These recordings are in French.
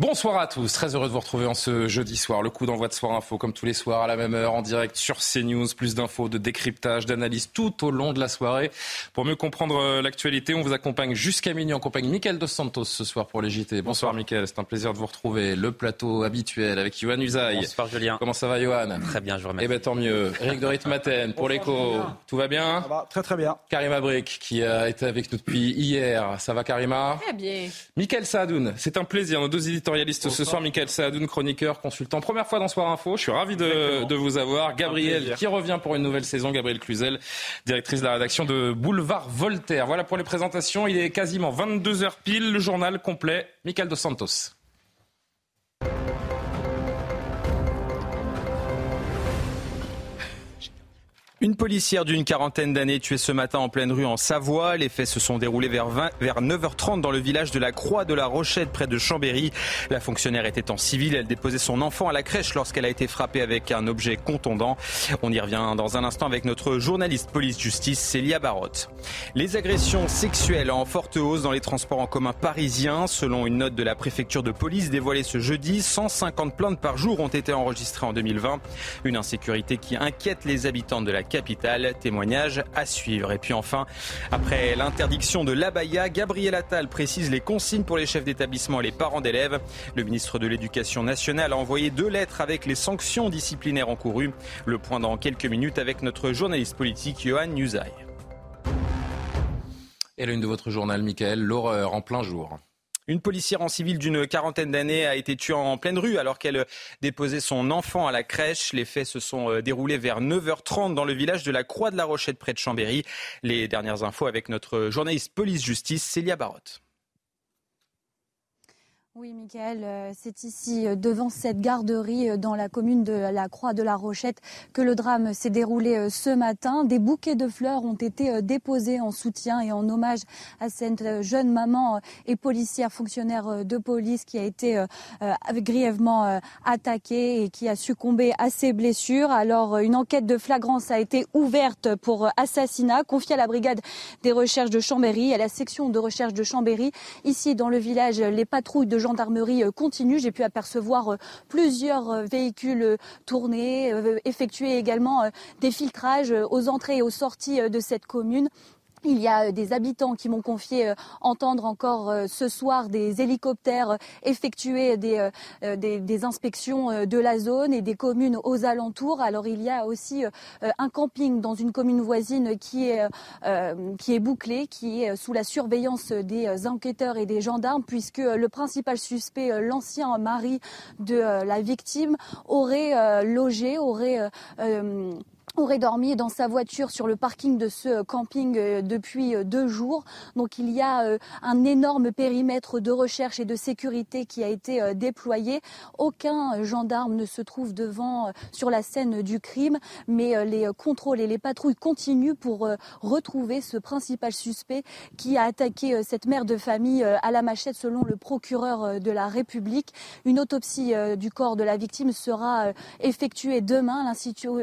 Bonsoir à tous, très heureux de vous retrouver en ce jeudi soir. Le coup d'envoi de Soir Info, comme tous les soirs, à la même heure, en direct sur CNews. Plus d'infos, de décryptage, d'analyse tout au long de la soirée. Pour mieux comprendre euh, l'actualité, on vous accompagne jusqu'à minuit en compagnie de Mickaël Dos Santos ce soir pour les JT. Bonsoir, Mickaël, c'est un plaisir de vous retrouver. Le plateau habituel avec Johan Usaï. Bonsoir Julien. Comment ça va Johan Très bien, je vous remercie. Eh bien tant mieux. Eric de Ritmaten pour l'écho. Tout va bien? Ça va très très bien. Karima Brick qui a été avec nous depuis hier. Ça va Karima? Très bien. Michael Saadoun, c'est un plaisir. Nos deux éditorialistes ce soir, Michael Saadoun, chroniqueur, consultant. Première fois dans Soir Info, je suis ravi de, de vous avoir. Gabriel qui revient pour une nouvelle saison, Gabriel Cluzel, directrice de la rédaction de Boulevard Voltaire. Voilà pour les présentations. Il est quasiment 22h pile, le journal complet. Michael Dos Santos. Une policière d'une quarantaine d'années tuée ce matin en pleine rue en Savoie. Les faits se sont déroulés vers, 20, vers 9h30 dans le village de la Croix de la Rochette près de Chambéry. La fonctionnaire était en civil. Elle déposait son enfant à la crèche lorsqu'elle a été frappée avec un objet contondant. On y revient dans un instant avec notre journaliste police-justice Célia Barotte. Les agressions sexuelles en forte hausse dans les transports en commun parisiens. Selon une note de la préfecture de police dévoilée ce jeudi, 150 plaintes par jour ont été enregistrées en 2020. Une insécurité qui inquiète les habitants de la capitale. Témoignage à suivre. Et puis enfin, après l'interdiction de l'abaya, Gabriel Attal précise les consignes pour les chefs d'établissement et les parents d'élèves. Le ministre de l'Éducation nationale a envoyé deux lettres avec les sanctions disciplinaires encourues. Le point dans quelques minutes avec notre journaliste politique Johan Nuzay. Et la une de votre journal, Michael, l'horreur en plein jour. Une policière en civil d'une quarantaine d'années a été tuée en pleine rue alors qu'elle déposait son enfant à la crèche. Les faits se sont déroulés vers 9h30 dans le village de la Croix de la Rochette près de Chambéry. Les dernières infos avec notre journaliste police-justice Célia Barotte. Oui, Michael, c'est ici, devant cette garderie dans la commune de la Croix de la Rochette, que le drame s'est déroulé ce matin. Des bouquets de fleurs ont été déposés en soutien et en hommage à cette jeune maman et policière fonctionnaire de police qui a été grièvement attaquée et qui a succombé à ses blessures. Alors, une enquête de flagrance a été ouverte pour assassinat, confiée à la brigade des recherches de Chambéry, à la section de recherche de Chambéry. Ici, dans le village, les patrouilles de continue. J'ai pu apercevoir plusieurs véhicules tournés, effectuer également des filtrages aux entrées et aux sorties de cette commune. Il y a des habitants qui m'ont confié entendre encore ce soir des hélicoptères effectuer des, des, des, inspections de la zone et des communes aux alentours. Alors il y a aussi un camping dans une commune voisine qui est, qui est bouclé, qui est sous la surveillance des enquêteurs et des gendarmes, puisque le principal suspect, l'ancien mari de la victime, aurait logé, aurait aurait dormi dans sa voiture sur le parking de ce camping depuis deux jours. Donc il y a un énorme périmètre de recherche et de sécurité qui a été déployé. Aucun gendarme ne se trouve devant sur la scène du crime, mais les contrôles et les patrouilles continuent pour retrouver ce principal suspect qui a attaqué cette mère de famille à la machette selon le procureur de la République. Une autopsie du corps de la victime sera effectuée demain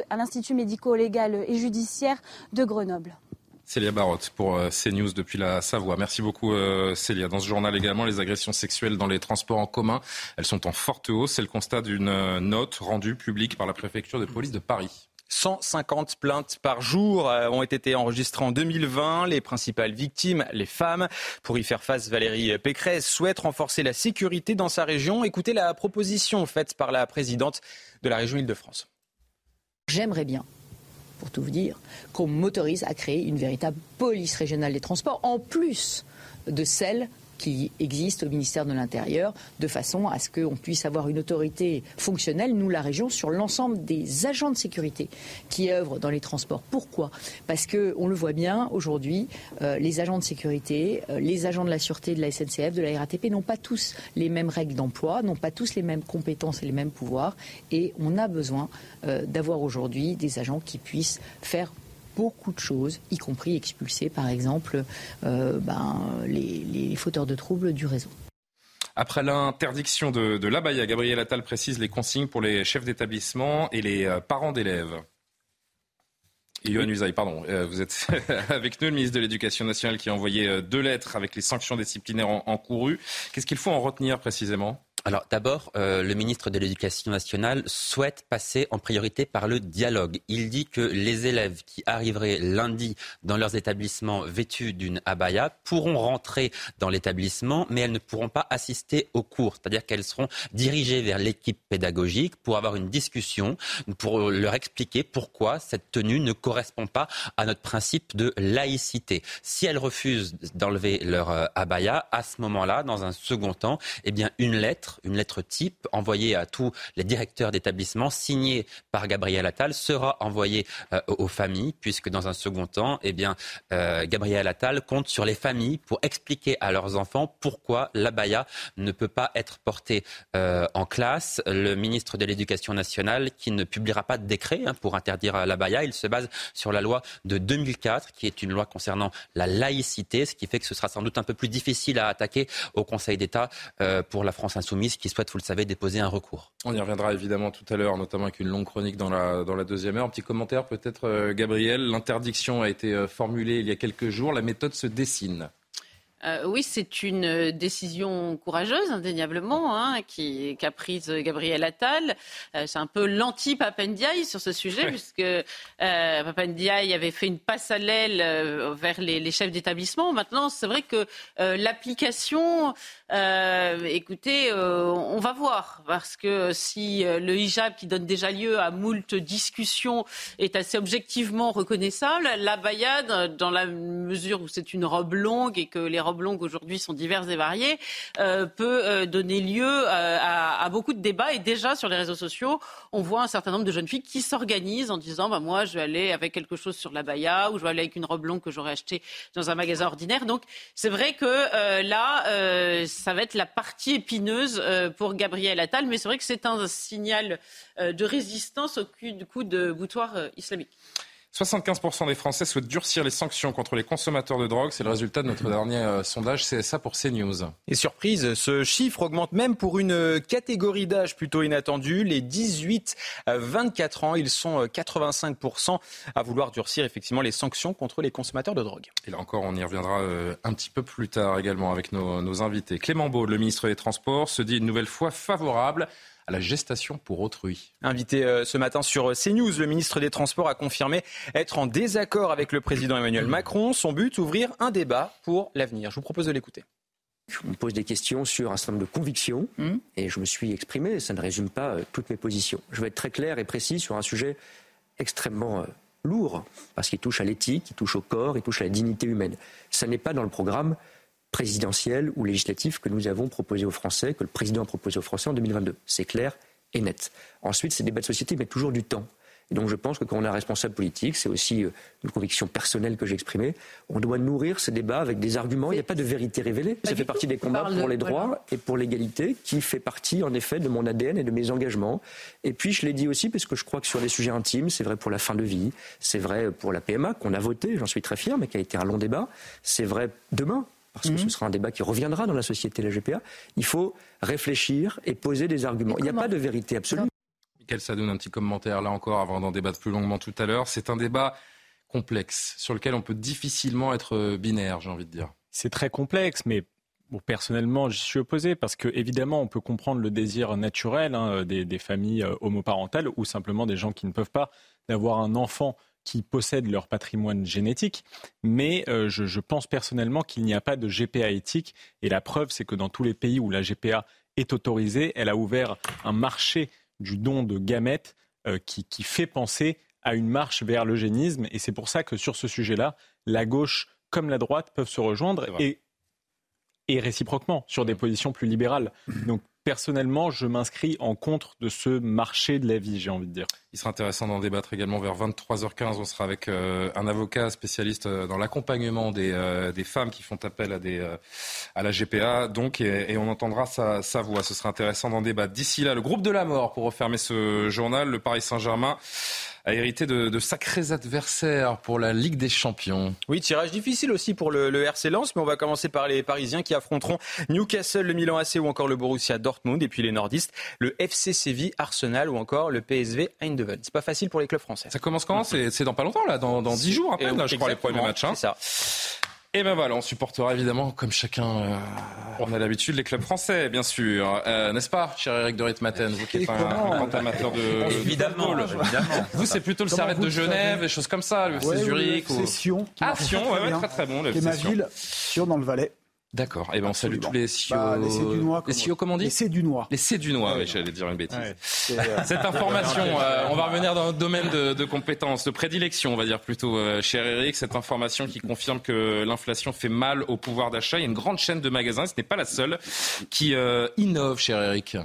à l'Institut médical légal et judiciaire de Grenoble. Célia Barotte pour CNews depuis la Savoie. Merci beaucoup Célia. Dans ce journal également, les agressions sexuelles dans les transports en commun, elles sont en forte hausse. C'est le constat d'une note rendue publique par la préfecture de police de Paris. 150 plaintes par jour ont été enregistrées en 2020. Les principales victimes, les femmes. Pour y faire face, Valérie Pécresse souhaite renforcer la sécurité dans sa région. Écoutez la proposition faite par la présidente de la région Île-de-France. J'aimerais bien pour tout vous dire, qu'on m'autorise à créer une véritable police régionale des transports, en plus de celle qui existe au ministère de l'Intérieur, de façon à ce qu'on puisse avoir une autorité fonctionnelle, nous, la région, sur l'ensemble des agents de sécurité qui œuvrent dans les transports. Pourquoi? Parce que on le voit bien aujourd'hui, euh, les agents de sécurité, euh, les agents de la sûreté de la SNCF, de la RATP n'ont pas tous les mêmes règles d'emploi, n'ont pas tous les mêmes compétences et les mêmes pouvoirs, et on a besoin euh, d'avoir aujourd'hui des agents qui puissent faire beaucoup de choses, y compris expulser par exemple ben, les, fauteurs de troubles du réseau. Après l'interdiction de, de l'abaya, Gabriel Attal précise les consignes pour les chefs d'établissement et les parents d'élèves. Yohann Usaï, pardon, euh, vous êtes avec nous, le ministre de l'Éducation nationale qui a envoyé euh, deux lettres avec les sanctions disciplinaires encourues. Qu'est-ce qu'il faut en retenir précisément? Alors d'abord, euh, le ministre de l'Éducation nationale souhaite passer en priorité par le dialogue. Il dit que les élèves qui arriveraient lundi dans leurs établissements vêtus d'une abaya pourront rentrer dans l'établissement, mais elles ne pourront pas assister aux cours. C'est-à-dire qu'elles seront dirigées vers l'équipe pédagogique pour avoir une discussion, pour leur expliquer pourquoi cette tenue ne correspond pas à notre principe de laïcité. Si elles refusent d'enlever leur euh, abaya, à ce moment-là, dans un second temps, eh bien une lettre une lettre type envoyée à tous les directeurs d'établissements, signée par Gabriel Attal, sera envoyée euh, aux familles, puisque dans un second temps, eh bien, euh, Gabriel Attal compte sur les familles pour expliquer à leurs enfants pourquoi l'abaya ne peut pas être portée euh, en classe. Le ministre de l'Éducation nationale, qui ne publiera pas de décret hein, pour interdire l'abaya, il se base sur la loi de 2004, qui est une loi concernant la laïcité, ce qui fait que ce sera sans doute un peu plus difficile à attaquer au Conseil d'État pour la France insoumise qui souhaitent, vous le savez, déposer un recours. On y reviendra évidemment tout à l'heure, notamment avec une longue chronique dans la, dans la deuxième heure. Un petit commentaire peut-être, euh, Gabriel. L'interdiction a été euh, formulée il y a quelques jours. La méthode se dessine. Euh, oui, c'est une euh, décision courageuse, indéniablement, hein, qui qu'a prise Gabriel Attal. Euh, c'est un peu l'anti-Papendiaï sur ce sujet, puisque euh, Papendiaï avait fait une passe à l'aile vers les, les, chefs d'établissement. Maintenant, c'est vrai que l'application, écoutez, on va voir, parce que si le hijab, qui donne déjà lieu à moult discussions, est assez objectivement reconnaissable, la bayade, dans la mesure où c'est une robe longue et que les robes longues aujourd'hui sont diverses et variées, euh, peut euh, donner lieu euh, à, beaucoup de débats. Et déjà sur les réseaux sociaux, on voit un certain nombre de jeunes filles qui s'organisent en disant bah, moi, je vais aller avec quelque chose sur la baya ou je vais aller avec une robe longue que j'aurais achetée dans un magasin ordinaire. Donc c'est vrai que là, ça va être la partie épineuse pour Gabriel Attal, mais c'est vrai que c'est un signal de résistance au coup de boutoir islamique. 75% des Français souhaitent durcir les sanctions contre les consommateurs de drogue. C'est le résultat de notre dernier euh, sondage CSA pour CNews. Et surprise, ce chiffre augmente même pour une catégorie d'âge plutôt inattendue. Les 18-24 ans, ils sont 85% euh, à vouloir durcir effectivement les sanctions contre les consommateurs de drogue. Et là encore, on y reviendra euh, un petit peu plus tard également avec nos, nos invités. Clément Beau, le ministre des Transports, se dit une nouvelle fois favorable à la gestation pour autrui. Invité euh, ce matin sur CNews, le ministre des Transports a confirmé être en désaccord avec le président Emmanuel Macron. Son but, ouvrir un débat pour l'avenir. Je vous propose de l'écouter. On me pose des questions sur un certain nombre de convictions mmh. et je me suis exprimé. Ça ne résume pas euh, toutes mes positions. Je vais être très clair et précis sur un sujet extrêmement euh, lourd parce qu'il touche à l'éthique, il touche au corps, il touche à la dignité humaine. Ça n'est pas dans le programme présidentielle ou législatif que nous avons proposé aux Français, que le président a proposé aux Français en 2022. C'est clair et net. Ensuite, ces débats de société mettent toujours du temps. Et donc je pense que quand on est responsable politique, c'est aussi euh, une conviction personnelle que j'ai exprimée, on doit nourrir ces débats avec des arguments. Il n'y a pas de vérité révélée. Ça fait partie des combats pour les droits et pour l'égalité, qui fait partie en effet de mon ADN et de mes engagements. Et puis je l'ai dit aussi parce que je crois que sur les sujets intimes, c'est vrai pour la fin de vie, c'est vrai pour la PMA qu'on a voté, j'en suis très fier, mais qui a été un long débat. C'est vrai demain parce que ce mhm. sera un débat qui reviendra dans la société de la GPA, il faut réfléchir et poser des arguments. Il n'y a pas de vérité absolue. Michael Sadoun, un petit commentaire là encore avant d'en débattre plus longuement tout à l'heure. C'est un débat complexe sur lequel on peut difficilement être binaire, j'ai envie de dire. C'est très complexe, mais personnellement, j'y suis opposé parce que évidemment, on peut comprendre le désir naturel hein, des, familles euh, homoparentales ou simplement des gens qui ne peuvent pas d'avoir un enfant qui possèdent leur patrimoine génétique, mais euh, je, pense personnellement qu'il n'y a pas de GPA éthique, et la preuve, c'est que dans tous les pays où la GPA est autorisée, elle a ouvert un marché du don de gamètes euh, qui, fait penser à une marche vers l'eugénisme, et c'est pour ça que sur ce sujet-là, la gauche comme la droite peuvent se rejoindre, et et réciproquement sur des positions plus libérales. Donc personnellement, je m'inscris en contre de ce marché de la vie, j'ai envie de dire. Il sera intéressant d'en débattre également vers 23h15. On sera avec euh, un avocat spécialiste euh, dans l'accompagnement des, euh, des, femmes qui font appel à, à la GPA. Donc, et, on entendra sa, sa, voix. Ce sera intéressant d'en débattre. D'ici là, le groupe de la mort pour refermer ce journal, le Paris Saint-Germain a hérité de, sacrés adversaires pour la Ligue des Champions. Oui, tirage difficile aussi pour le, le, RC Lens, mais on va commencer par les Parisiens qui affronteront Newcastle, le Milan AC ou encore le Borussia Dortmund, et puis les nordistes, le FC Séville, Arsenal ou encore le PSV Eindhoven. C'est pas facile pour les clubs français. Ça commence quand? C'est dans pas longtemps là, dans, dans 10 jours à peine, là, je crois les premiers matchs. Hein. C'est ça. Et ben voilà, on supportera évidemment, comme chacun, euh, on a l'habitude, les clubs français, bien sûr. Euh, n'est-ce pas, cher Eric de Ritmaten, vous qui êtes un, grand amateur de, évidemment, évidemment. Vous, c'est plutôt le Servette de Genève, des choses comme ça, le ouais, Zurich. ou... Sion. Ah, Sion, ouais, très très bon. C'est ma ville, Sion dans le Valais. D'accord. Et eh ben on salue tous les Sio. Bah, les Cédunois. Les Sio, comment on dit Les Cédunois. Les Cédunois, oui, j'allais dire une bêtise. Euh, Cette information, euh, on va revenir dans notre domaine de, de compétences, de prédilection, on va dire plutôt, euh, cher Eric. Cette information qui confirme que l'inflation fait mal au pouvoir d'achat. Il y a une grande chaîne de magasins, ce n'est pas la seule, qui innove, cher Eric.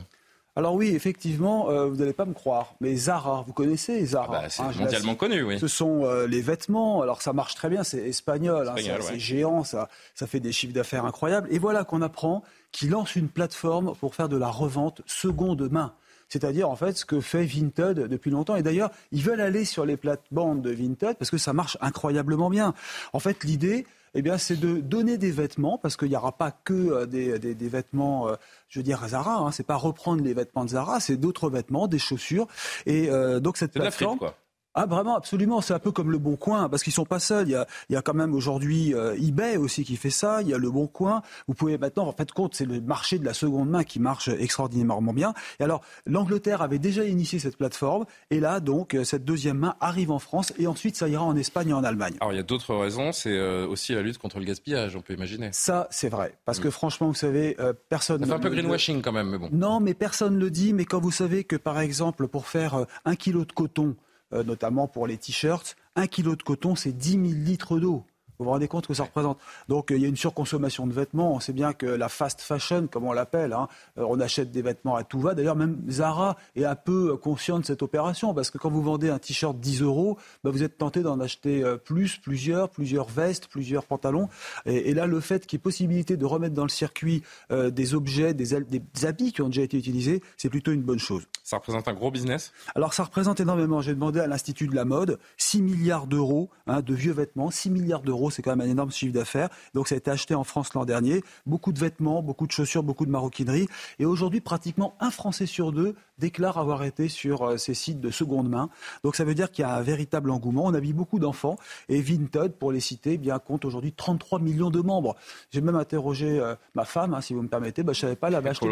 Alors oui, effectivement, euh, vous n'allez pas me croire, mais Zara, vous connaissez Zara ah bah, C'est hein, mondialement connu, oui. Ce sont euh, les vêtements, alors ça marche très bien, c'est espagnol, hein, c'est géant, ça, ça fait des chiffres d'affaires incroyables. Et voilà qu'on apprend qu'ils lancent une plateforme pour faire de la revente seconde main. C'est-à-dire, en fait, ce que fait Vinted depuis longtemps. Et d'ailleurs, ils veulent aller sur les plates-bandes de Vinted parce que ça marche incroyablement bien. En fait, l'idée, eh bien, c'est de donner des vêtements, parce qu'il n'y aura pas que euh, des, des, vêtements, euh, je veux dire, Zara. Hein, c'est pas reprendre les vêtements de Zara, c'est d'autres vêtements, des chaussures. Et euh, donc cette plateforme. quoi. Ah vraiment, absolument. C'est un peu comme le Bon Coin, parce qu'ils sont pas seuls. Il y a, il y a quand même aujourd'hui euh, eBay aussi qui fait ça. Il y a le Bon Coin. Vous pouvez maintenant, en fait, compte, c'est le marché de la seconde main qui marche extraordinairement bien. Et alors, l'Angleterre avait déjà initié cette plateforme, et là, donc, euh, cette deuxième main arrive en France, et ensuite, ça ira en Espagne et en Allemagne. Alors, il y a d'autres raisons. C'est euh, aussi la lutte contre le gaspillage, on peut imaginer. Ça, c'est vrai, parce que mm. franchement, vous savez, personne. Ça fait un peu greenwashing quand même, mais bon. Non, mais personne le dit. Mais quand vous savez que, par exemple, pour faire un kilo de coton euh, notamment pour les t-shirts. Un kilo de coton, c'est 10 000 litres d'eau. Vous vous rendez compte que ça représente Donc euh, il y a une surconsommation de vêtements. On sait bien que la fast fashion, comme on l'appelle, hein, euh, on achète des vêtements à tout va. D'ailleurs, même Zara est un peu conscient de cette opération parce que quand vous vendez un t-shirt 10 euros, bah, vous êtes tenté d'en acheter euh, plus, plusieurs, plusieurs vestes, plusieurs pantalons. Et, là, le fait qu'il y ait possibilité de remettre dans le circuit des objets, des, des habits qui ont déjà été utilisés, c'est plutôt une bonne chose. Ça représente un gros business? Alors ça représente énormément. J'ai demandé à l'Institut de la mode 6 milliards d'euros hein, de vieux vêtements, 6 milliards d'euros c'est quand même un énorme chiffre d'affaires. Donc ça a été acheté en France l'an dernier. Beaucoup de vêtements, beaucoup de chaussures, beaucoup de maroquinerie. Et aujourd'hui, pratiquement un Français sur deux déclare avoir été sur euh, ces sites de seconde main. Donc ça veut dire qu'il y a un véritable engouement. On habille beaucoup d'enfants. Et Vinted, pour les citer, eh bien, compte aujourd'hui 33 millions de membres. J'ai même interrogé euh, ma femme, hein, si vous me permettez. Bah, je ne savais pas, elle avait acheté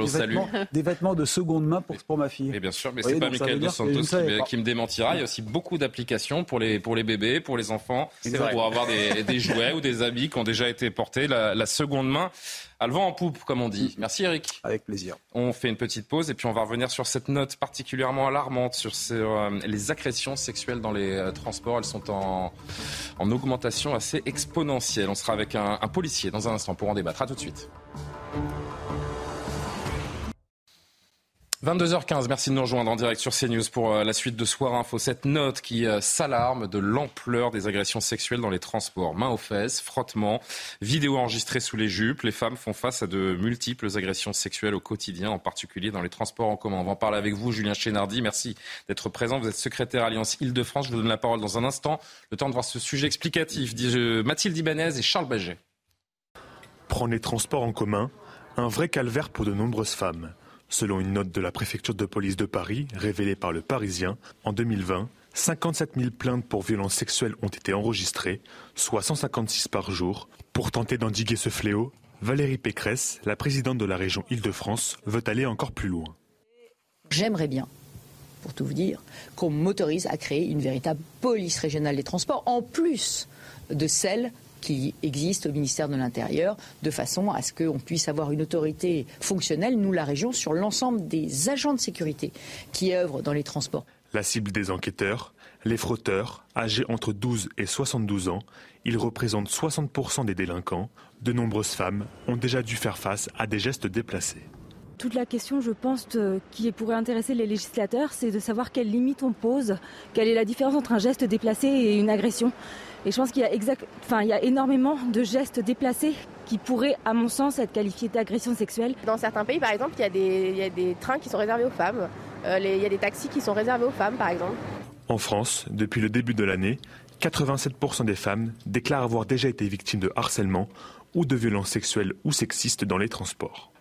des vêtements, de seconde main pour, pour ma fille. Et bien sûr, mais c'est pas Michael Dos Santos qui, me démentira. Il y a aussi beaucoup d'applications pour les, pour les bébés, pour les enfants, pour avoir des, des jouets des habits qui ont déjà été portés, la, seconde main. À le vent en poupe, comme on dit. Merci Eric. Avec plaisir. On fait une petite pause et puis on va revenir sur cette note particulièrement alarmante sur euh, les agressions sexuelles dans les euh, transports. Elles sont en, augmentation assez exponentielle. On sera avec un, un policier dans un instant pour en débattre. À tout de suite. 22h15, merci de nous rejoindre en direct sur CNews pour euh, la suite de Soir Info. Cette note qui euh, s'alarme de l'ampleur des agressions sexuelles dans les transports. Mains aux fesses, frottements, vidéos enregistrées sous les jupes. Les femmes font face à de multiples agressions sexuelles au quotidien, en particulier dans les transports en commun. On va en parler avec vous, Julien Chénardi. Merci d'être présent. Vous êtes secrétaire Alliance Île-de-France. Je vous donne la parole dans un instant. Le temps de voir ce sujet explicatif. Mathilde Ibanez et Charles Baget. Prendre les transports en commun, un vrai calvaire pour de nombreuses femmes. Selon une note de la préfecture de police de Paris, révélée par le Parisien, en 2020, 57 000 plaintes pour violences sexuelles ont été enregistrées, soit 156 par jour. Pour tenter d'endiguer ce fléau, Valérie Pécresse, la présidente de la région Île-de-France, veut aller encore plus loin. J'aimerais bien, pour tout vous dire, qu'on m'autorise à créer une véritable police régionale des transports, en plus de celle qui existe au ministère de l'Intérieur, de façon à ce qu'on puisse avoir une autorité fonctionnelle, nous la région, sur l'ensemble des agents de sécurité qui œuvrent dans les transports. La cible des enquêteurs, Les frotteurs, âgés entre 12 et 72 ans, ils représentent 60% des délinquants. De nombreuses femmes ont déjà dû faire face à des gestes déplacés toute la question, je pense, qui pourrait intéresser les législateurs, c'est de savoir quelles limites on pose, quelle est la différence entre un geste déplacé et une agression. Et je pense qu'il y a, exact, enfin, il y a énormément de gestes déplacés qui pourraient, à mon sens, être qualifiés d'agression sexuelle. Dans certains pays, par exemple, il y, a des, il y a des trains qui sont réservés aux femmes. Euh, il y a des taxis qui sont réservés aux femmes, par exemple. En France, depuis le début de l'année, 87% des femmes déclarent avoir déjà été victimes de harcèlement ou de violences sexuelles ou sexistes dans les transports.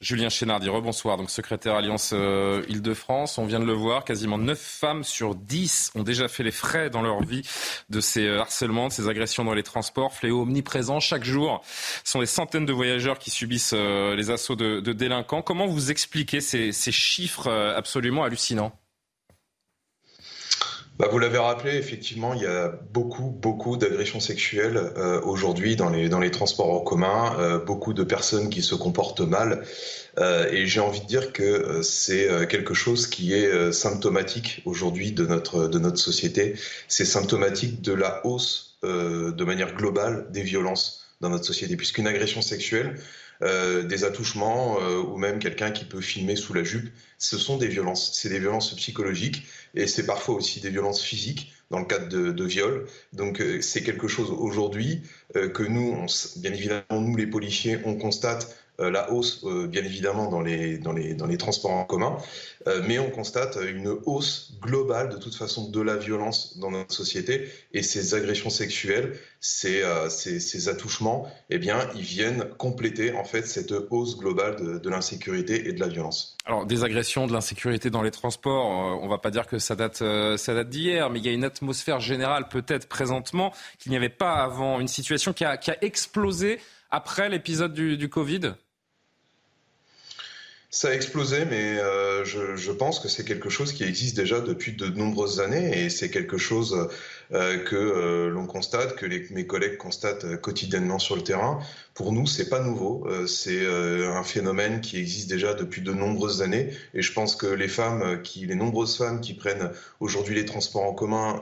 Julien Chénardi, rebonsoir, donc secrétaire Alliance euh, Île-de-France. On vient de le voir, quasiment 9 femmes sur 10 ont déjà fait les frais dans leur vie de ces euh, harcèlements, de ces agressions dans les transports. Fléau omniprésent chaque jour. Ce sont des centaines de voyageurs qui subissent euh, les assauts de, délinquants. Comment vous expliquez ces chiffres absolument hallucinants? Bah, vous l'avez rappelé, effectivement, il y a beaucoup, beaucoup d'agressions sexuelles euh, aujourd'hui dans les, transports en commun, euh, beaucoup de personnes qui se comportent mal. Euh, et j'ai envie de dire que c'est quelque chose qui est symptomatique aujourd'hui de notre, de notre société. C'est symptomatique de la hausse de manière globale des violences dans notre société, puisqu'une agression sexuelle, euh, des attouchements euh, ou même quelqu'un qui peut filmer sous la jupe. Ce sont des violences. C'est des violences psychologiques et c'est parfois aussi des violences physiques dans le cadre de, de viol. Donc euh, c'est quelque chose aujourd'hui que nous, on, bien évidemment, nous les policiers, on constate euh, la hausse, euh, bien évidemment, dans les, transports en commun, euh, mais on constate une hausse globale, de toute façon, de la violence dans notre société. Et ces agressions sexuelles, ces, attouchements, eh bien, ils viennent compléter, en fait, cette hausse globale de, l'insécurité et de la violence. Alors, des agressions, de l'insécurité dans les transports, on ne va pas dire que ça date, d'hier, mais il y a une atmosphère générale, peut-être présentement, qu'il n'y avait pas avant. Une situation qui a, explosé après l'épisode du Covid? Ça a explosé, mais euh, je, je, pense que c'est quelque chose qui existe déjà depuis de nombreuses années et c'est quelque chose euh, que euh, l'on constate, que les, mes collègues constatent quotidiennement sur le terrain. Pour nous, c'est pas nouveau. Euh, c'est un phénomène qui existe déjà depuis de nombreuses années et je pense que les femmes, qui, les nombreuses femmes qui prennent aujourd'hui les transports en commun,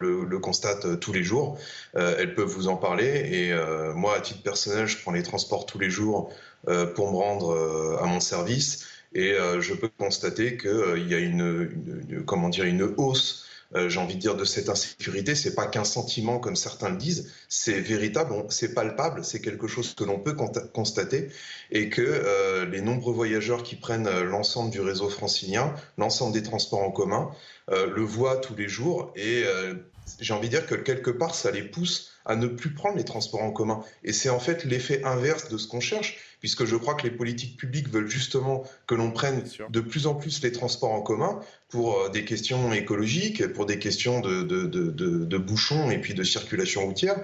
le, le, constatent tous les jours. elles peuvent vous en parler et moi, à titre personnel, je prends les transports tous les jours. Euh, pour me rendre euh, à mon service. Et euh, je peux constater qu'il y a une, comment dire, une hausse j'ai envie de dire, de cette insécurité. C'est pas qu'un sentiment comme certains le disent, c'est véritable, c'est palpable, c'est quelque chose que l'on peut constater et que les nombreux voyageurs qui prennent l'ensemble du réseau francilien, l'ensemble des transports en commun, le voient tous les jours et j'ai envie de dire que quelque part, ça les pousse à ne plus prendre les transports en commun. Et c'est en fait l'effet inverse de ce qu'on cherche puisque je crois que les politiques publiques veulent justement que l'on prenne de plus en plus les transports en commun pour euh, des questions écologiques, pour des questions de, de, de, de bouchons et puis de circulation routière.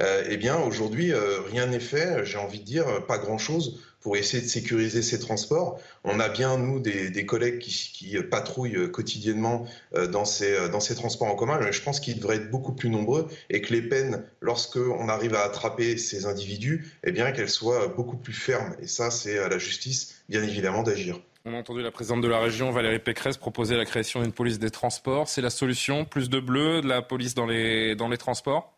Euh, eh bien, aujourd'hui, euh, rien n'est fait, j'ai envie de dire, pas grand-chose pour essayer de sécuriser ces transports. On a bien, nous, des, collègues qui, patrouillent quotidiennement dans ces, dans ces transports en commun, mais je pense qu'ils devraient être beaucoup plus nombreux et que les peines, lorsqu'on arrive à attraper ces individus, eh bien, qu'elles soient beaucoup plus fermes. Et ça, c'est à la justice, bien évidemment, d'agir. On a entendu la présidente de la région, Valérie Pécresse, proposer la création d'une police des transports. C'est la solution Plus de bleu, de la police dans les, dans les transports?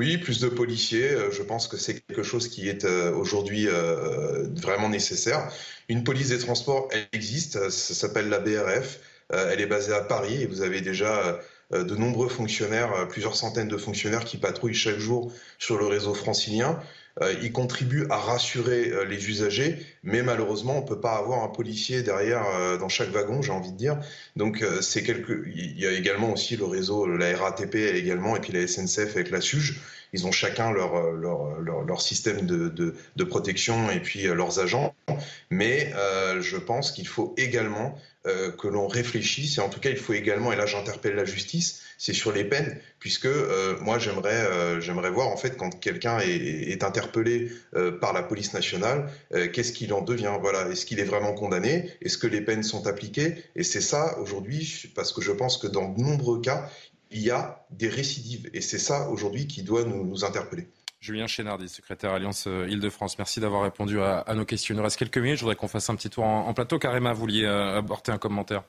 Oui, plus de policiers. Euh, je pense que c'est quelque chose qui est euh, aujourd'hui euh, vraiment nécessaire. Une police des transports, elle existe. Ça s'appelle la BRF. Elle est basée à Paris et vous avez déjà de nombreux fonctionnaires, plusieurs centaines de fonctionnaires qui patrouillent chaque jour sur le réseau francilien. Euh, il contribue à rassurer euh, les usagers, mais malheureusement, on ne peut pas avoir un policier derrière euh, dans chaque wagon, j'ai envie de dire. Donc, c'est quelque... il y a également aussi le réseau, la RATP également, et puis la SNCF avec la SUGE. Ils ont chacun leur, leur, leur, système de, de, de, protection et puis leurs agents. Mais je pense qu'il faut également euh, que l'on réfléchisse, et en tout cas il faut également, et là j'interpelle la justice, c'est sur les peines, puisque euh, moi j'aimerais euh, j'aimerais voir en fait quand quelqu'un est, interpellé par la police nationale, qu'est-ce qu'il en devient Voilà, est-ce qu'il est vraiment condamné? Est-ce que les peines sont appliquées? Et c'est ça aujourd'hui, parce que je pense que dans de nombreux cas, il y a des récidives, et c'est ça aujourd'hui qui doit nous interpeller. Julien Chénardi, secrétaire Alliance euh, Île-de-France. Merci d'avoir répondu à, nos questions. Il nous reste quelques minutes. Je voudrais qu'on fasse un petit tour en, plateau. Karima, vous vouliez euh, apporter un commentaire?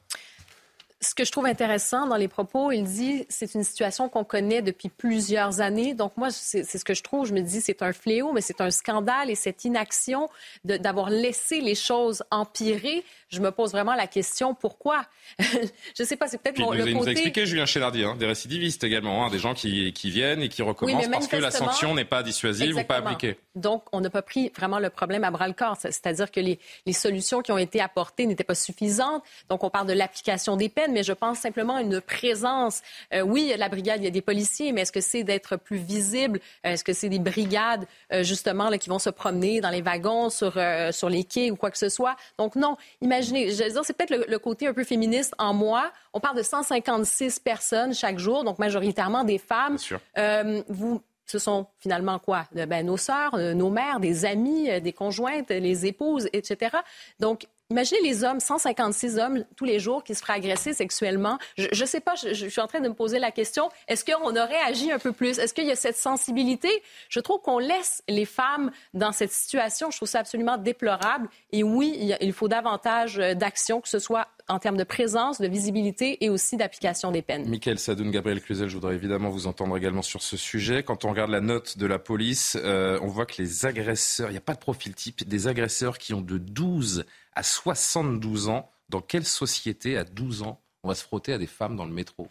Ce que je trouve intéressant dans les propos, il dit c'est une situation qu'on connaît depuis plusieurs années. Donc moi, c'est ce que je trouve. Je me dis c'est un fléau, mais c'est un scandale et cette inaction d'avoir laissé les choses empirer. Je me pose vraiment la question pourquoi? je ne sais pas, c'est peut-être mon le côté. Vous avez expliqué Julien Chélardi, hein, des récidivistes également, hein, des gens qui, qui, viennent et qui recommencent parce que la sanction n'est pas dissuasive ou pas appliquée. Donc on n'a pas pris vraiment le problème à bras le corps, c'est-à-dire que les, les solutions qui ont été apportées n'étaient pas suffisantes. Donc on parle de l'application des peines mais je pense simplement à une présence. Euh, oui, la brigade, il y a des policiers, mais est-ce que c'est d'être plus visible? Euh, est-ce que c'est des brigades, euh, justement, là, qui vont se promener dans les wagons, sur, sur les quais ou quoi que ce soit? Donc, non, imaginez, je veux dire, c'est peut-être le, côté un peu féministe en moi. On parle de 156 personnes chaque jour, donc majoritairement des femmes. vous, ce sont finalement quoi? Ben, nos sœurs, nos mères, des amis, des conjointes, les épouses, etc. Donc, Imaginez les hommes, 156 hommes tous les jours qui se feraient agresser sexuellement. Je ne sais pas, je, suis en train de me poser la question, est-ce qu'on aurait agi un peu plus? Est-ce qu'il y a cette sensibilité? Je trouve qu'on laisse les femmes dans cette situation. Je trouve ça absolument déplorable. Et oui, il, faut davantage euh, d'action, que ce soit en termes de présence, de visibilité et aussi d'application des peines. Michael Sadoun, Gabriel Cluzel, je voudrais évidemment vous entendre également sur ce sujet. Quand on regarde la note de la police, euh, on voit que les agresseurs, il n'y a pas de profil type, des agresseurs qui ont de 12 à 72 ans, dans quelle société à 12 ans on va se frotter à des femmes dans le métro?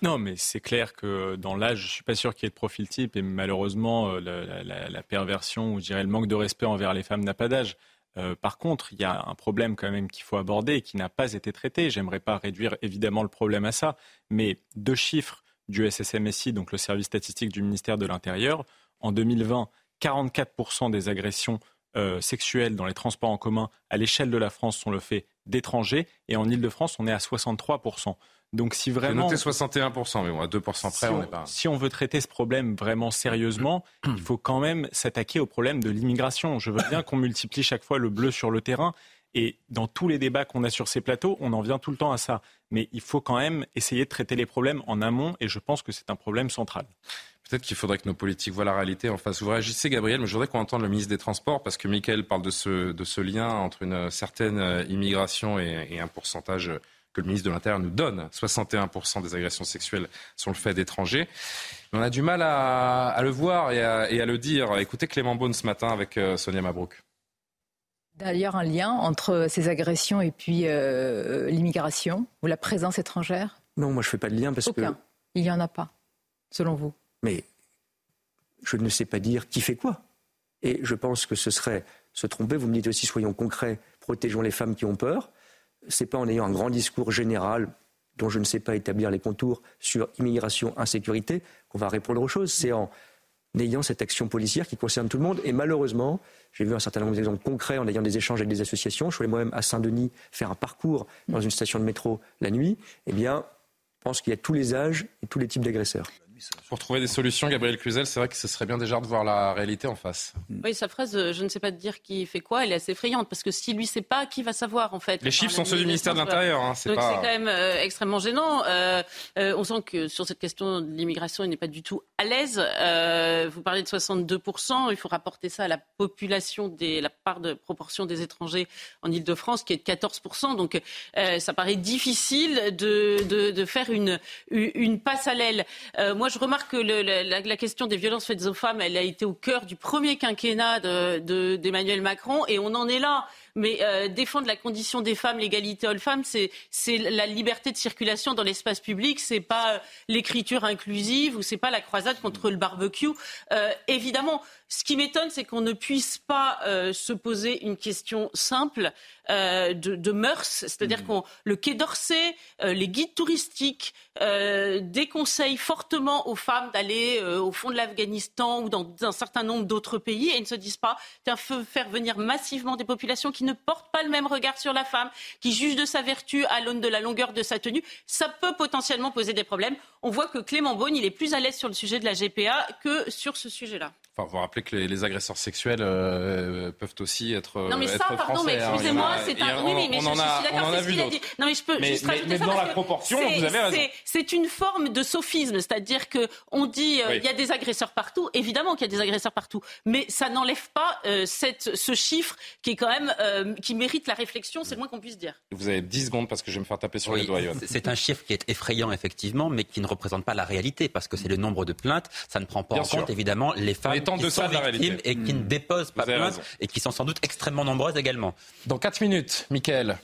Non, mais c'est clair que dans l'âge, je suis pas sûr qu'il y ait de profil type et malheureusement, euh, la, perversion ou je dirais le manque de respect envers les femmes n'a pas d'âge. Euh, par contre, il y a un problème quand même qu'il faut aborder et qui n'a pas été traité. J'aimerais pas réduire évidemment le problème à ça, mais deux chiffres du SSMSI, donc le service statistique du ministère de l'Intérieur. En 2020, 44% des agressions euh, sexuelles dans les transports en commun à l'échelle de la France sont le fait d'étrangers. Et en Ile-de-France, on est à 63%. Donc si vraiment... noté 61%, mais bon, à 2% près, on n'est pas... Si on veut traiter ce problème vraiment sérieusement, il faut quand même s'attaquer au problème de l'immigration. Je veux bien qu'on multiplie chaque fois le bleu sur le terrain. Et dans tous les débats qu'on a sur ces plateaux, on en vient tout le temps à ça. Mais il faut quand même essayer de traiter les problèmes en amont, et je pense que c'est un problème central. Peut-être qu'il faudrait que nos politiques voient la réalité en face. Vous réagissez, Gabriel, mais je voudrais qu'on entende le ministre des Transports, parce que Michael parle de ce, de ce lien entre une certaine euh, immigration et, un pourcentage que le ministre de l'Intérieur nous donne. 61% des agressions sexuelles sont le fait d'étrangers. On a du mal à, le voir et à, le dire. Écoutez Clément Beaune ce matin avec euh, Sonia Mabrouk. D'ailleurs, un lien entre ces agressions et puis euh, l'immigration ou la présence étrangère? Non, moi je ne fais pas de lien parce Aucun. que. Il n'y en a pas, selon vous mais je ne sais pas dire qui fait quoi. Et je pense que ce serait se tromper. Vous me dites aussi, soyons concrets, protégeons les femmes qui ont peur. Ce n'est pas en ayant un grand discours général dont je ne sais pas établir les contours sur immigration, insécurité, qu'on va répondre aux choses. C'est en ayant cette action policière qui concerne tout le monde. Et malheureusement, j'ai vu un certain nombre d'exemples concrets en ayant des échanges avec des associations. Je suis moi-même à Saint-Denis faire un parcours dans une station de métro la nuit. Eh bien, je pense qu'il y a tous les âges et tous les types d'agresseurs. Pour trouver des solutions, Gabriel Cluzel, c'est vrai que ce serait bien déjà de voir la réalité en face. Oui, sa phrase, euh, je ne sais pas te dire qui fait quoi, elle est assez effrayante parce que si lui ne sait pas, qui va savoir en fait? Les chiffres sont ceux du ministère de l'Intérieur. Hein, c'est quand même euh, extrêmement gênant. Euh, on sent que sur cette question de l'immigration, il n'est pas du tout à l'aise. vous parlez de 62%, il faut rapporter ça à la population, des, la part de proportion des étrangers en Ile-de-France qui est de 14%. Donc ça paraît difficile de, de, de faire une, une passe à l'aile. moi, je remarque que la, question des violences faites aux femmes, a été au cœur du premier quinquennat d'Emmanuel de, Macron, et on en est là. Mais euh, défendre la condition des femmes, l'égalité homme-femme, c'est la liberté de circulation dans l'espace public. C'est pas euh, l'écriture inclusive ou c'est pas la croisade contre le barbecue. Euh, évidemment, ce qui m'étonne, c'est qu'on ne puisse pas se poser une question simple de, de, mœurs, c'est-à-dire mmh. qu'on le Quai d'Orsay, les guides touristiques déconseillent fortement aux femmes d'aller au fond de l'Afghanistan ou dans un certain nombre d'autres pays et ne se disent pas faire venir massivement des populations qui ne portent pas le même regard sur la femme, qui jugent de sa vertu à l'aune de la longueur de sa tenue, ça peut potentiellement poser des problèmes. On voit que Clément Beaune, il est plus à l'aise sur le sujet de la GPA que sur ce sujet-là. Enfin, vous rappelez que les, agresseurs sexuels euh, peuvent aussi être. Non, mais ça, pardon, mais hein. excusez-moi, c'est un. Oui, mais je, suis d'accord avec ce qu'il a dit. Non, mais je peux mais, juste mais, mais dans la proportion, vous avez raison. C'est une forme de sophisme, c'est-à-dire que on dit euh, il y a des agresseurs partout. Évidemment qu'il y a des agresseurs partout, mais ça n'enlève pas euh, cette, ce chiffre qui est quand même qui mérite la réflexion. C'est le moins qu'on puisse dire. Vous avez 10 secondes parce que je vais me faire taper sur les doigts. C'est un chiffre qui est effrayant effectivement, mais qui ne représente pas la réalité parce que c'est le nombre de plaintes. Ça ne prend pas en compte évidemment les femmes qui sont victimes et qui ne hmm. déposent pas plainte et qui sont sans doute extrêmement nombreuses également. Dans 4 minutes, Michael,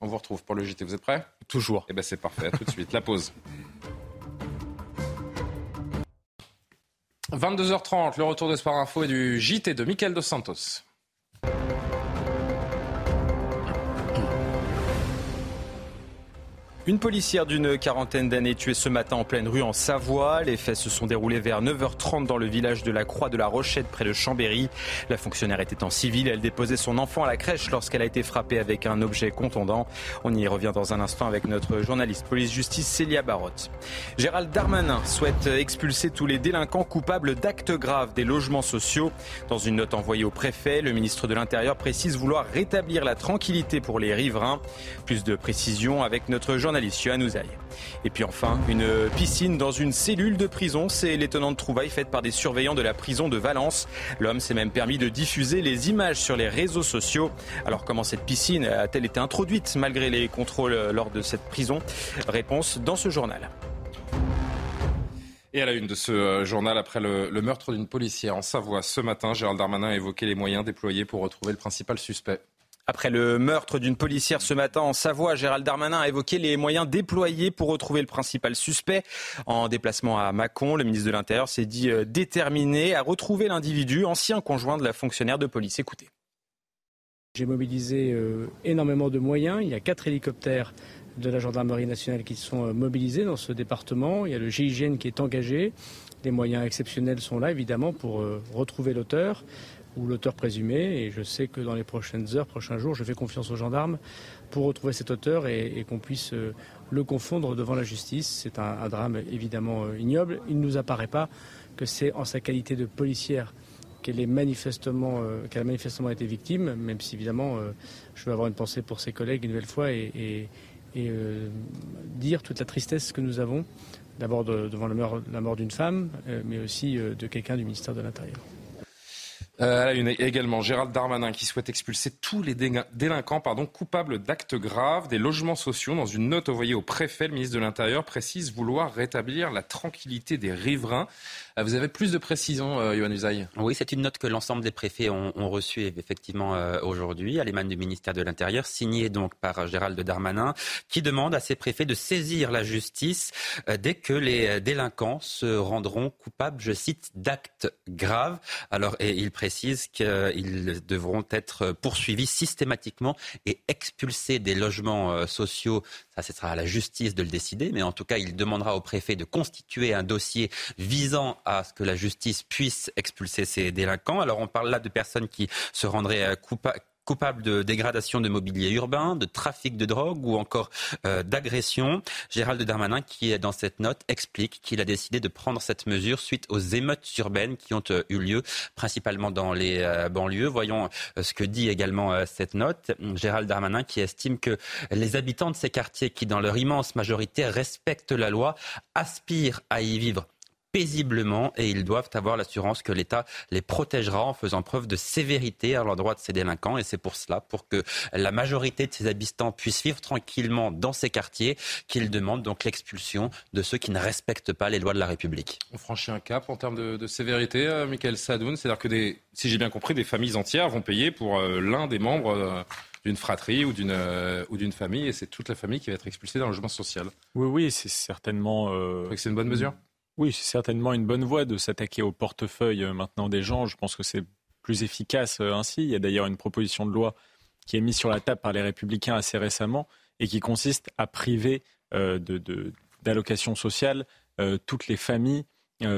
on vous retrouve pour le JT. Vous êtes prêts? Toujours. Eh bien c'est parfait. À tout de suite. La pause. 22h30, le retour de Sport Info et du JT de Michael Dos Santos. Une policière d'une quarantaine d'années tuée ce matin en pleine rue en Savoie. Les faits se sont déroulés vers 9h30 dans le village de la Croix de la Rochette près de Chambéry. La fonctionnaire était en civil. Elle déposait son enfant à la crèche lorsqu'elle a été frappée avec un objet contondant. On y revient dans un instant avec notre journaliste police-justice Célia Barotte. Gérald Darmanin souhaite expulser tous les délinquants coupables d'actes graves des logements sociaux. Dans une note envoyée au préfet, le ministre de l'Intérieur précise vouloir rétablir la tranquillité pour les riverains. Plus de précisions avec notre journaliste et puis enfin, une piscine dans une cellule de prison. C'est l'étonnante trouvaille faite par des surveillants de la prison de Valence. L'homme s'est même permis de diffuser les images sur les réseaux sociaux. Alors comment cette piscine a-t-elle été introduite malgré les contrôles lors de cette prison? Réponse dans ce journal. Et à la une de ce euh, journal, après le, le meurtre d'une policière en Savoie ce matin, Gérald Darmanin a évoqué les moyens déployés pour retrouver le principal suspect. Après le meurtre d'une policière ce matin en Savoie, Gérald Darmanin a évoqué les moyens déployés pour retrouver le principal suspect. En déplacement à Mâcon, le ministre de l'Intérieur s'est dit euh, déterminé à retrouver l'individu, ancien conjoint de la fonctionnaire de police. Écoutez. J'ai mobilisé euh, énormément de moyens. Il y a quatre hélicoptères de la gendarmerie nationale qui sont euh, mobilisés dans ce département. Il y a le GIGN qui est engagé. Des moyens exceptionnels sont là, évidemment, pour retrouver l'auteur ou l'auteur présumé. Et je sais que dans les prochaines heures, prochains jours, je fais confiance aux gendarmes pour retrouver cet auteur et, qu'on puisse euh, le confondre devant la justice. C'est un, drame évidemment euh, ignoble. Il ne nous apparaît pas que c'est en sa qualité de policière qu'elle euh, a manifestement été victime, même si évidemment je veux avoir une pensée pour ses collègues une nouvelle fois et, dire toute la tristesse que nous avons, d'abord devant la mort d'une femme, mais aussi de quelqu'un du ministère de l'Intérieur. Euh, une, également Gérald Darmanin qui souhaite expulser tous les délinquants pardon, coupables d'actes graves des logements sociaux. Dans une note envoyée au préfet, le ministre de l'Intérieur précise vouloir rétablir la tranquillité des riverains. Euh, vous avez plus de précisions, euh, Yohann Oui, c'est une note que l'ensemble des préfets ont, reçue effectivement euh, aujourd'hui à l'émane du ministère de l'Intérieur, signée donc par Gérald Darmanin, qui demande à ses préfets de saisir la justice dès que les délinquants se rendront coupables, je cite, d'actes graves. Alors, et il précise qu'ils devront être poursuivis systématiquement et expulsés des logements sociaux. Ça, ce sera à la justice de le décider, mais en tout cas, il demandera au préfet de constituer un dossier visant à ce que la justice puisse expulser ces délinquants. Alors, on parle là de personnes qui se rendraient euh, coupables coupable de dégradation de mobilier urbain, de trafic de drogue ou encore euh, d'agression. Gérald Darmanin, qui est dans cette note, explique qu'il a décidé de prendre cette mesure suite aux émeutes urbaines qui ont euh, eu lieu principalement dans les euh, banlieues. Voyons ce que dit également cette note. Gérald Darmanin qui estime que les habitants de ces quartiers qui, dans leur immense majorité, respectent la loi, aspirent à y vivre paisiblement et ils doivent avoir l'assurance que l'État les protégera en faisant preuve de sévérité à l'endroit de ces délinquants. Et c'est pour cela, pour que la majorité de ces habitants puissent vivre tranquillement dans ces quartiers, qu'ils demandent donc l'expulsion de ceux qui ne respectent pas les lois de la République. On franchit un cap en termes de, sévérité, euh, Michael Sadoun. C'est-à-dire que, des, si j'ai bien compris, des familles entières vont payer pour euh, l'un des membres. Euh, d'une fratrie ou d'une ou d'une famille et c'est toute la famille qui va être expulsée dans le logement social. Oui, oui, c'est certainement. C'est une bonne mesure? Oui, c'est certainement une bonne voie de s'attaquer au portefeuille euh, maintenant des gens. Je pense que c'est plus efficace euh, ainsi. Il y a d'ailleurs une proposition de loi qui est mise sur la table par les Républicains assez récemment et qui consiste à priver euh, d'allocations sociales toutes les familles,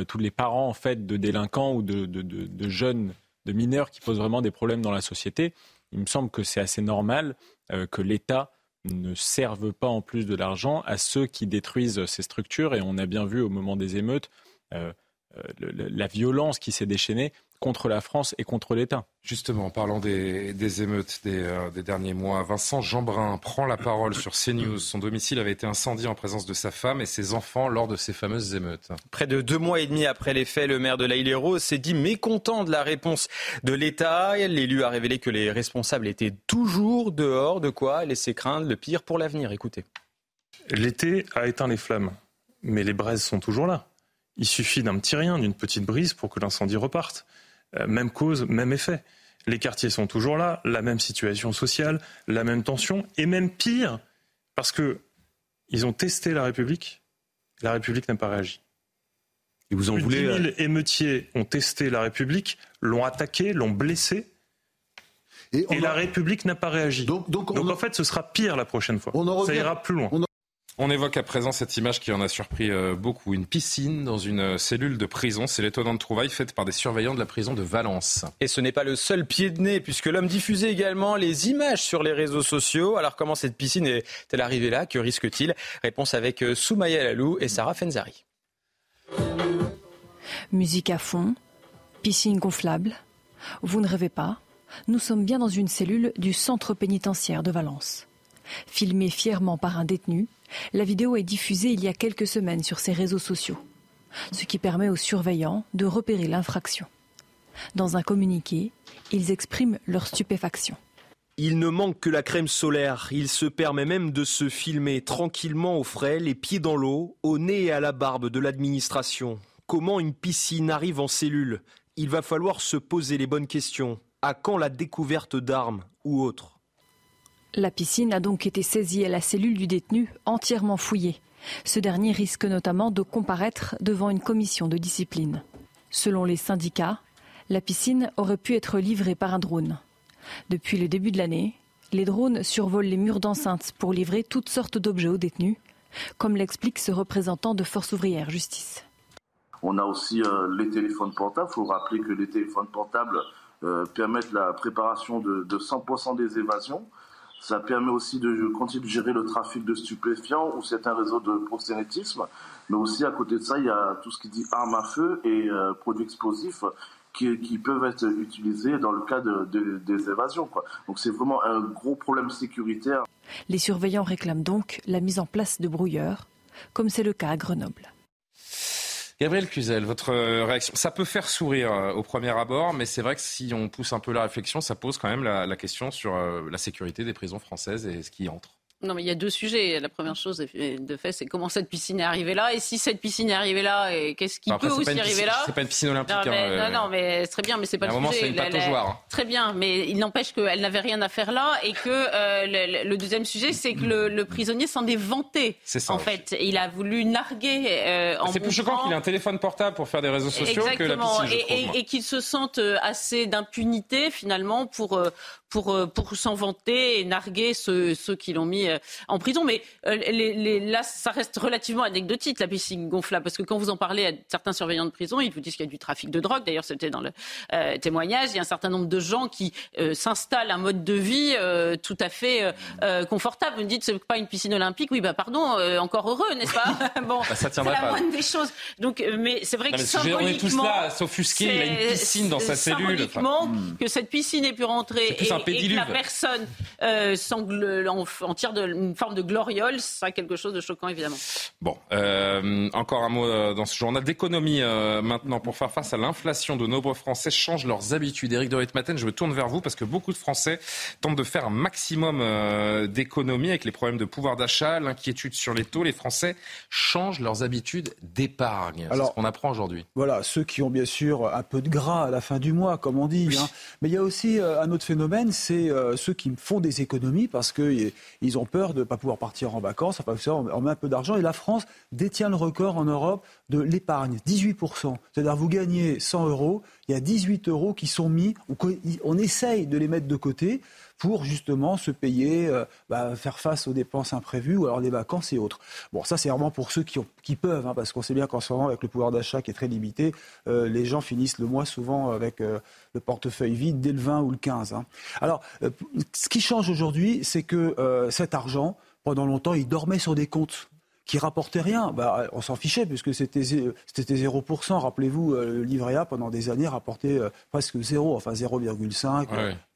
tous les parents en fait de délinquants ou de, de, jeunes, de mineurs qui posent vraiment des problèmes dans la société. Il me semble que c'est assez normal que l'État ne servent pas en plus de l'argent à ceux qui détruisent ces structures. Et on a bien vu au moment des émeutes euh, euh, la violence qui s'est déchaînée contre la France et contre l'État. Justement, en parlant des, émeutes euh, des, derniers mois, Vincent Jeanbrun prend la parole sur CNews. Son domicile avait été incendié en présence de sa femme et ses enfants lors de ces fameuses émeutes. Près de deux mois et demi après les faits, le maire de l'Aïle-et-Rose s'est dit mécontent de la réponse de l'État. L'élu a révélé que les responsables étaient toujours dehors, de quoi laisser craindre le pire pour l'avenir. Écoutez. L'été a éteint les flammes, mais les braises sont toujours là. Il suffit d'un petit rien, d'une petite brise pour que l'incendie reparte. Euh, même cause, même effet. Les quartiers sont toujours là, la même situation sociale, la même tension, et même pire, parce que ils ont testé la République, la République n'a pas réagi. Et vous en Plus voulez 10 000 euh, émeutiers ont testé la République, l'ont attaqué, l'ont blessé, et, la République n'a pas réagi. Donc, en fait, ce sera pire la prochaine fois. Ça ira plus loin. On évoque à présent cette image qui en a surpris euh, beaucoup. Une piscine dans une euh, cellule de prison. C'est l'étonnante trouvaille faite par des surveillants de la prison de Valence. Et ce n'est pas le seul pied de nez, puisque l'homme diffusait également les images sur les réseaux sociaux. Alors comment cette piscine est-elle arrivée là? Que risque-t-il? Réponse avec euh, Soumaya Lalou et Sarah Fenzari. Musique à fond, piscine gonflable. Vous ne rêvez pas? Nous sommes bien dans une cellule du centre pénitentiaire de Valence. Filmée fièrement par un détenu, la vidéo est diffusée il y a quelques semaines sur ses réseaux sociaux, ce qui permet aux surveillants de repérer l'infraction. Dans un communiqué, ils expriment leur stupéfaction. Il ne manque que la crème solaire. Il se permet même de se filmer tranquillement au frais, les pieds dans l'eau, au nez et à la barbe de l'administration. Comment une piscine arrive en cellule? Il va falloir se poser les bonnes questions. À quand la découverte d'armes ou autres? La piscine a donc été saisie à la cellule du détenu, entièrement fouillée. Ce dernier risque notamment de comparaître devant une commission de discipline. Selon les syndicats, la piscine aurait pu être livrée par un drone. Depuis le début de l'année, les drones survolent les murs d'enceinte pour livrer toutes sortes d'objets aux détenus, comme l'explique ce représentant de Force ouvrière Justice. On a aussi euh, les téléphones portables. Il faut rappeler que les téléphones portables euh, permettent la préparation de 100% des évasions. Ça permet aussi de continuer de gérer le trafic de stupéfiants ou certains réseaux de proxénétisme. Mais aussi, à côté de ça, il y a tout ce qui dit armes à feu et euh, produits explosifs qui, peuvent être utilisés dans le cas des évasions. Donc c'est vraiment un gros problème sécuritaire. Les surveillants réclament donc la mise en place de brouilleurs, comme c'est le cas à Grenoble. Gabriel Cluzel, votre euh, réaction, ça peut faire sourire euh, au premier abord, mais c'est vrai que si on pousse un peu la réflexion, ça pose quand même la, la question sur euh, la sécurité des prisons françaises et ce qui entre. Non, mais il y a deux sujets. La première chose, de fait, c'est comment cette piscine est arrivée là. Et si cette piscine est arrivée là, qu'est-ce qui peut aussi arriver là C'est pas une piscine olympique. Non, mais, hein, non, non, mais c'est très bien, mais c'est pas le moment, sujet. Une hein. Très bien, mais il n'empêche qu'elle n'avait rien à faire là et que euh, le, deuxième sujet, c'est que le, prisonnier s'en est vanté. C'est ça. En fait, il a voulu narguer. Euh, c'est plus choquant qu'il ait un téléphone portable pour faire des réseaux sociaux que la piscine. et, et, et qu'il se sente euh, assez d'impunité finalement pour pour, euh, pour s'en vanter et narguer ceux, ceux qui l'ont mis euh, en prison. Mais euh, les, les, là, ça reste relativement anecdotique, la piscine gonflable, parce que quand vous en parlez à certains surveillants de prison, ils vous disent qu'il y a du trafic de drogue. D'ailleurs, c'était dans le témoignage. Il y a un certain nombre de gens qui s'installent un mode de vie tout à fait confortable. Vous me dites, c'est pas une piscine olympique. Oui, bah pardon, encore heureux, n'est-ce pas? Bon, bah, c'est la moindre des choses. Donc, mais c'est vrai que symboliquement, on est tous là s'offusquer. Il a une piscine dans sa cellule. Symboliquement, que cette piscine ait pu rentrer et que la personne euh, en, tire de, une forme de gloriole, c'est quelque chose de choquant, évidemment. Bon, euh, encore un mot euh, dans ce journal d'économie euh, maintenant. Pour faire face à l'inflation, de nombreux Français changent leurs habitudes. Éric de Ritmaten, je me tourne vers vous parce que beaucoup de Français tentent de faire un maximum d'économie avec les problèmes de pouvoir d'achat, l'inquiétude sur les taux. Les Français changent leurs habitudes d'épargne. C'est ce qu'on apprend aujourd'hui. Voilà, ceux qui ont bien sûr un peu de gras à la fin du mois, comme on dit. Hein. Mais il y a aussi un autre phénomène, c'est euh, ceux qui font des économies parce qu'ils ont peur de ne pas pouvoir partir en vacances. On met un peu d'argent. Et la France détient le record en Europe de l'épargne, 18%. C'est-à-dire, vous gagnez 100 euros, il y a 18 euros qui sont mis, on essaye de les mettre de côté pour justement se payer, euh, bah, faire face aux dépenses imprévues ou alors les vacances et autres. Bon, ça c'est vraiment pour ceux qui, qui peuvent, hein, parce qu'on sait bien qu'en ce moment, avec le pouvoir d'achat qui est très limité, euh, les gens finissent le mois souvent avec euh, le portefeuille vide dès le 20 ou le 15. Hein. Alors, ce qui change aujourd'hui, c'est que cet argent, pendant longtemps, il dormait sur des comptes qui rapportait rien. Bah, on s'en fichait puisque c'était 0%. Rappelez-vous, le livret A pendant des années rapportait presque zéro, enfin 0,5,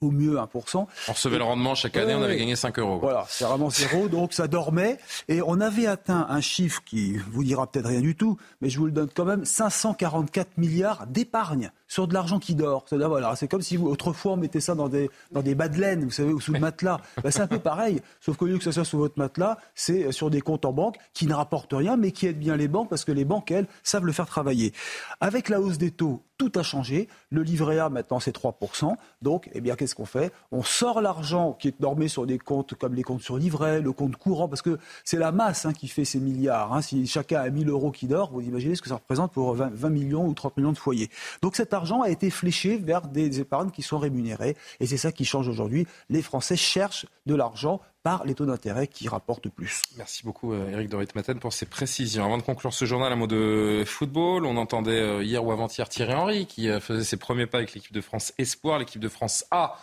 au mieux 1%. On recevait le rendement chaque année, on avait gagné 5 euros. Voilà, c'est vraiment zéro, donc ça dormait. Et on avait atteint un chiffre qui vous dira peut-être rien du tout, mais je vous le donne quand même, 544 milliards d'épargne sur de l'argent qui dort. C'est voilà, comme si vous, autrefois on mettait ça dans des, dans des bas de laine, vous savez, ou sous le matelas. Ben, c'est un peu pareil, sauf qu'au lieu que ça soit sous votre matelas, c'est sur des comptes en banque qui ne rapportent rien, mais qui aident bien les banques parce que les banques, elles, savent le faire travailler. Avec la hausse des taux, tout a changé. Le livret A, maintenant, c'est 3%. Donc, eh bien, qu'est-ce qu'on fait? On sort l'argent qui est normé sur des comptes comme les comptes sur livret, le compte courant, parce que c'est la masse hein, qui fait ces milliards. Hein. Si chacun a 1000 euros qui dort, vous imaginez ce que ça représente pour 20, millions ou 30 millions de foyers. Donc, cet argent a été fléché vers des épargnes qui sont rémunérées. Et c'est ça qui change aujourd'hui. Les Français cherchent de l'argent par les taux d'intérêt qui rapportent plus. Merci beaucoup Eric euh, Dorit-Maten pour ces précisions. Avant de conclure ce journal, un mot de football. On entendait euh, hier ou avant-hier Thierry Henry qui euh, faisait ses premiers pas avec l'équipe de France Espoir, l'équipe de France A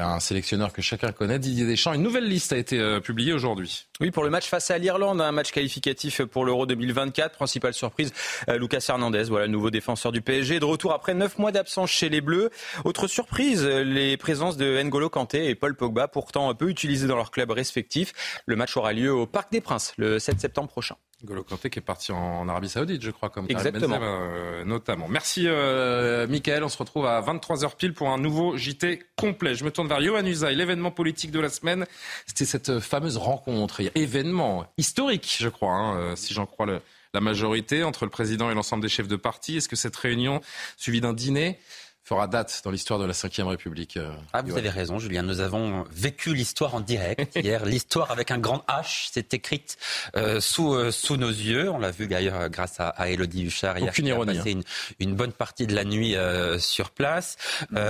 un sélectionneur que chacun connaît, Didier Deschamps. Une nouvelle liste a été euh, publiée aujourd'hui. Oui, pour le match face à l'Irlande, un match qualificatif pour l'Euro 2024. Principale surprise, euh, Lucas Hernandez, voilà, nouveau défenseur du PSG, de retour après neuf mois d'absence chez les Bleus. Autre surprise, les présences de N'Golo Kanté et Paul Pogba, pourtant un peu utilisés dans leurs clubs respectifs. Le match aura lieu au Parc des Princes le 7 septembre prochain. Golo Kanté qui est parti en Arabie Saoudite, je crois, comme Exactement. Euh, notamment. Merci, euh, Michael. On se retrouve à 23h pile pour un nouveau JT complet. Je me tourne vers Johan Usaï, l'événement politique de la semaine. C'était cette fameuse rencontre, événement historique, je crois, hein, euh, si j'en crois la majorité, entre le président et l'ensemble des chefs de parti. Est-ce que cette réunion, suivie d'un dîner, fera date dans l'histoire de la Ve République. Euh, ah, vous avez raison, Julien. Nous avons vécu l'histoire en direct hier. l'histoire avec un grand H s'est écrite euh, sous, euh, sous nos yeux. On l'a vu d'ailleurs grâce à, à Elodie Huchard hier. Aucune ironie. A passé hein. une, une, bonne partie de la nuit sur place.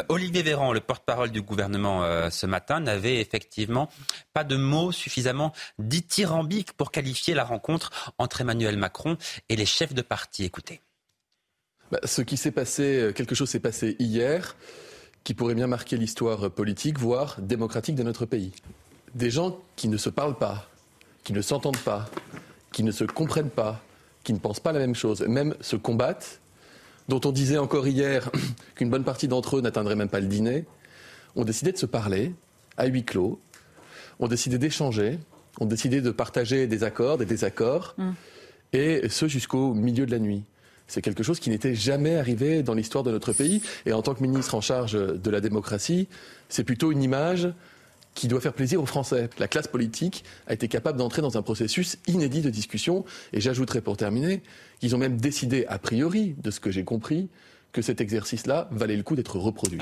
Olivier Véran, le porte-parole du gouvernement ce matin, n'avait effectivement pas de mots suffisamment dithyrambiques pour qualifier la rencontre entre Emmanuel Macron et les chefs de parti. Écoutez. Bah, ce qui s'est passé, euh, quelque chose s'est passé hier qui pourrait bien marquer l'histoire politique, voire démocratique de notre pays. Des gens qui ne se parlent pas, qui ne s'entendent pas, qui ne se comprennent pas, qui ne pensent pas la même chose, même se combattent, dont on disait encore hier qu'une bonne partie d'entre eux n'atteindrait même pas le dîner, ont décidé de se parler à huis clos, ont décidé d'échanger, ont décidé de partager des accords, des désaccords, mmh. et ce jusqu'au milieu de la nuit. C'est quelque chose qui n'était jamais arrivé dans l'histoire de notre pays. Et en tant que ministre en charge de la démocratie, c'est plutôt une image qui doit faire plaisir aux Français. La classe politique a été capable d'entrer dans un processus inédit de discussion. Et j'ajouterai pour terminer qu'ils ont même décidé, a priori, de ce que j'ai compris, que cet exercice-là valait le coup d'être reproduit.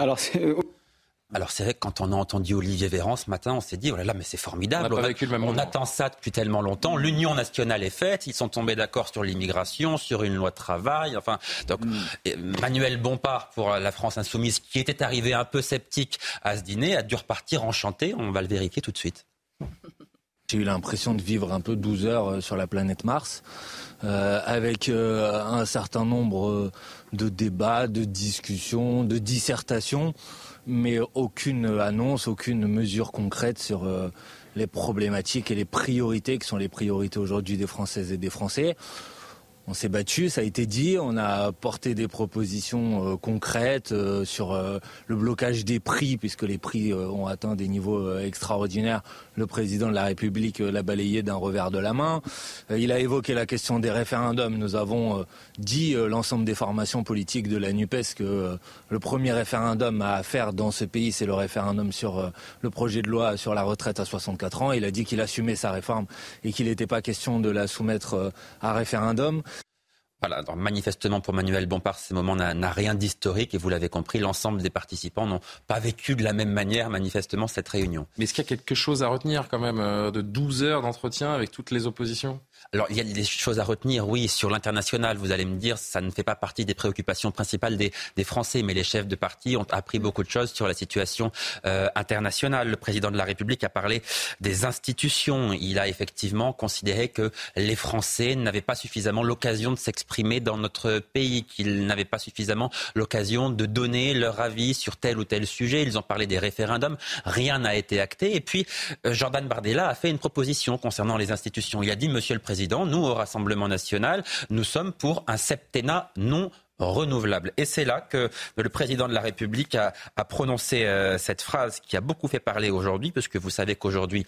Alors c'est vrai que quand on a entendu Olivier Véran ce matin, on s'est dit, oh là là, mais c'est formidable. On, attend ça depuis tellement longtemps. L'union nationale est faite. Ils sont tombés d'accord sur l'immigration, sur une loi de travail. Enfin, donc mm. Manuel Bompard pour la France insoumise, qui était arrivé un peu sceptique à ce dîner, a dû repartir enchanté. On va le vérifier tout de suite. J'ai eu l'impression de vivre un peu 12 heures euh, sur la planète Mars, euh, avec euh, un certain nombre de débats, de discussions, de dissertations mais aucune annonce, aucune mesure concrète sur euh, les problématiques et les priorités qui sont les priorités aujourd'hui des Françaises et des Français. On s'est battu, ça a été dit, on a porté des propositions euh, concrètes euh, sur euh, le blocage des prix, puisque les prix ont atteint des niveaux extraordinaires. Le président de la République l'a balayé d'un revers de la main. il a évoqué la question des référendums. Nous avons dit l'ensemble des formations politiques de la NUPES que le premier référendum à faire dans ce pays, c'est le référendum sur le projet de loi sur la retraite à 64 ans. Il a dit qu'il assumait sa réforme et qu'il n'était pas question de la soumettre à référendum. Voilà, manifestement pour Manuel Bompard, ce moment n'a rien d'historique et vous l'avez compris, l'ensemble des participants n'ont pas vécu de la même manière manifestement cette réunion. Mais est-ce qu'il y a quelque chose à retenir quand même euh, de 12 heures d'entretien avec toutes les oppositions? Alors, il y a des choses à retenir, oui, sur l'international, vous allez me dire, ça ne fait pas partie des préoccupations principales des, Français, mais les chefs de parti ont appris beaucoup de choses sur la situation euh, internationale. Le président de la République a parlé des institutions. Il a effectivement considéré que les Français n'avaient pas suffisamment l'occasion de s'exprimer dans notre pays, qu'ils n'avaient pas suffisamment l'occasion de donner leur avis sur tel ou tel sujet. Ils ont parlé des référendums, rien n'a été acté. Et puis, euh, Jordan Bardella a fait une proposition concernant les institutions. Il a dit, Monsieur le Président, nous, au Rassemblement national, nous sommes pour un septennat non renouvelable. Et c'est là que le président de la République a, prononcé euh, cette phrase qui a beaucoup fait parler aujourd'hui, parce que vous savez qu'aujourd'hui,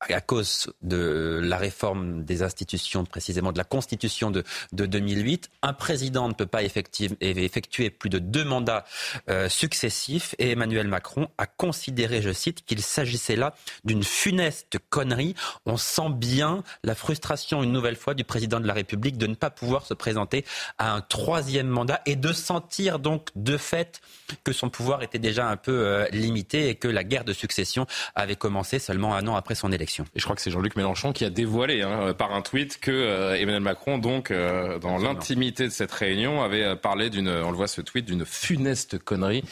à cause de la réforme des institutions, précisément de la Constitution de, de 2008, un président ne peut pas effectuer plus de deux mandats euh, successifs et Emmanuel Macron a considéré, je cite, qu'il s'agissait là d'une funeste connerie. On sent bien la frustration une nouvelle fois du président de la République de ne pas pouvoir se présenter à un troisième mandat et de sentir donc de fait que son pouvoir était déjà un peu euh, limité et que la guerre de succession avait commencé seulement un an après son élection. Et je crois que c'est Jean-Luc Mélenchon qui a dévoilé hein, par un tweet que euh, Emmanuel Macron, donc, euh, dans l'intimité de cette réunion, avait euh, parlé d'une, on le voit ce tweet, d'une funeste connerie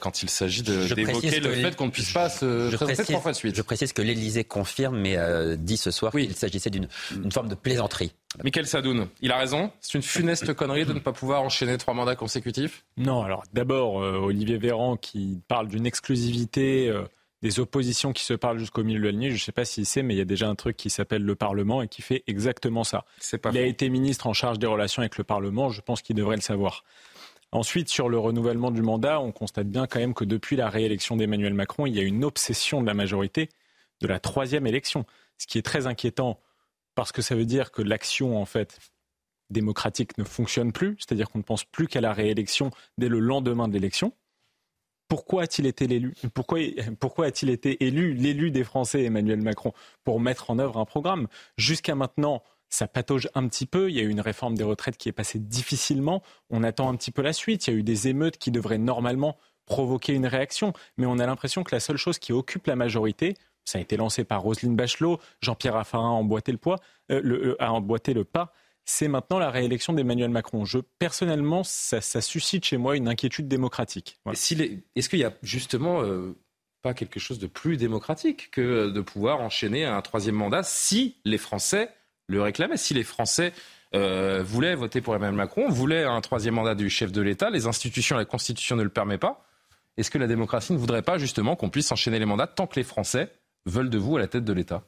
quand il s'agit d'évoquer le fait qu'on ne puisse pas se je présenter trois fois de suite. Je précise que l'Élysée confirme, mais dit ce soir qu'il s'agissait d'une forme de plaisanterie. Michael Sadoun, il a raison. C'est une funeste connerie de ne pas pouvoir enchaîner trois mandats consécutifs Non, alors d'abord, Olivier Véran qui parle d'une exclusivité des oppositions qui se parlent jusqu'au milieu de la ligne. Je ne sais pas s'il sait, mais il y a déjà un truc qui s'appelle le Parlement et qui fait exactement ça. il a été ministre en charge des relations avec le Parlement. Je pense qu'il devrait le savoir. Ensuite, sur le renouvellement du mandat, on constate bien quand même que depuis la réélection d'Emmanuel Macron, il y a une obsession de la majorité de la troisième élection, ce qui est très inquiétant parce que ça veut dire que l'action en fait démocratique ne fonctionne plus, c'est-à-dire qu'on ne pense plus qu'à la réélection dès le lendemain de l'élection pourquoi a-t-il été pourquoi a-t-il été élu, l'élu des Français, Emmanuel Macron, pour mettre en œuvre un programme? Jusqu'à maintenant, ça patauge un petit peu. Il y a eu une réforme des retraites qui est passée difficilement. On attend un petit peu la suite. Il y a eu des émeutes qui devraient normalement provoquer une réaction. Mais on a l'impression que la seule chose qui occupe la majorité, ça a été lancé par Roselyne Bachelot, Jean-Pierre Raffarin a emboîté le, poids, euh, euh, a emboîté le pas, c'est maintenant la réélection d'Emmanuel Macron. Je, personnellement, ça, suscite chez moi une inquiétude démocratique. Est-ce qu'il y a justement euh, pas quelque chose de plus démocratique que de pouvoir enchaîner un troisième mandat si les Français le réclamaient, si les Français euh, voulaient voter pour Emmanuel Macron, voulaient un troisième mandat du chef de l'État, les institutions, la Constitution ne le permet pas? Est-ce que la démocratie ne voudrait pas justement qu'on puisse enchaîner les mandats tant que les Français veulent de vous à la tête de l'État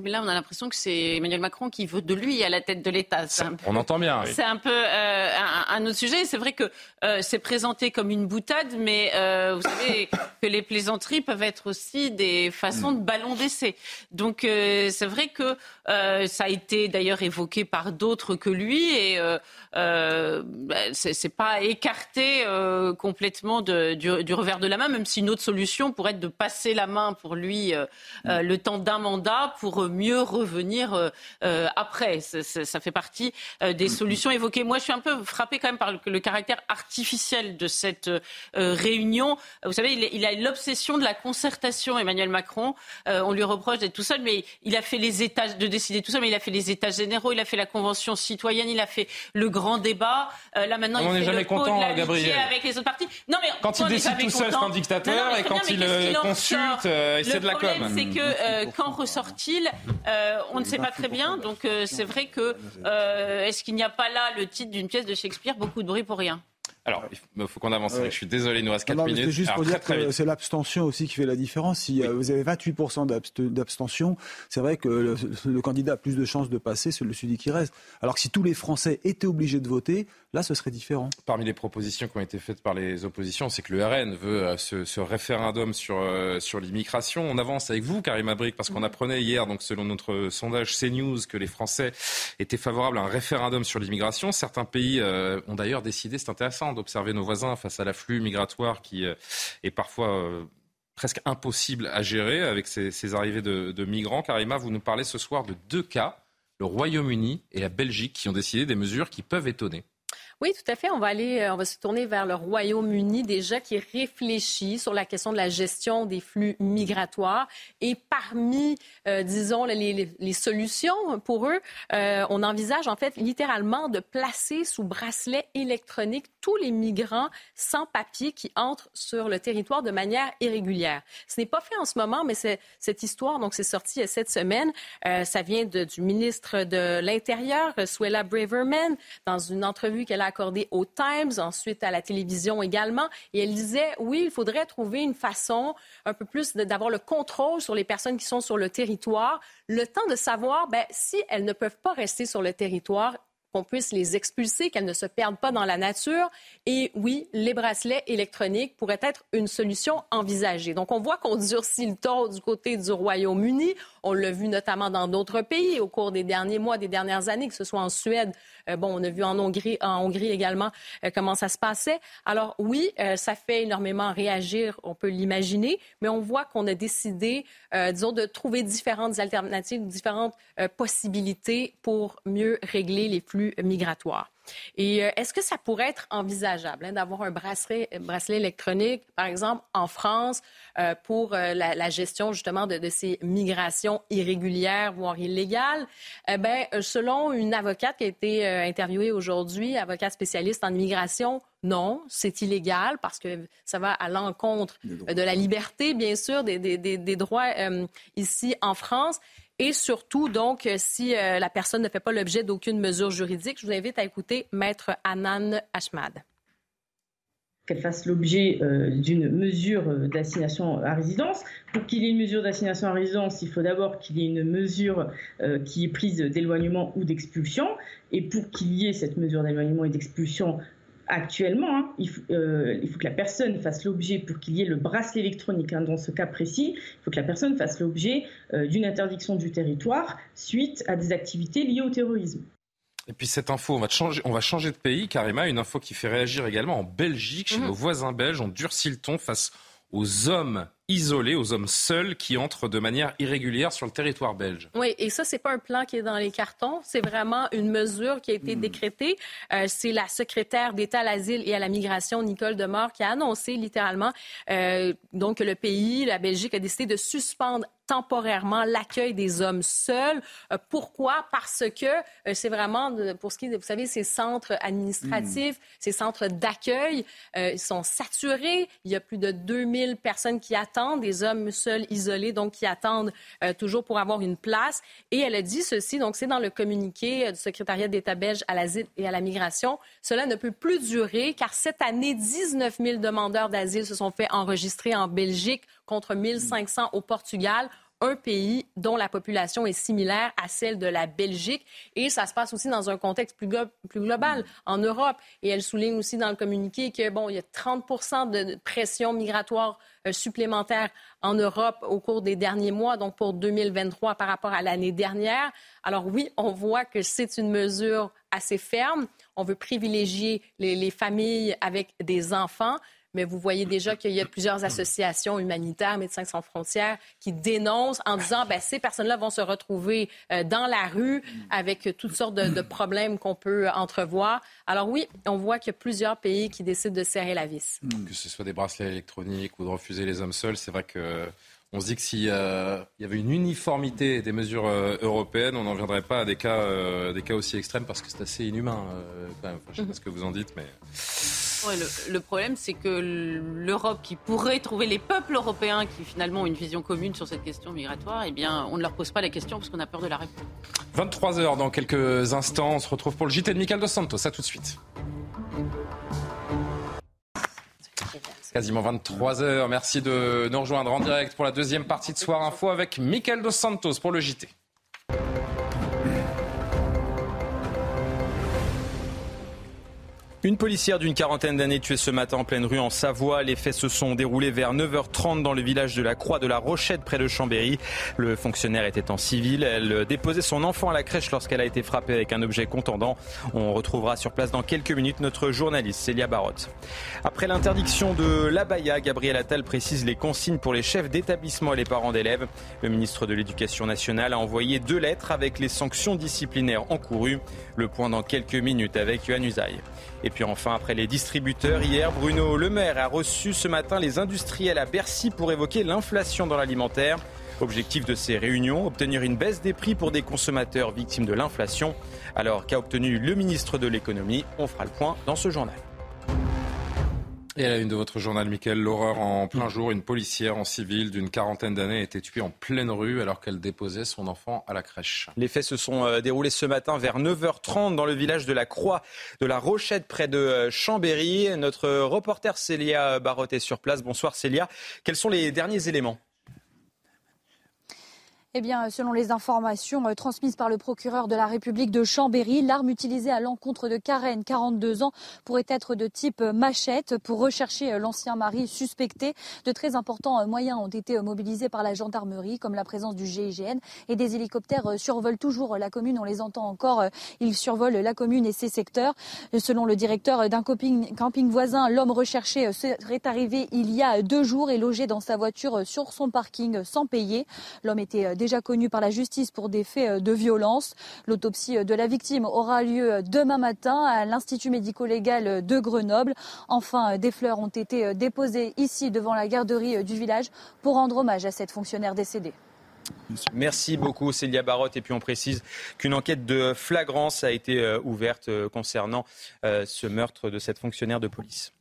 mais là, on a l'impression que c'est Emmanuel Macron qui veut de lui à la tête de l'État. On entend bien. C'est un peu euh, un, autre sujet. C'est vrai que euh, c'est présenté comme une boutade, mais euh, vous savez que les plaisanteries peuvent être aussi des façons de ballon d'essai. Donc c'est vrai que ça a été d'ailleurs évoqué par d'autres que lui, et bah, c'est pas écarté complètement de, du, du, revers de la main, même si une autre solution pourrait être de passer la main pour lui le temps d'un mandat pour mieux revenir euh, euh, après. Ça, fait partie euh, des solutions évoquées. Moi, je suis un peu frappée quand même par le, caractère artificiel de cette réunion. Vous savez, il, a l'obsession de la concertation, Emmanuel Macron. on lui reproche d'être tout seul, mais il a fait les états, de décider tout seul, mais il a fait les états généraux, il a fait la convention citoyenne, il a fait le grand débat. là, maintenant, on il fait le content, de Gabriel. avec les autres partis. Non, mais quand il décide tout seul, c'est un dictateur, et quand il consulte, c'est de la com. Le problème, c'est que quand ressort-il euh, on ne sait pas très bien. Donc euh, c'est vrai que euh, est-ce qu'il n'y a pas là le titre d'une pièce de Shakespeare Beaucoup de bruit pour rien? Alors, il faut qu'on avance. Je suis désolé, il nous reste 4 non, minutes. C'est juste pour dire que c'est l'abstention aussi qui fait la différence. Si vous avez 28% d'abstention, c'est vrai que le, candidat a plus de chances de passer, c'est celui qui reste. Alors que si tous les Français étaient obligés de voter, Là, ce serait différent. Parmi les propositions qui ont été faites par les oppositions, c'est que le RN veut euh, ce, référendum sur, euh, sur l'immigration. On avance avec vous, Karim Abrik, parce qu'on apprenait hier, donc selon notre sondage CNews, que les Français étaient favorables à un référendum sur l'immigration. Certains pays euh, ont d'ailleurs décidé, c'est intéressant d'observer nos voisins face à l'afflux migratoire qui est parfois presque impossible à gérer avec ces, arrivées de, de migrants. Karima, vous nous parlez ce soir de deux cas, le Royaume-Uni et la Belgique, qui ont décidé des mesures qui peuvent étonner. Oui, tout à fait. On va aller, euh, on va se tourner vers le Royaume-Uni déjà qui réfléchit sur la question de la gestion des flux migratoires. Et parmi, euh, disons, les, solutions pour eux, euh, on envisage en fait littéralement de placer sous bracelet électronique tous les migrants sans papier qui entrent sur le territoire de manière irrégulière. Ce n'est pas fait en ce moment, mais cette histoire, donc c'est sorti cette semaine, ça vient du ministre de l'Intérieur, Suella Braverman, dans une entrevue qu'elle a accordée au Times, ensuite à la télévision également. Et elle disait, oui, il faudrait trouver une façon un peu plus d'avoir le contrôle sur les personnes qui sont sur le territoire, le temps de savoir ben, si elles ne peuvent pas rester sur le territoire qu'on puisse les expulser, qu'elles ne se perdent pas dans la nature. Et oui, les bracelets électroniques pourraient être une solution envisagée. Donc, on voit qu'on durcit le taux du côté du Royaume-Uni. On l'a vu notamment dans d'autres pays au cours des derniers mois, des dernières années, que ce soit en Suède. Euh, bon, on a vu en Hongrie, en Hongrie également euh, comment ça se passait. Alors oui, euh, ça fait énormément réagir, on peut l'imaginer, mais on voit qu'on a décidé, disons, de trouver différentes alternatives, différentes possibilités pour mieux régler les flux migratoires. Et euh, est-ce que ça pourrait être envisageable hein, d'avoir un bracelet, bracelet, électronique, par exemple, en France, euh, pour euh, la, gestion justement de, ces migrations irrégulières, voire illégales? Eh ben, selon une avocate qui a été interviewée aujourd'hui, avocate spécialiste en immigration, non, c'est illégal parce que ça va à l'encontre de la liberté, bien sûr, des, des, des droits ici en France. Et surtout, donc, si euh, la personne ne fait pas l'objet d'aucune mesure juridique, je vous invite à écouter Maître Anan Ashmad qu'elle fasse l'objet euh, d'une mesure euh, d'assignation à résidence. Pour qu'il y ait une mesure d'assignation à résidence, il faut d'abord qu'il y ait une mesure qui est prise d'éloignement ou d'expulsion. Et pour qu'il y ait cette mesure d'éloignement et d'expulsion, actuellement, hein, euh, il, faut, que la personne fasse l'objet, pour qu'il y ait le bracelet électronique hein, dans ce cas précis, il faut que la personne fasse l'objet euh, d'une interdiction du territoire suite à des activités liées au terrorisme. Et puis cette info, on va changer, on va changer de pays, carrément, une info qui fait réagir également en Belgique, chez mmh. nos voisins belges, on durcit le ton face aux hommes isolés, aux hommes seuls qui entrent de manière irrégulière sur le territoire belge. Oui, et ça, c'est pas un plan qui est dans les cartons, c'est vraiment une mesure qui a été hmm. décrétée. Euh, c'est la secrétaire d'État à l'asile et à la migration, Nicole Demore, qui a annoncé littéralement euh, donc que le pays, la Belgique, a décidé de suspendre temporairement l'accueil des hommes seuls. Euh, pourquoi? Parce que euh, c'est vraiment, pour ce qui est, vous savez, ces centres administratifs, hmm. ces centres d'accueil, euh, ils sont saturés. Il y a plus de 2000 personnes qui attendent, des hommes seuls isolés, donc qui attendent toujours pour avoir une place. Et elle a dit ceci, donc c'est dans le communiqué du secrétariat d'État belge à l'asile et à la migration. Cela ne peut plus durer car cette année, 19 000 demandeurs d'asile se sont fait enregistrer en Belgique contre 1500 au Portugal un pays dont la population est similaire à celle de la Belgique. Et ça se passe aussi dans un contexte plus, global en Europe. Et elle souligne aussi dans le communiqué que, bon, il y a 30% de pression migratoire euh, supplémentaire en Europe au cours des derniers mois, donc pour 2023 par rapport à l'année dernière. Alors oui, on voit que c'est une mesure assez ferme. On veut privilégier les familles avec des enfants mais vous voyez déjà qu'il y a plusieurs associations humanitaires, Médecins sans frontières, qui dénoncent en disant ben, ces personnes-là vont se retrouver euh, dans la rue avec toutes sortes de, problèmes qu'on peut entrevoir. Alors oui, on voit qu'il y a plusieurs pays qui décident de serrer la vis. Que ce soit des bracelets électroniques ou de refuser les hommes seuls, c'est vrai que on se dit que s'il y avait une uniformité des mesures euh, européennes, on n'en viendrait pas à des cas, euh, des cas aussi extrêmes parce que c'est assez inhumain. je ne sais pas ce que vous en dites, mais le, problème, c'est que l'Europe, qui pourrait trouver les peuples européens qui finalement ont une vision commune sur cette question migratoire, eh bien, on ne leur pose pas la question parce qu'on a peur de la réponse. 23 h dans quelques instants, on se retrouve pour le JT de Michael Dos Santos. À tout de suite. Quasiment 23 h Merci de nous rejoindre en direct pour la deuxième partie de Soir Info avec Michael Dos Santos pour le JT. Une policière d'une quarantaine d'années tuée ce matin en pleine rue en Savoie. Les faits se sont déroulés vers 9h30 dans le village de la Croix de la Rochette près de Chambéry. Le fonctionnaire était en civil. Elle déposait son enfant à la crèche lorsqu'elle a été frappée avec un objet contendant. On retrouvera sur place dans quelques minutes notre journaliste Célia Barotte. Après l'interdiction de l'abaya, Gabriel Attal précise les consignes pour les chefs d'établissement et les parents d'élèves. Le ministre de l'Éducation nationale a envoyé deux lettres avec les sanctions disciplinaires encourues. Le point dans quelques minutes avec Yohann Usaï. Puis enfin, après les distributeurs, hier, Bruno Le Maire a reçu ce matin les industriels à Bercy pour évoquer l'inflation dans l'alimentaire. Objectif de ces réunions, obtenir une baisse des prix pour des consommateurs victimes de l'inflation. Alors qu'a obtenu le ministre de l'économie? On fera le point dans ce journal. Et à la une de votre journal, Michael, l'horreur en plein jour. Une policière en civil d'une quarantaine d'années a été tuée en pleine rue alors qu'elle déposait son enfant à la crèche. Les faits se sont euh, déroulés ce matin vers 9h30 dans le village de la Croix de la Rochette près de euh, Chambéry. Notre reporter Célia Barotte est sur place. Bonsoir Célia. Quels sont les derniers éléments? Eh bien, selon les informations euh, transmises par le procureur de la République de Chambéry, l'arme utilisée à l'encontre de Karen, 42 ans, pourrait être de type machette. Pour rechercher euh, l'ancien mari suspecté, de très importants euh, moyens ont été mobilisés par la gendarmerie, comme la présence du GIGN et des hélicoptères survolent toujours la commune. On les entend encore. Ils survolent la commune et ses secteurs. Selon le directeur d'un camping, camping voisin, l'homme recherché serait arrivé il y a deux jours et logé dans sa voiture sur son parking sans payer. L'homme était déjà connu par la justice pour des faits euh, de violence. L'autopsie euh, de la victime aura lieu euh, demain matin à l'Institut médico-légal de Grenoble. Enfin, des fleurs ont été déposées ici devant la garderie du village pour rendre hommage à cette fonctionnaire décédée. Merci beaucoup Célia Barotte. Et puis on précise qu'une enquête de flagrance a été ouverte concernant ce meurtre de cette fonctionnaire de police.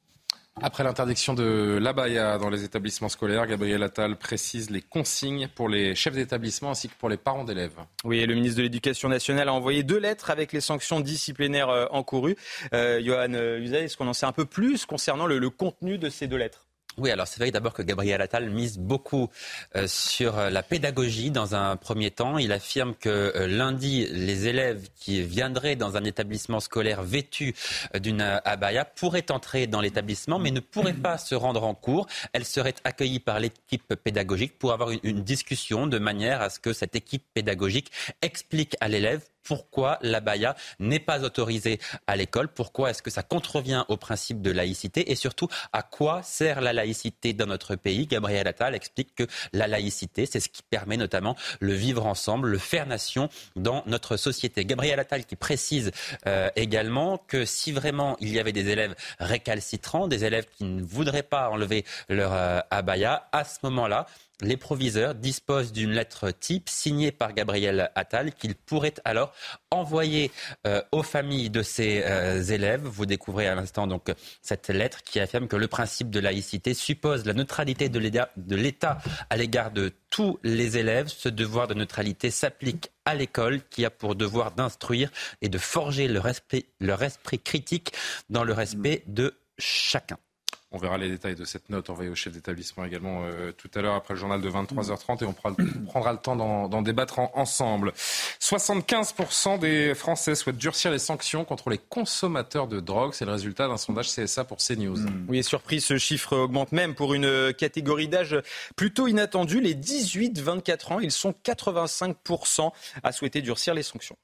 Après l'interdiction de l'abaya dans les établissements scolaires, Gabriel Attal précise les consignes pour les chefs d'établissement ainsi que pour les parents d'élèves. Oui, le ministre de l'Éducation nationale a envoyé deux lettres avec les sanctions disciplinaires euh, encourues. Euh, Johan Usaï, est-ce qu'on en sait un peu plus concernant le contenu de ces deux lettres? Oui, alors c'est vrai d'abord que Gabriel Attal mise beaucoup euh, sur euh, la pédagogie dans un premier temps. Il affirme que euh, lundi, les élèves qui viendraient dans un établissement scolaire vêtu d'une abaya pourraient entrer dans l'établissement, mais ne pourraient pas se rendre en cours. Elles seraient accueillies par l'équipe pédagogique pour avoir une discussion de manière à ce que cette équipe pédagogique explique à l'élève pourquoi l'abaya n'est pas autorisée à l'école, pourquoi est-ce que ça contrevient au principe de laïcité et surtout à quoi sert la laïcité dans notre pays? Gabriel Attal explique que la laïcité, c'est ce qui permet notamment le vivre ensemble, le faire nation dans notre société. Gabriel Attal qui précise euh, également que si vraiment il y avait des élèves récalcitrants, des élèves qui ne voudraient pas enlever leur euh, abaya, à ce moment-là, les proviseurs disposent d'une lettre type signée par Gabriel Attal qu'il pourrait alors envoyer euh, aux familles de ces euh, élèves. Vous découvrez à l'instant donc cette lettre qui affirme que le principe de laïcité suppose la neutralité de l'État à l'égard de tous les élèves. Ce devoir de neutralité s'applique à l'école qui a pour devoir d'instruire et de forger leur esprit, leur esprit critique dans le respect de chacun. On verra les détails de cette note envoyée au chef d'établissement également euh, tout à l'heure après le journal de 23h30 et on prendra, le temps d'en débattre ensemble. 75% des Français souhaitent durcir les sanctions contre les consommateurs de drogue. C'est le résultat d'un sondage CSA pour CNews. Mmh. Oui, surpris, ce chiffre augmente même pour une catégorie d'âge plutôt inattendue. Les 18-24 ans, ils sont 85% à souhaiter durcir les sanctions.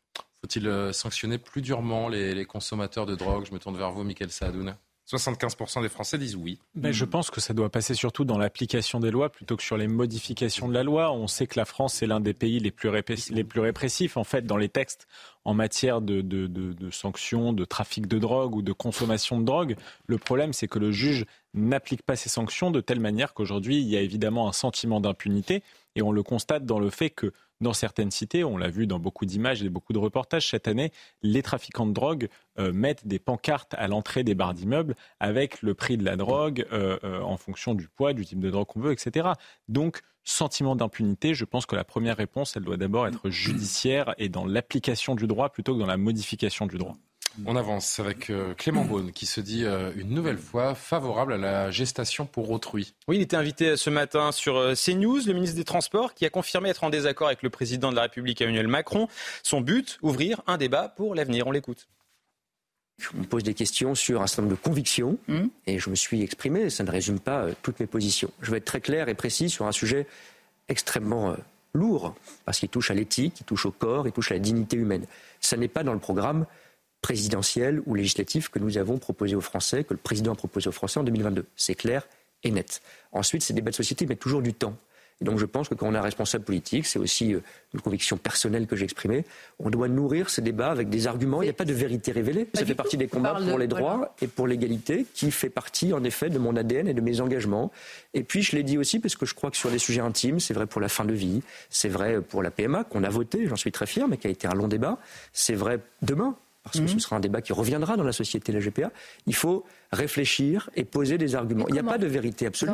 Faut-il euh, sanctionner plus durement les, les, consommateurs de drogue? Je me tourne vers vous, Michael Saadouna. 75% des Français disent oui. Ben, je pense que ça doit passer surtout dans l'application des lois plutôt que sur les modifications de la loi. On sait que la France est l'un des pays les plus, répressifs en fait dans les textes en matière de, de, sanctions, de trafic de drogue ou de consommation de drogue. Le problème, c'est que le juge n'applique pas ces sanctions de telle manière qu'aujourd'hui, il y a évidemment un sentiment d'impunité et on le constate dans le fait que dans certaines cités, on l'a vu dans beaucoup d'images et beaucoup de reportages cette année, les trafiquants de drogue euh, mettent des pancartes à l'entrée des bars d'immeubles avec le prix de la drogue euh, euh, en fonction du poids, du type de drogue qu'on veut, etc. Donc, sentiment d'impunité, je pense que la première réponse, elle doit d'abord être judiciaire et dans l'application du droit plutôt que dans la modification du droit. On avance avec euh, Clément Beaune qui se dit euh, une nouvelle fois favorable à la gestation pour autrui. Oui, il était invité ce matin sur euh, CNews, le ministre des Transports, qui a confirmé être en désaccord avec le président de la République Emmanuel Macron. Son but, ouvrir un débat pour l'avenir. On l'écoute. On me pose des questions sur un certain nombre de convictions mmh. et je me suis exprimé. Ça ne résume pas toutes mes positions. Je vais être très clair et précis sur un sujet extrêmement lourd parce qu'il touche à l'éthique, il touche au corps, il touche à la dignité humaine. Ça n'est pas dans le programme présidentielle ou législatif que nous avons proposé aux Français, que le président a proposé aux Français en 2022. C'est clair et net. Ensuite, ces débats de société mettent toujours du temps. Et donc je pense que quand on est responsable politique, c'est aussi euh, une conviction personnelle que j'ai exprimée, on doit nourrir ces débats avec des arguments. Il n'y a pas de vérité révélée. Ça fait partie des combats pour les droits et pour l'égalité, qui fait partie en effet de mon ADN et de mes engagements. Et puis je l'ai dit aussi parce que je crois que sur des sujets intimes, c'est vrai pour la fin de vie, c'est vrai pour la PMA qu'on a voté, j'en suis très fier, mais qui a été un long débat. C'est vrai demain parce que ce mhm. sera un débat qui reviendra dans la société la GPA, il faut réfléchir et poser des arguments. Il n'y a pas de vérité absolue.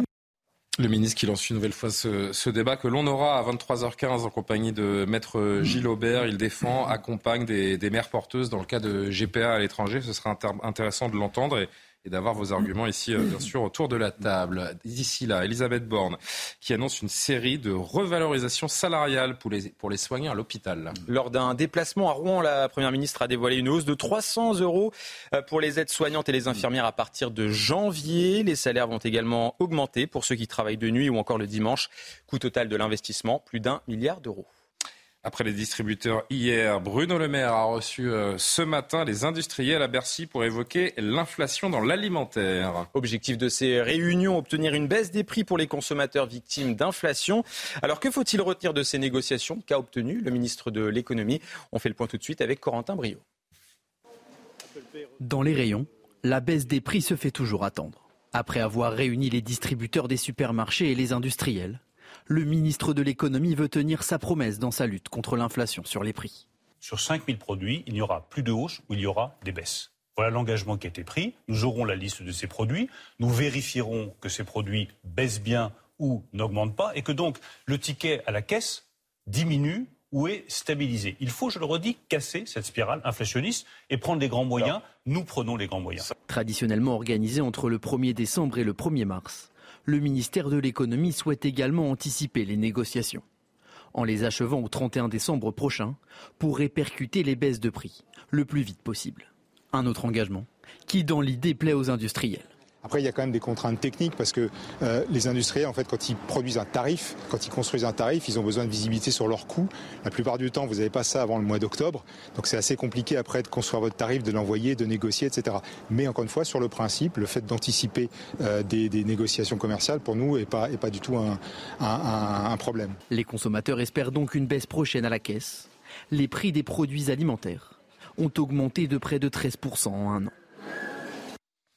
Le ministre qui lance une nouvelle fois ce, débat que l'on aura à 23h15 en compagnie de Maître Gilles Aubert. Il défend, accompagne des, des mères porteuses dans le cas de GPA à l'étranger. Ce sera intéressant de l'entendre. Et et d'avoir vos arguments ici, euh, bien sûr, autour de la table. D'ici là, Elisabeth Borne, qui annonce une série de revalorisations salariales pour les, pour les soignants à l'hôpital. Lors d'un déplacement à Rouen, la Première ministre a dévoilé une hausse de 300 euros euh, pour les aides-soignantes et les infirmières à partir de janvier. Les salaires vont également augmenter pour ceux qui travaillent de nuit ou encore le dimanche. Coût total de l'investissement, plus d'un milliard d'euros. Après les distributeurs hier, Bruno Le Maire a reçu euh, ce matin les industriels à Bercy pour évoquer l'inflation dans l'alimentaire. Objectif de ces réunions, obtenir une baisse des prix pour les consommateurs victimes d'inflation. Alors que faut-il retenir de ces négociations qu'a obtenu le ministre de l'économie? On fait le point tout de suite avec Corentin Brio. Dans les rayons, la baisse des prix se fait toujours attendre. Après avoir réuni les distributeurs des supermarchés et les industriels, le ministre de l'économie veut tenir sa promesse dans sa lutte contre l'inflation sur les prix. Sur 5000 produits, il n'y aura plus de hausse ou il y aura des baisses. Voilà l'engagement qui a été pris. Nous aurons la liste de ces produits. Nous vérifierons que ces produits baissent bien ou n'augmentent pas et que donc le ticket à la caisse diminue ou est stabilisé. Il faut, je le redis, casser cette spirale inflationniste et prendre les grands moyens. Nous prenons les grands moyens. Traditionnellement organisé entre le 1er décembre et le 1er mars, le ministère de l'économie souhaite également anticiper les négociations en les achevant au 31 décembre prochain pour répercuter les baisses de prix le plus vite possible. Un autre engagement qui dans l'idée plaît aux industriels. Après, il y a quand même des contraintes techniques parce que euh, les industriels, en fait, quand ils produisent un tarif, quand ils construisent un tarif, ils ont besoin de visibilité sur leurs coûts. La plupart du temps, vous n'avez pas ça avant le mois d'octobre. Donc c'est assez compliqué après de construire votre tarif, de l'envoyer, de négocier, etc. Mais encore une fois, sur le principe, le fait d'anticiper euh, des, négociations commerciales, pour nous, n'est pas, du tout un, un problème. Les consommateurs espèrent donc une baisse prochaine à la caisse. Les prix des produits alimentaires ont augmenté de près de 13% en un an.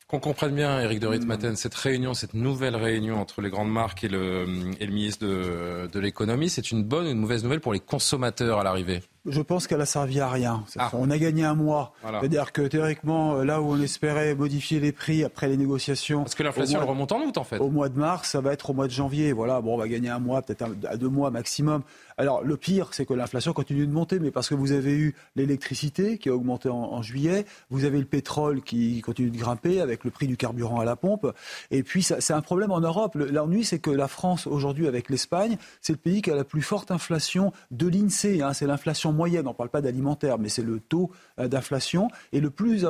Qu'on comprenne bien, Eric de Ritmaten, cette réunion, cette nouvelle réunion entre les grandes marques et le, et le ministre de, de l'économie, c'est une bonne ou une mauvaise nouvelle pour les consommateurs à l'arrivée? Je pense qu'elle a servi à rien. Ah. On a gagné un mois. C'est-à-dire que théoriquement, là où on espérait modifier les prix après les négociations. Parce que l'inflation remonte en août en fait. Au mois de mars, ça va être au mois de janvier. Voilà, bon, on va gagner un mois, peut-être à deux mois maximum. Alors le pire, c'est que l'inflation continue de monter, mais parce que vous avez eu l'électricité qui a augmenté en, juillet, vous avez le pétrole qui continue de grimper avec le prix du carburant à la pompe, et puis c'est un problème en Europe. L'ennui, c'est que la France aujourd'hui, avec l'Espagne, c'est le pays qui a la plus forte inflation de l'Insee. Hein. c'est l'inflation moyenne. On ne parle pas d'alimentaire, mais c'est le taux euh, d'inflation et le plus,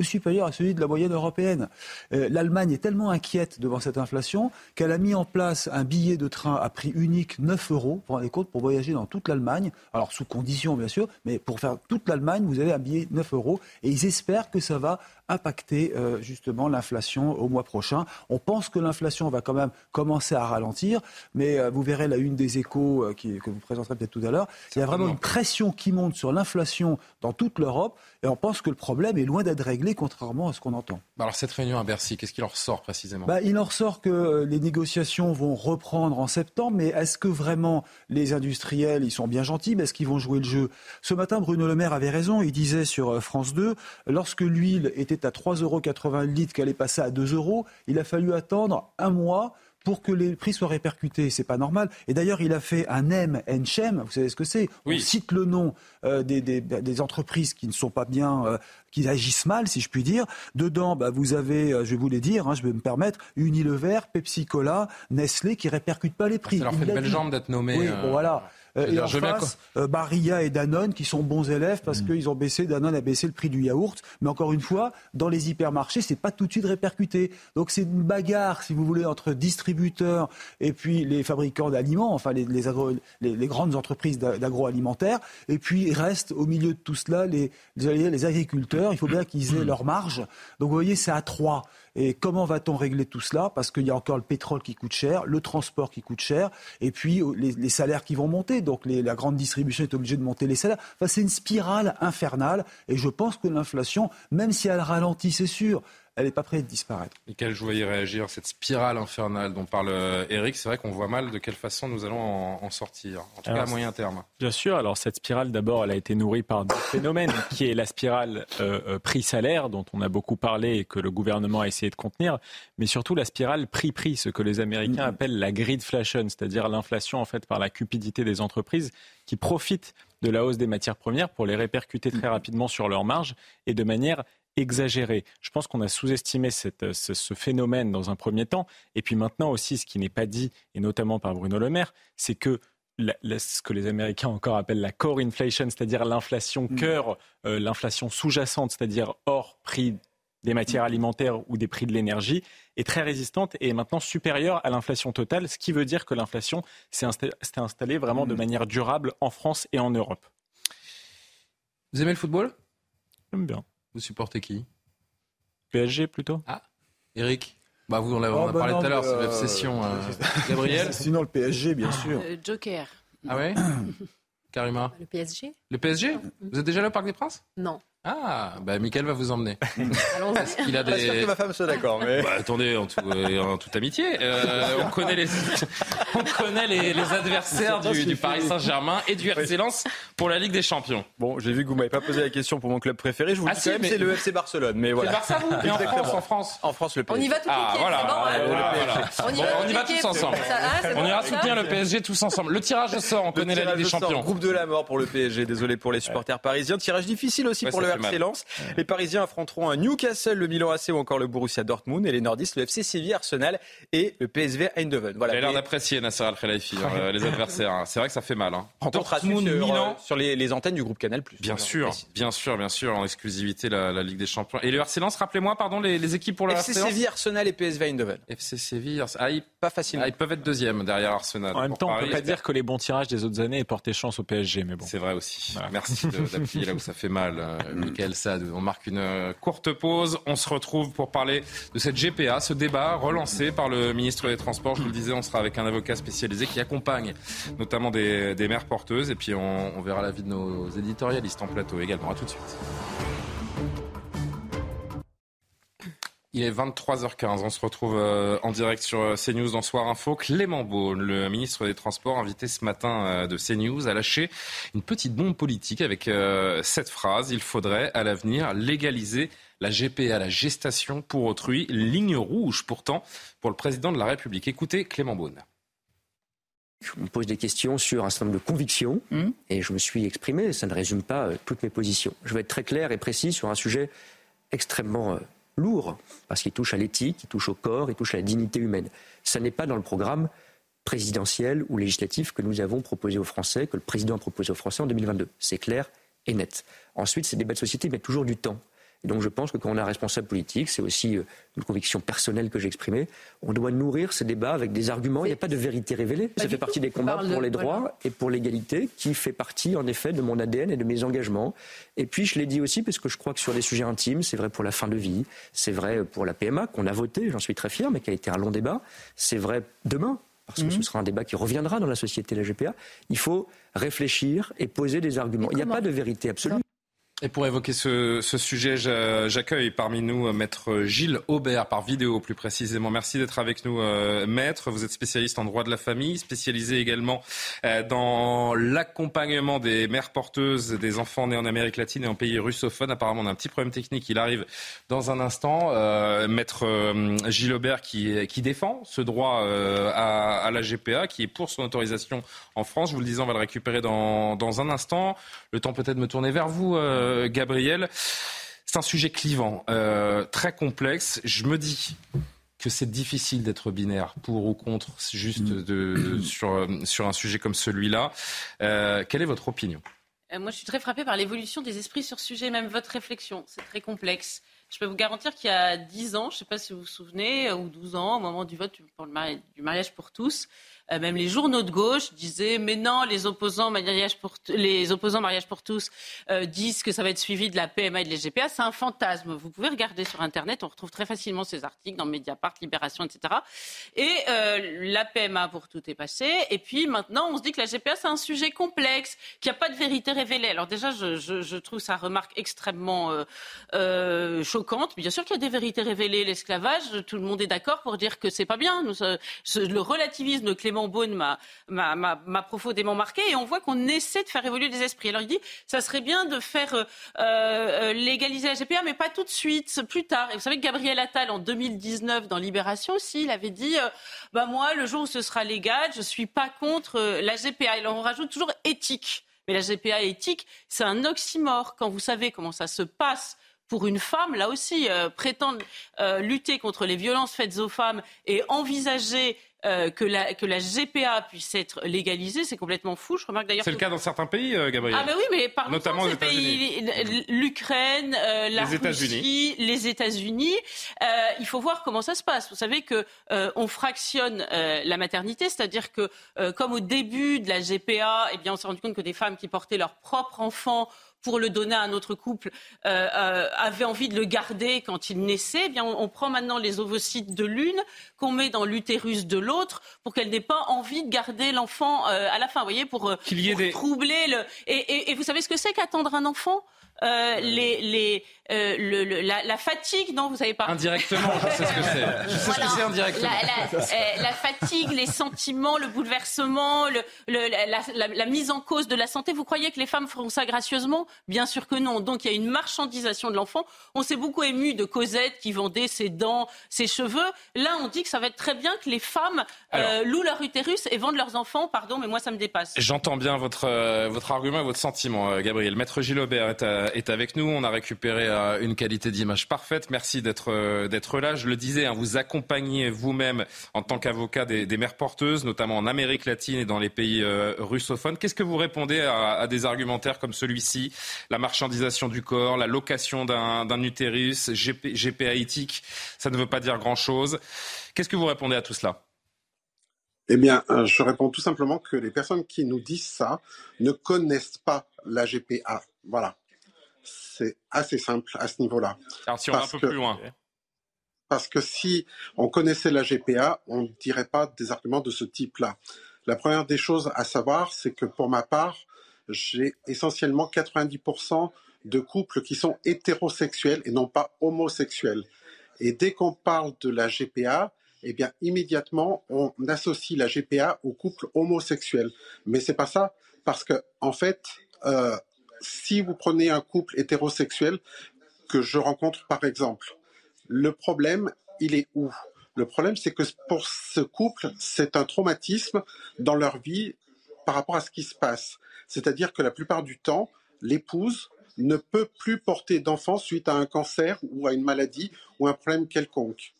supérieur à celui de la moyenne européenne. Euh, L'Allemagne est tellement inquiète devant cette inflation qu'elle a mis en place un billet de train à prix unique 9 euros. Vous rendez compte pour voyager dans toute l'Allemagne, alors sous conditions bien sûr, mais pour faire toute l'Allemagne, vous avez un billet 9 euros et ils espèrent que ça va impacter euh, justement l'inflation au mois prochain. On pense que l'inflation va quand même commencer à ralentir, mais euh, vous verrez la une des échos euh, qui, que vous présenterez peut-être tout à l'heure. Il y a vraiment une pression qui monte sur l'inflation dans toute l'Europe et on pense que le problème est loin d'être réglé, contrairement à ce qu'on entend. Bah alors cette réunion à Bercy, qu'est-ce qu'il en ressort précisément? Bah, Il en ressort que les négociations vont reprendre en septembre, mais est-ce que vraiment les industriels, ils sont bien gentils, mais est-ce qu'ils vont jouer le jeu? Ce matin, Bruno Le Maire avait raison, il disait sur France 2, lorsque l'huile était à 3,80 euros le litre, qu'elle est passée à 2 euros, il a fallu attendre un mois pour que les prix soient répercutés. C'est pas normal. Et d'ailleurs, il a fait un M, Nchem, vous savez ce que c'est On cite le nom euh, des, entreprises qui ne sont pas bien, euh, qui agissent mal, si je puis dire. Dedans, bah, vous avez, euh, je vais vous les dire, hein, je vais me permettre, Unilever, Pepsi Cola, Nestlé, qui répercutent pas les prix. Ça leur fait une belle jambe d'être nommé. Oui, voilà. Euh, et en face, euh, Barilla et Danone qui sont bons élèves parce mm. qu'ils ont baissé, Danone a baissé le prix du yaourt. Mais encore une fois, dans les hypermarchés, c'est pas tout de suite répercuté. Donc c'est une bagarre, si vous voulez, entre distributeurs et puis les fabricants d'aliments, enfin les, les, grandes entreprises d'agroalimentaire. Et puis reste au milieu de tout cela les, les agriculteurs. Il faut bien qu'ils aient leur marge. Donc vous voyez, c'est à trois. Et comment va-t-on régler tout cela? Parce qu'il y a encore le pétrole qui coûte cher, le transport qui coûte cher, et puis les, salaires qui vont monter. Donc la grande distribution est obligée de monter les salaires. Enfin, c'est une spirale infernale. Et je pense que l'inflation, même si elle ralentit, c'est sûr, elle n'est pas prête de disparaître. Michael, je voyais réagir, cette spirale infernale dont parle Eric, euh, c'est vrai qu'on voit mal de quelle façon nous allons en, sortir, en tout cas à moyen terme. Bien sûr, alors cette spirale, d'abord, elle a été nourrie par deux phénomènes, qui est la spirale euh, euh, prix-salaire, dont on a beaucoup parlé et que le gouvernement a essayé de contenir, mais surtout la spirale prix-prix, ce que les Américains mm-hmm. appellent la gridflation, c'est-à-dire l'inflation en fait par la cupidité des entreprises qui profitent de la hausse des matières premières pour les répercuter très mm-hmm. rapidement sur leurs marges et de manière exagéré. Je pense qu'on a sous-estimé ce, ce, phénomène dans un premier temps. Et puis maintenant aussi, ce qui n'est pas dit, et notamment par Bruno Le Maire, c'est que ce que les Américains encore appellent la core inflation, c'est-à-dire l'inflation mm. cœur, euh, l'inflation sous-jacente, c'est-à-dire hors prix des matières alimentaires ou des prix de l'énergie, est très résistante et est maintenant supérieure à l'inflation totale, ce qui veut dire que l'inflation s'est installée vraiment de mm. manière durable en France et en Europe. Vous aimez le football? J'aime bien. Vous supportez qui? PSG plutôt? Ah, Eric bah vous, on, a, oh, bah parlé tout à l'heure, c'est l'obsession. Euh, Gabriel Sinon le PSG, bien sûr. Euh, Joker. Ah ouais Karima Le PSG. Le PSG Vous êtes déjà là au Parc des Princes? Non. Ah, bah Michael va vous emmener. Parce qu'il a des. que ma femme soit d'accord. Mais... Bah, attendez, en, euh, en toute amitié, euh, on connaît les, on connaît les, les adversaires du, du, Paris Saint-Germain et du RC Lens pour la Ligue des Champions. Bon, j'ai vu que vous m'avez pas posé la question pour mon club préféré. Je vous ah, dis quand même, c'est le FC Barcelone. Mais voilà. C'est Barça vous en France, en France. En France, le PSG. On y va tout ah, voilà. Bon, voilà. On y va, on y va tous ensemble. Ah, on ira soutenir le PSG tous ensemble. Le tirage au sort, on connaît la Ligue des Champions. Groupe de la mort pour le PSG. Désolé pour les supporters parisiens. Tirage difficile aussi pour le RC Lens. Les Parisiens affronteront un Newcastle, le Milan AC ou encore le Borussia Dortmund et les Nordistes, le FC Séville, Arsenal et le PSV Eindhoven. Voilà. Il a l'air d'apprécier Nasser Al-Khelaifi, hein, les adversaires. Hein. C'est vrai que ça fait mal. Hein. Dortmund, sur, Milan. sur les, antennes du groupe Canal+. Bien sûr, bien sûr, bien sûr, en exclusivité la, Ligue des Champions. Et le RC Lens, rappelez-moi, pardon, les, équipes pour le FC Séville, Arsenal et PSV Eindhoven. FC Séville, ah, pas facile. Ah, ils peuvent être deuxième derrière Arsenal. En même temps, on ne peut pas dire que les bons tirages des autres années aient porté chance au PSG, mais bon. C'est vrai aussi. Merci d'appuyer là où ça fait mal, euh, On marque une euh, courte pause. On se retrouve pour parler de cette GPA, ce débat relancé par le ministre des Transports. Je vous le disais, on sera avec un avocat spécialisé qui accompagne notamment des, des mères porteuses. Et puis on, on verra l'avis de nos éditorialistes en plateau également. À tout de suite. Il est 23h15. On se retrouve euh, en direct sur euh, CNews dans Soir Info. Clément Beaune, le ministre des Transports, invité ce matin euh, de CNews, a lâché une petite bombe politique avec cette phrase Il faudrait à l'avenir légaliser la GPA, la gestation pour autrui, ligne rouge pourtant pour le président de la République. Écoutez Clément Beaune. Je me pose des questions sur un certain nombre de convictions mmh. et je me suis exprimé. Ça ne résume pas toutes mes positions. Je vais être très clair et précis sur un sujet extrêmement lourd, parce qu'il touche à l'éthique, il touche au corps, il touche à la dignité humaine. Ça n'est pas dans le programme présidentiel ou législatif que nous avons proposé aux Français, que le président a proposé aux Français en 2022. C'est clair et net. Ensuite, ces débats de société mettent toujours du temps donc je pense que quand on est un responsable politique, c'est aussi euh, une conviction personnelle que j'ai exprimée, on doit nourrir ce débat avec des arguments. Il n'y a pas de vérité révélée. Ça fait partie des combats pour les droits et pour l'égalité, qui fait partie en effet de mon ADN et de mes engagements. Et puis je l'ai dit aussi parce que je crois que sur des sujets intimes, c'est vrai pour la fin de vie, c'est vrai pour la PMA qu'on a voté, j'en suis très fier, mais qui a été un long débat. C'est vrai demain parce que ce mhm. sera un débat qui reviendra dans la société, la GPA, il faut réfléchir et poser des arguments. Il n'y a pas de vérité absolue. Et pour évoquer ce, sujet, j'accueille parmi nous euh, Maître Gilles Aubert, par vidéo plus précisément. Merci d'être avec nous, euh, Maître. Vous êtes spécialiste en droit de la famille, spécialisé également euh, dans l'accompagnement des mères porteuses des enfants nés en Amérique latine et en pays russophones. Apparemment, on a un petit problème technique. Il arrive dans un instant. Maître Gilles Aubert qui, défend ce droit à, la GPA, qui est pour son autorisation en France. Je vous le disais, on va le récupérer dans, un instant. Le temps peut-être de me tourner vers vous. Gabriel. C'est un sujet clivant, euh, très complexe. Je me dis que c'est difficile d'être binaire pour ou contre juste de, sur, sur un sujet comme celui-là. Euh, quelle est votre opinion? Moi, je suis très frappée par l'évolution des esprits sur ce sujet, même votre réflexion. C'est très complexe. Je peux vous garantir qu'il y a 10 ans, je ne sais pas si vous vous souvenez, ou 12 ans, au moment du vote pour le du mariage pour tous, euh, même les journaux de gauche disaient mais non, les opposants mariage pour, les opposants mariage pour tous euh, disent que ça va être suivi de la PMA et de l'GPA. C'est un fantasme. Vous pouvez regarder sur Internet, on retrouve très facilement ces articles dans Mediapart, Libération, etc. Et euh, la PMA pour tout est passé. Et puis maintenant, on se dit que la GPA, c'est un sujet complexe, qu'il n'y a pas de vérité révélée. Alors déjà, je, je, je trouve sa remarque extrêmement choquante. Bien sûr qu'il y a des vérités révélées. L'esclavage, tout le monde est d'accord pour dire que c'est pas bien. Le relativisme de Clément Beaune m'a profondément marqué. Et on voit qu'on essaie de faire évoluer les esprits. Alors il dit, ça serait bien de faire euh, euh, légaliser la GPA, mais pas tout de suite, plus tard. Et vous savez que Gabriel Attal, en 2019, dans Libération aussi, il avait dit, euh, bah moi, le jour où ce sera légal, je suis pas contre la GPA. Et on rajoute toujours éthique. Mais la GPA éthique, c'est un oxymore. Quand vous savez comment ça se passe pour une femme, là aussi, prétendre lutter contre les violences faites aux femmes et envisager euh, que, la, que la GPA puisse être légalisée, c'est complètement fou. Je remarque d'ailleurs. C'est le cas dans certains pays, euh, Gabriel. Ah, mais oui, mais par notamment aux États-Unis. L'Ukraine, euh, la les Russie, les États-Unis. il faut voir comment ça se passe. Vous savez que on fractionne la maternité, c'est-à-dire que, comme au début de la GPA, eh bien, on s'est rendu compte que des femmes qui portaient leur propre enfant pour le donner à un autre couple euh, euh, avait envie de le garder quand il naissait, eh bien on, prend maintenant les ovocytes de l'une qu'on met dans l'utérus de l'autre pour qu'elle n'ait pas envie de garder l'enfant euh, à la fin, vous voyez, pour, troubler le. et vous savez ce que c'est qu'attendre un enfant? Euh, les, les, euh, le, la, la, fatigue, non, vous savez pas Indirectement, je sais ce que c'est. Je sais ce que c'est indirectement. La, euh, la, fatigue, les sentiments, le bouleversement, le, la, mise en cause de la santé. Vous croyez que les femmes feront ça gracieusement? Bien sûr que non. Donc il y a une marchandisation de l'enfant. On s'est beaucoup ému de Cosette qui vendait ses dents, ses cheveux. Là, on dit que ça va être très bien que les femmes euh, louent leur utérus et vendent leurs enfants. Pardon, mais moi ça me dépasse. J'entends bien votre, votre argument et votre sentiment, Gabriel. Maître Gilbert est à est avec nous. On a récupéré euh, une qualité d'image parfaite. Merci d'être euh, là. Je le disais, hein, vous accompagnez vous-même en tant qu'avocat des, mères porteuses, notamment en Amérique latine et dans les pays euh, russophones. Qu'est-ce que vous répondez à, des argumentaires comme celui-ci? La marchandisation du corps, la location d'un utérus, GPA éthique, ça ne veut pas dire grand-chose. Qu'est-ce que vous répondez à tout cela? Eh bien, je réponds tout simplement que les personnes qui nous disent ça ne connaissent pas la GPA. Voilà c'est assez simple à ce niveau-là. Alors si on va un peu plus loin. Parce que si on connaissait la GPA, on ne dirait pas des arguments de ce type-là. La première des choses à savoir, c'est que pour ma part, j'ai essentiellement 90% de couples qui sont hétérosexuels et non pas homosexuels. Et dès qu'on parle de la GPA, eh bien immédiatement on associe la GPA au couple homosexuel. Mais c'est pas ça, parce que en fait, euh, si vous prenez un couple hétérosexuel que je rencontre par exemple, le problème, il est où? Le problème, c'est que pour ce couple, c'est un traumatisme dans leur vie par rapport à ce qui se passe. C'est-à-dire que la plupart du temps, l'épouse ne peut plus porter d'enfant suite à un cancer ou à une maladie ou un problème quelconque.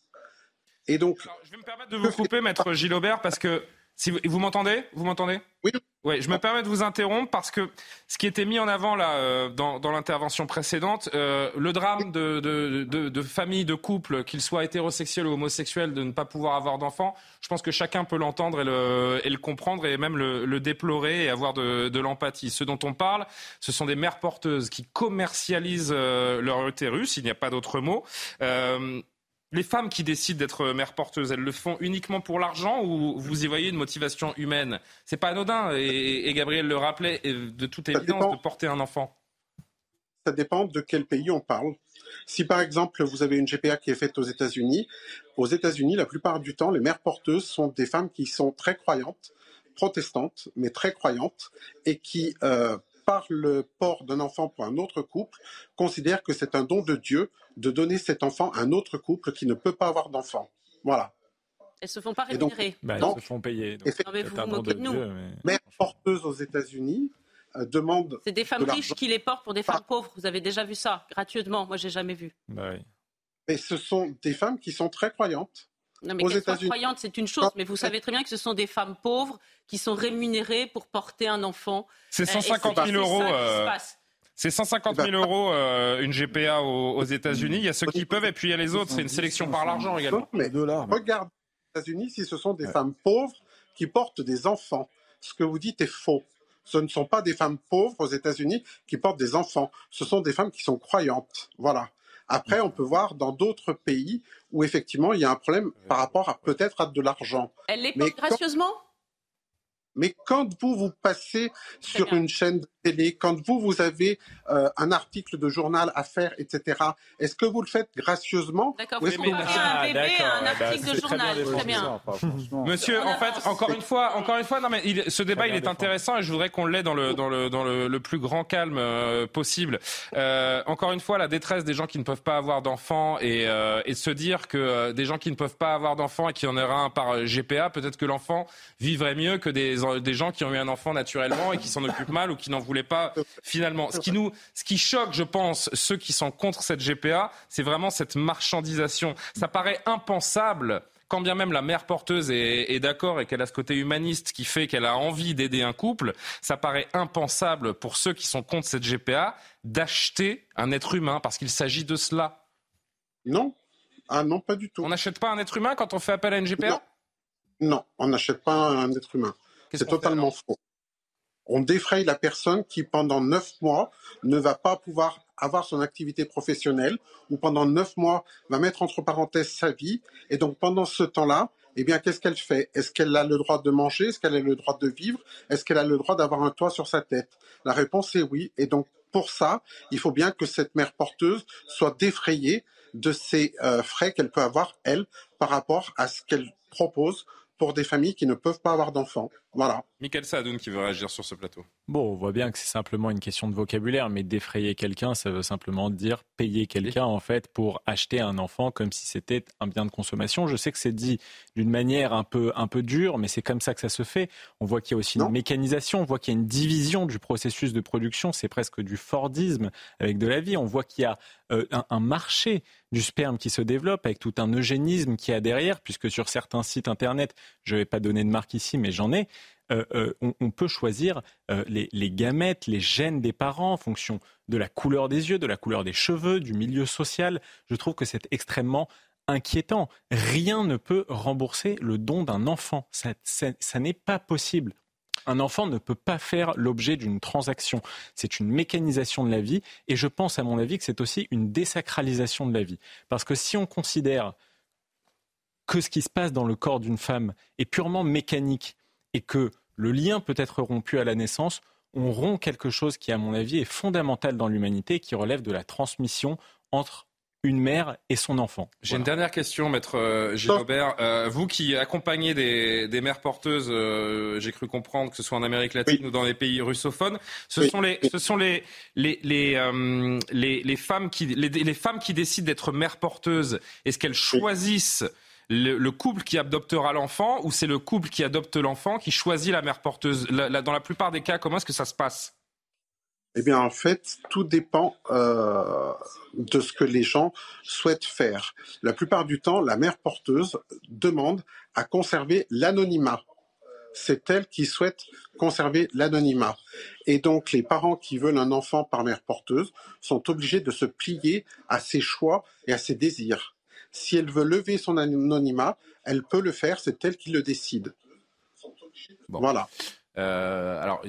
Et donc, je vais me permettre de vous couper, maître Gilbert, parce que si vous, m'entendez? Vous m'entendez? Oui. Oui, je me permets de vous interrompre parce que ce qui était mis en avant là euh, dans, l'intervention précédente, euh, le drame de, de, familles, de couples, qu'ils soient hétérosexuels ou homosexuels, de ne pas pouvoir avoir d'enfants, je pense que chacun peut l'entendre et le, et le comprendre et même le, déplorer et avoir de, l'empathie. Ce dont on parle, ce sont des mères porteuses qui commercialisent euh, leur utérus, il n'y a pas d'autre mot les femmes qui décident d'être mères porteuses, elles le font uniquement pour l'argent ou vous y voyez une motivation humaine? C'est pas anodin, et, Gabriel le rappelait, de toute évidence, de porter un enfant. Ça dépend de quel pays on parle. Si par exemple vous avez une GPA qui est faite aux États-Unis, aux États-Unis, la plupart du temps, les mères porteuses sont des femmes qui sont très croyantes, protestantes, mais très croyantes, et qui euh, par le port d'un enfant pour un autre couple, considère que c'est un don de Dieu de donner cet enfant à un autre couple qui ne peut pas avoir d'enfant. Voilà. Elles se font pas rémunérer. Bah, elles se font payer. Donc, non, mais vous vous moquez de nous. Mère porteuse aux États-Unis euh, demande. C'est des femmes riches qui les portent pour des femmes pauvres. Vous avez déjà vu ça gratuitement. Moi, j'ai jamais vu. Bah oui. Mais ce sont des femmes qui sont très croyantes. Non, mais qu'elles soient croyantes, c'est une chose, mais vous savez très bien que ce sont des femmes pauvres qui sont rémunérées pour porter un enfant. C'est 150 000 euros. C'est 150 000 euros euh, une GPA aux, États-Unis. Il y a ceux qui peuvent et puis il y a les autres. C'est une sélection par l'argent également. Mais regardez aux États-Unis si ce sont des femmes pauvres qui portent des enfants. Ce que vous dites est faux. Ce ne sont pas des femmes pauvres aux États-Unis qui portent des enfants. Ce sont des femmes qui sont croyantes. Voilà. Après, on peut voir dans d'autres pays où effectivement il y a un problème par rapport à peut-être à de l'argent. Elle les porte gracieusement? Mais quand vous vous passez sur une chaîne de télé, quand vous vous avez euh, un article de journal à faire, etc. Est-ce que vous le faites gracieusement D'accord, vous confiez un bébé à un article de journal, très bien. Monsieur, en fait, encore une fois, encore une fois, non mais il, ce débat il est intéressant et je voudrais qu'on l'ait dans le dans le dans le, le plus grand calme euh, possible. Euh, encore une fois, la détresse des gens qui ne peuvent pas avoir d'enfants et, euh, et se dire que euh, des gens qui ne peuvent pas avoir d'enfants et qui en aura un par GPA, peut-être que l'enfant vivrait mieux que des des gens qui ont eu un enfant naturellement et qui s'en occupent mal ou qui n'en voulaient pas finalement. Ce qui nous, ce qui choque, je pense, ceux qui sont contre cette GPA, c'est vraiment cette marchandisation. Ça paraît impensable quand bien même la mère porteuse est, est d'accord et qu'elle a ce côté humaniste qui fait qu'elle a envie d'aider un couple, ça paraît impensable pour ceux qui sont contre cette GPA d'acheter un être humain parce qu'il s'agit de cela. Non. Ah non, pas du tout. On n'achète pas un être humain quand on fait appel à une GPA Non, non on n'achète pas un être humain. C'est totalement faux. On défraye la personne qui, pendant neuf mois, ne va pas pouvoir avoir son activité professionnelle ou pendant neuf mois va mettre entre parenthèses sa vie. Et donc, pendant ce temps-là, eh bien, qu'est-ce qu'elle fait? Est-ce qu'elle a le droit de manger? Est-ce qu'elle a le droit de vivre? Est-ce qu'elle a le droit d'avoir un toit sur sa tête? La réponse est oui. Et donc, pour ça, il faut bien que cette mère porteuse soit défrayée de ces euh, frais qu'elle peut avoir, elle, par rapport à ce qu'elle propose pour des familles qui ne peuvent pas avoir d'enfants. Voilà. Michael Sadoun qui veut réagir sur ce plateau. Bon, on voit bien que c'est simplement une question de vocabulaire, mais défrayer quelqu'un, ça veut simplement dire payer quelqu'un en fait pour acheter un enfant comme si c'était un bien de consommation. Je sais que c'est dit d'une manière un peu un peu dure, mais c'est comme ça que ça se fait. On voit qu'il y a aussi une mécanisation, on voit qu'il y a une division du processus de production. C'est presque du Fordisme avec de la vie. On voit qu'il y a euh, un, un marché du sperme qui se développe avec tout un eugénisme qui a derrière, puisque sur certains sites internet, je ne vais pas donner de marque ici, mais j'en ai, euh, euh, on, peut choisir euh, les, gamètes, les gènes des parents en fonction de la couleur des yeux, de la couleur des cheveux, du milieu social. Je trouve que c'est extrêmement inquiétant. Rien ne peut rembourser le don d'un enfant. Ça n'est pas possible. Un enfant ne peut pas faire l'objet d'une transaction. C'est une mécanisation de la vie et je pense, à mon avis, que c'est aussi une désacralisation de la vie. Parce que si on considère que ce qui se passe dans le corps d'une femme est purement mécanique et que le lien peut être rompu à la naissance, on rompt quelque chose qui, à mon avis, est fondamental dans l'humanité qui relève de la transmission entre une mère et son enfant. J'ai une dernière question, maître euh, Gilles Robert. Euh, vous qui accompagnez des, mères porteuses, euh, j'ai cru comprendre que ce soit en Amérique latine ou dans les pays russophones, ce sont les, ce sont les, les, les, les, femmes qui, les, femmes qui décident d'être mères porteuses. Est-ce qu'elles choisissent le, couple qui adoptera l'enfant ou c'est le couple qui adopte l'enfant qui choisit la mère porteuse? Dans la plupart des cas, comment est-ce que ça se passe? Eh bien, en fait, tout dépend euh, de ce que les gens souhaitent faire. La plupart du temps, la mère porteuse demande à conserver l'anonymat. C'est elle qui souhaite conserver l'anonymat. Et donc, les parents qui veulent un enfant par mère porteuse sont obligés de se plier à ses choix et à ses désirs. Si elle veut lever son anonymat, elle peut le faire, c'est elle qui le décide. Voilà. Euh, alors,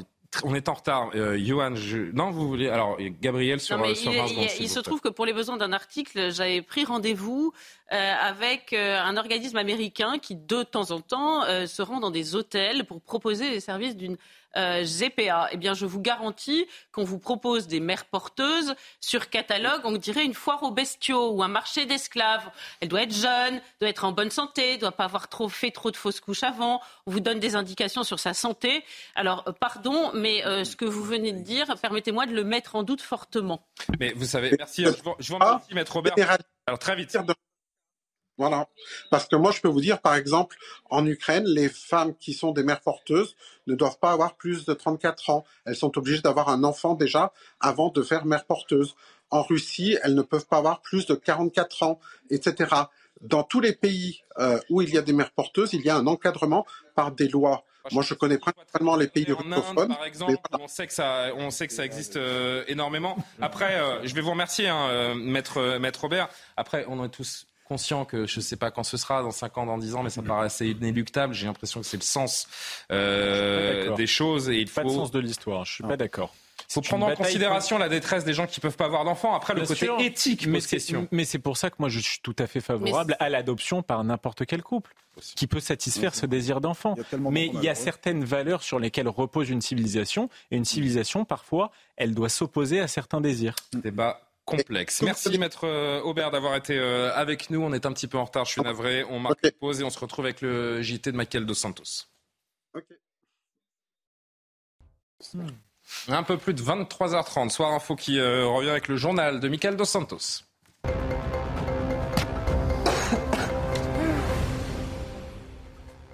on est en retard. Euh, Johan, non, vous voulez. Alors, Gabriel sur, non, sur il, il, se trouve que pour les besoins d'un article, j'avais pris rendez-vous euh, avec euh, un organisme américain qui, de temps en temps, euh, se rend dans des hôtels pour proposer les services d'une GPA. Eh bien, je vous garantis qu'on vous propose des mères porteuses sur catalogue, on dirait une foire aux bestiaux ou un marché d'esclaves. Elle doit être jeune, doit être en bonne santé, doit pas avoir trop fait trop de fausses couches avant. On vous donne des indications sur sa santé. Alors, pardon, mais ce que vous venez de dire, permettez-moi de le mettre en doute fortement. Mais vous savez, merci. Je vous, remercie, Maître Robert. Alors, très vite. Voilà. Parce que moi, je peux vous dire, par exemple, en Ukraine, les femmes qui sont des mères porteuses ne doivent pas avoir plus de 34 ans. Elles sont obligées d'avoir un enfant déjà avant de faire mère porteuse. En Russie, elles ne peuvent pas avoir plus de 44 ans, etc. Dans tous les pays euh, où il y a des mères porteuses, il y a un encadrement par des lois. Moi, je connais principalement les pays russophones. Par exemple, on sait que ça, on sait que ça existe euh, énormément. Après, euh, je vais vous remercier, hein, maître, maître Robert. Après, on est tous conscient que je ne sais pas quand ce sera, dans 5 ans, dans 10 ans, mais ça me paraît assez inéluctable. J'ai l'impression que c'est le sens euh, des choses. Et il faut... Pas de sens de l'histoire, je suis pas d'accord. Il faut prendre en considération la détresse des gens qui ne peuvent pas avoir d'enfants. Après, le côté éthique mais question. Mais c'est pour ça que moi, je suis tout à fait favorable à l'adoption par n'importe quel couple qui peut satisfaire ce désir d'enfant. Mais il y a certaines valeurs sur lesquelles repose une civilisation. Et une civilisation, parfois, elle doit s'opposer à certains désirs. Débat complexe. Merci maître euh, Aubert d'avoir été euh, avec nous. On est un petit peu en retard, je suis navré. On marque une pause et on se retrouve avec le JT de Michael Dos Santos. Un peu plus de 23h30, soir info qui euh, revient avec le journal de Michael Dos Santos.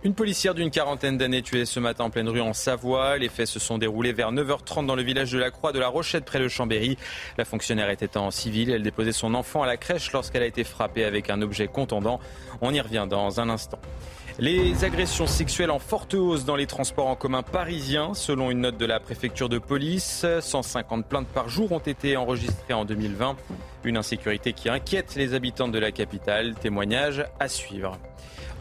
Une policière d'une quarantaine d'années tuée ce matin en pleine rue en Savoie. Les faits se sont déroulés vers 9h30 dans le village de la Croix de la Rochette près de Chambéry. La fonctionnaire était en civil. Elle déposait son enfant à la crèche lorsqu'elle a été frappée avec un objet contondant. On y revient dans un instant. Les agressions sexuelles en forte hausse dans les transports en commun parisiens. Selon une note de la préfecture de police, 150 plaintes par jour ont été enregistrées en 2020. Une insécurité qui inquiète les habitants de la capitale. Témoignage à suivre.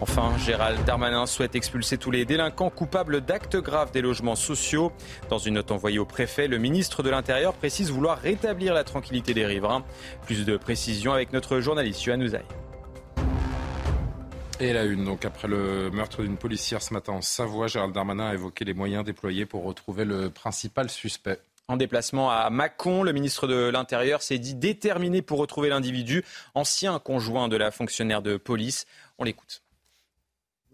Enfin, Gérald Darmanin souhaite expulser tous les délinquants coupables d'actes graves des logements sociaux. Dans une note envoyée au préfet, le ministre de l'Intérieur précise vouloir rétablir la tranquillité des riverains. Plus de précisions avec notre journaliste Yohann. Et la une, donc après le meurtre d'une policière ce matin en Savoie, Gérald Darmanin a évoqué les moyens déployés pour retrouver le principal suspect. En déplacement à Mâcon, le ministre de l'Intérieur s'est dit déterminé pour retrouver l'individu, ancien conjoint de la fonctionnaire de police. On l'écoute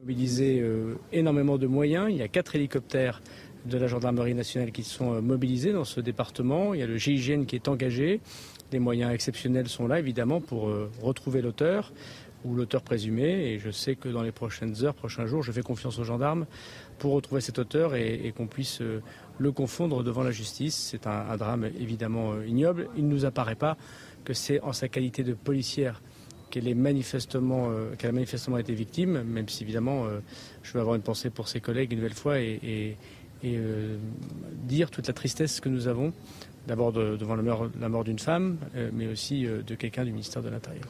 mobilisé euh, énormément de moyens. Il y a quatre hélicoptères de la gendarmerie nationale qui sont euh, mobilisés dans ce département. Il y a le GIGN qui est engagé. Des moyens exceptionnels sont là, évidemment, pour euh, retrouver l'auteur ou l'auteur présumé. Et je sais que dans les prochaines heures, prochains jours, je fais confiance aux gendarmes pour retrouver cet auteur et, qu'on puisse le confondre devant la justice. C'est un, drame évidemment ignoble. Il ne nous apparaît pas que c'est en sa qualité de policière qu'elle euh, a manifestement été victime, même si évidemment euh, je veux avoir une pensée pour ses collègues une nouvelle fois et, euh, dire toute la tristesse que nous avons, d'abord devant la mort, d'une femme, mais aussi de quelqu'un du ministère de l'Intérieur.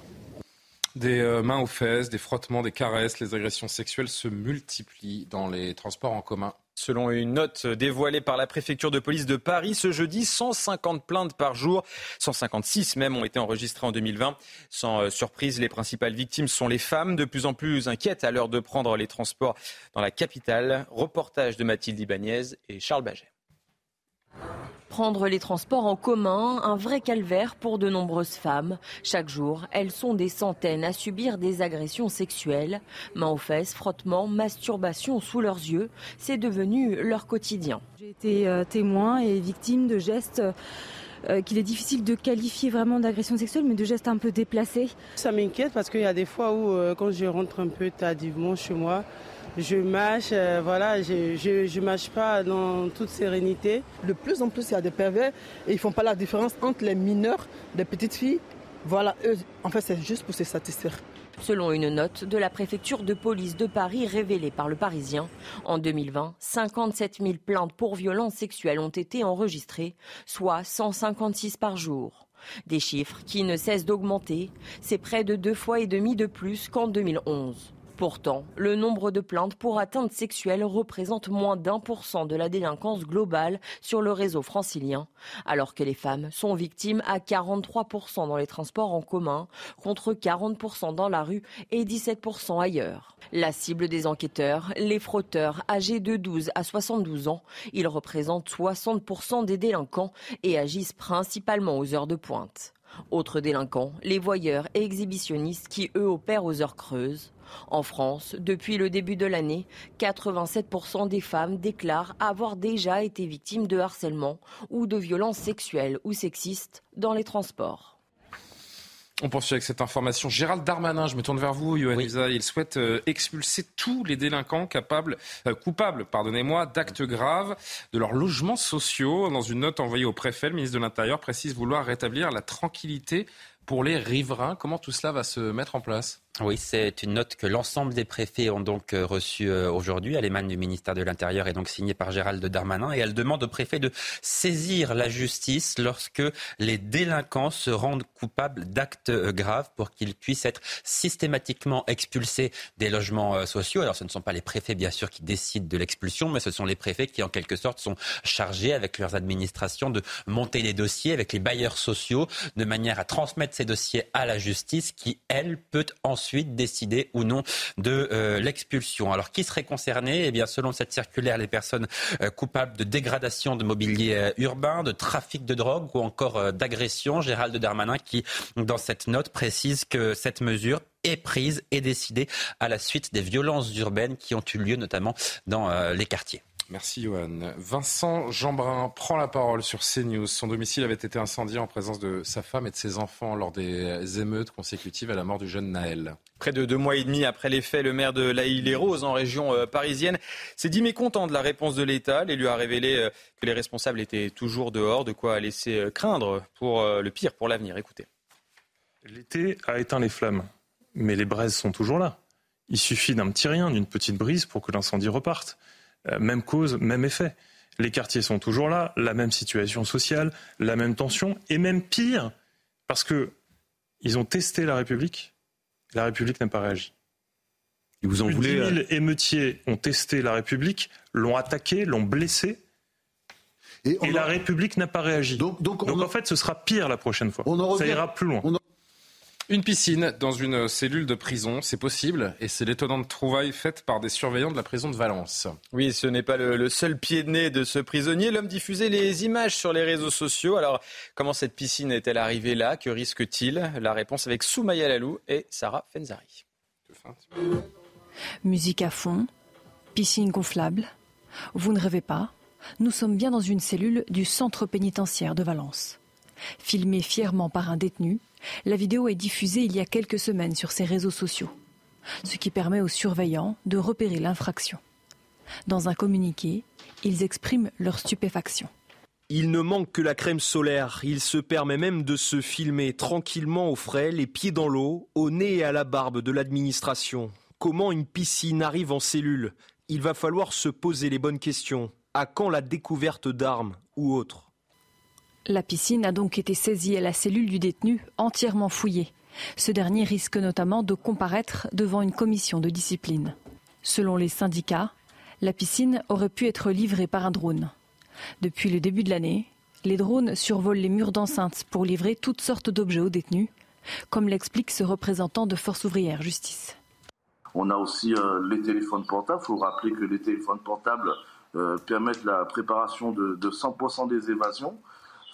Des mains aux fesses, des frottements, des caresses, les agressions sexuelles se multiplient dans les transports en commun Selon une note dévoilée par la préfecture de police de Paris ce jeudi, 150 plaintes par jour, 156 même ont été enregistrées en 2020. Sans euh, surprise, les principales victimes sont les femmes, de plus en plus inquiètes à l'heure de prendre les transports dans la capitale. Reportage de Mathilde Ibanez et Charles Baget. Prendre les transports en commun, un vrai calvaire pour de nombreuses femmes. Chaque jour, elles sont des centaines à subir des agressions sexuelles. Mains aux fesses, frottements, masturbation sous leurs yeux, c'est devenu leur quotidien. J'ai été euh, témoin et victime de gestes euh, qu'il est difficile de qualifier vraiment d'agression sexuelle, mais de gestes un peu déplacés. Ça m'inquiète parce qu'il y a des fois où, euh, quand je rentre un peu tardivement chez moi, je mâche, euh, voilà, je, ne mâche pas dans toute sérénité. De plus en plus, il y a des pervers et ils font pas la différence entre les mineurs, les petites filles. Voilà, eux, en fait, c'est juste pour se satisfaire. Selon une note de la préfecture de police de Paris révélée par le Parisien, en 2020, 57 000 plaintes pour violences sexuelles ont été enregistrées, soit 156 par jour. Des chiffres qui ne cessent d'augmenter, c'est près de deux fois et demi de plus qu'en 2011. Pourtant, le nombre de plaintes pour atteinte sexuelle représente moins d'un pour cent de la délinquance globale sur le réseau francilien, alors que les femmes sont victimes à 43% dans les transports en commun, contre 40% dans la rue et 17% ailleurs. La cible des enquêteurs, les frotteurs âgés de 12 à 72 ans, ils représentent 60% des délinquants et agissent principalement aux heures de pointe. Autres délinquants, les voyeurs et exhibitionnistes qui, eux, opèrent aux heures creuses. En France, depuis le début de l'année, 87% des femmes déclarent avoir déjà été victimes de harcèlement ou de violences sexuelles ou sexistes dans les transports. On poursuit avec cette information. Gérald Darmanin, je me tourne vers vous, Yohann Il souhaite euh, expulser tous les délinquants capables, euh, coupables pardonnez-moi, d'actes graves de leurs logements sociaux. Dans une note envoyée au préfet, le ministre de l'Intérieur précise vouloir rétablir la tranquillité pour les riverains. Comment tout cela va se mettre en place? Oui, c'est une note que l'ensemble des préfets ont donc euh, reçue euh, aujourd'hui. Elle émane du ministère de l'Intérieur et donc signée par Gérald Darmanin. Et elle demande aux préfets de saisir la justice lorsque les délinquants se rendent coupables d'actes euh, graves pour qu'ils puissent être systématiquement expulsés des logements sociaux. Alors ce ne sont pas les préfets, bien sûr, qui décident de l'expulsion, mais ce sont les préfets qui, en quelque sorte, sont chargés avec leurs administrations de monter les dossiers avec les bailleurs sociaux de manière à transmettre ces dossiers à la justice qui, elle, peut ensuite ensuite décider ou non de euh, l'expulsion. Alors qui serait concerné? Eh bien, selon cette circulaire, les personnes euh, coupables de dégradation de mobilier euh, urbain, de trafic de drogue ou encore d'agression. Gérald Darmanin qui, dans cette note, précise que cette mesure est prise et décidée à la suite des violences urbaines qui ont eu lieu notamment dans les quartiers. Merci Johan. Vincent Jeanbrun prend la parole sur CNews. Son domicile avait été incendié en présence de sa femme et de ses enfants lors des émeutes consécutives à la mort du jeune Naël. Près de deux mois et demi après les faits, le maire de La Île-et-Rose, en région euh, parisienne, s'est dit mécontent de la réponse de l'État. L'élu a révélé euh, que les responsables étaient toujours dehors, de quoi laisser euh, craindre pour le pire pour l'avenir. Écoutez. L'été a éteint les flammes, mais les braises sont toujours là. Il suffit d'un petit rien, d'une petite brise pour que l'incendie reparte. Euh, même cause, même effet. Les quartiers sont toujours là, la même situation sociale, la même tension, et même pire, parce que ils ont testé la République, la République n'a pas réagi. Ils vous en Plus 10 000 émeutiers ont testé la République, l'ont attaqué, l'ont blessé. Et, la République n'a pas réagi. Donc, en fait, ce sera pire la prochaine fois. Ça ira plus loin. Une piscine dans une cellule de prison, c'est possible, et c'est l'étonnante trouvaille faite par des surveillants de la prison de Valence. Oui, ce n'est pas le, seul pied de nez de ce prisonnier. L'homme diffusait les images sur les réseaux sociaux. Alors, comment cette piscine est-elle arrivée là? Que risque-t-il? La réponse avec Soumaya Lalou et Sarah Fenzari. Musique à fond, piscine gonflable. Vous ne rêvez pas? Nous sommes bien dans une cellule du centre pénitentiaire de Valence. Filmée fièrement par un détenu, la vidéo est diffusée il y a quelques semaines sur ses réseaux sociaux, ce qui permet aux surveillants de repérer l'infraction. Dans un communiqué, ils expriment leur stupéfaction. Il ne manque que la crème solaire. Il se permet même de se filmer tranquillement au frais, les pieds dans l'eau, au nez et à la barbe de l'administration. Comment une piscine arrive en cellule? Il va falloir se poser les bonnes questions. À quand la découverte d'armes ou autres? La piscine a donc été saisie à la cellule du détenu, entièrement fouillée. Ce dernier risque notamment de comparaître devant une commission de discipline. Selon les syndicats, la piscine aurait pu être livrée par un drone. Depuis le début de l'année, les drones survolent les murs d'enceinte pour livrer toutes sortes d'objets aux détenus, comme l'explique ce représentant de Force ouvrière Justice. On a aussi euh, les téléphones portables. Il faut rappeler que les téléphones portables euh, permettent la préparation de 100% des évasions.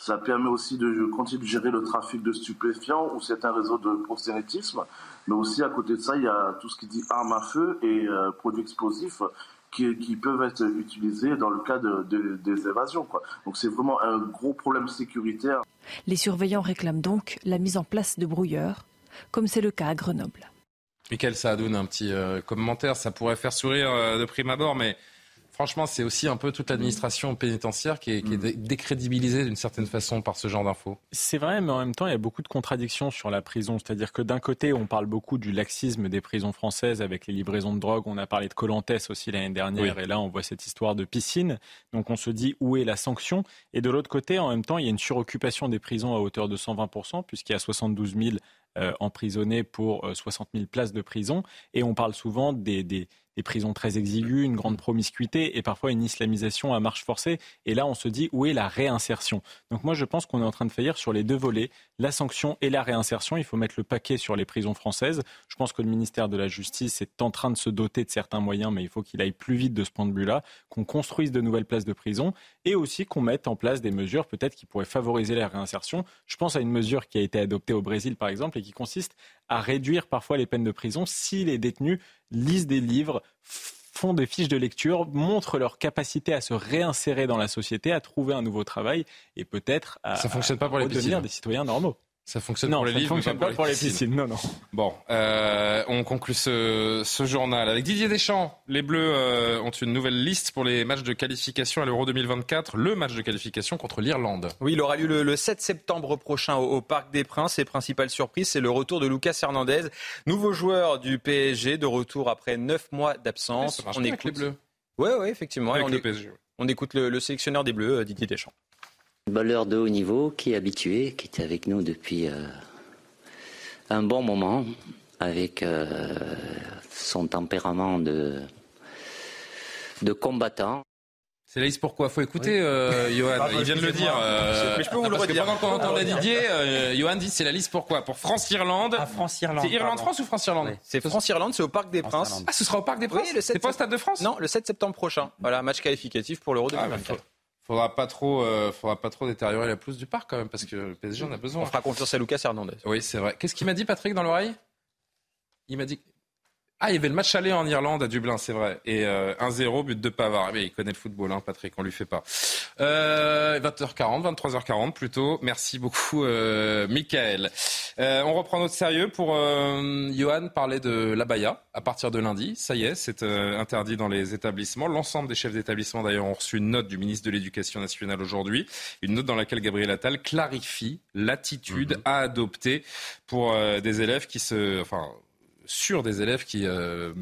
Ça permet aussi de continuer de gérer le trafic de stupéfiants ou certains réseaux de proxénétisme. Mais aussi, à côté de ça, il y a tout ce qui dit armes à feu et euh, produits explosifs qui, peuvent être utilisés dans le cas des évasions. Donc c'est vraiment un gros problème sécuritaire. Les surveillants réclament donc la mise en place de brouilleurs, comme c'est le cas à Grenoble. Michael Saadoun, un petit euh, commentaire, ça pourrait faire sourire euh, de prime abord, mais franchement, c'est aussi un peu toute l'administration pénitentiaire qui est, mm. décrédibilisée d'une certaine façon par ce genre d'infos. C'est vrai, mais en même temps, il y a beaucoup de contradictions sur la prison. C'est-à-dire que d'un côté, on parle beaucoup du laxisme des prisons françaises avec les livraisons de drogue. On a parlé de Colantès aussi l'année dernière, et là, on voit cette histoire de piscine. Donc, on se dit où est la sanction? Et de l'autre côté, en même temps, il y a une suroccupation des prisons à hauteur de 120%, puisqu'il y a 72 000 euh, emprisonnés pour 60 euh, 000 places de prison. Et on parle souvent des, des, des prisons très exiguës, une grande promiscuité et parfois une islamisation à marche forcée. Et là, on se dit où est la réinsertion? Donc moi, je pense qu'on est en train de faillir sur les deux volets, la sanction et la réinsertion. Il faut mettre le paquet sur les prisons françaises. Je pense que le ministère de la Justice est en train de se doter de certains moyens, mais il faut qu'il aille plus vite de ce point de vue-là, qu'on construise de nouvelles places de prison et aussi qu'on mette en place des mesures peut-être qui pourraient favoriser la réinsertion. Je pense à une mesure qui a été adoptée au Brésil, par exemple, et qui consiste à réduire parfois les peines de prison si les détenus lisent des livres, font des fiches de lecture, montrent leur capacité à se réinsérer dans la société, à trouver un nouveau travail et peut-être à, Ça fonctionne pas pour les devenir des citoyens normaux. Ça fonctionne non, pour les ça livres, fonctionne mais pas pas pour les piscines. Non, non. Bon, euh, on conclut ce, ce, journal avec Didier Deschamps. Les Bleus euh, ont une nouvelle liste pour les matchs de qualification à l'Euro 2024. Le match de qualification contre l'Irlande. Oui, il aura lieu le, le 7 septembre prochain au, au, Parc des Princes. Et principale surprise, c'est le retour de Lucas Hernandez, nouveau joueur du PSG, de retour après neuf mois d'absence. On écoute les Bleus. Oui, oui, effectivement. Avec on, le PSG. on écoute le, le sélectionneur des Bleus, Didier Deschamps. Balleur de haut niveau qui est habitué, qui était avec nous depuis euh, un bon moment, avec euh, son tempérament de, de combattant. C'est la liste pourquoi? Faut écouter, oui. euh, Johan. Ah, il vient de le dire. Euh, mais je peux vous le parce redire. Que pendant qu'on entendait Didier, euh, Johan dit c'est la liste pourquoi? Pour France-Irlande. Ah, France-Irlande. C'est Irlande-France ou France-Irlande? Oui. C'est France-Irlande, c'est au Parc des Princes. Ah, ce sera au Parc des Princes? oui, le 7 C'est pas au Stade de France? Non, le 7 septembre prochain. Voilà, match qualificatif pour l'Euro 2024. Ah, faudra pas trop, euh, faudra pas trop détériorer la pelouse du parc quand même, parce que le PSG en a besoin. On fera confiance à Lucas Hernandez. Oui, c'est vrai. Qu'est-ce qu'il m'a dit, Patrick, dans l'oreille? Il m'a dit. Ah, il y avait le match aller en Irlande à Dublin, c'est vrai. Et euh, 1-0, but de Pavard. Mais il connaît le football, hein, Patrick, on lui fait pas. Euh, 20h40, 23h40 plutôt. Merci beaucoup, euh, Michael. Euh, on reprend notre sérieux pour euh, Johan parler de l'abaya à partir de lundi. Ça y est, c'est euh, interdit dans les établissements. L'ensemble des chefs d'établissement, d'ailleurs, ont reçu une note du ministre de l'Éducation nationale aujourd'hui. Une note dans laquelle Gabriel Attal clarifie l'attitude Mhm. à adopter pour euh, des élèves qui se... Enfin, sur des élèves qui euh,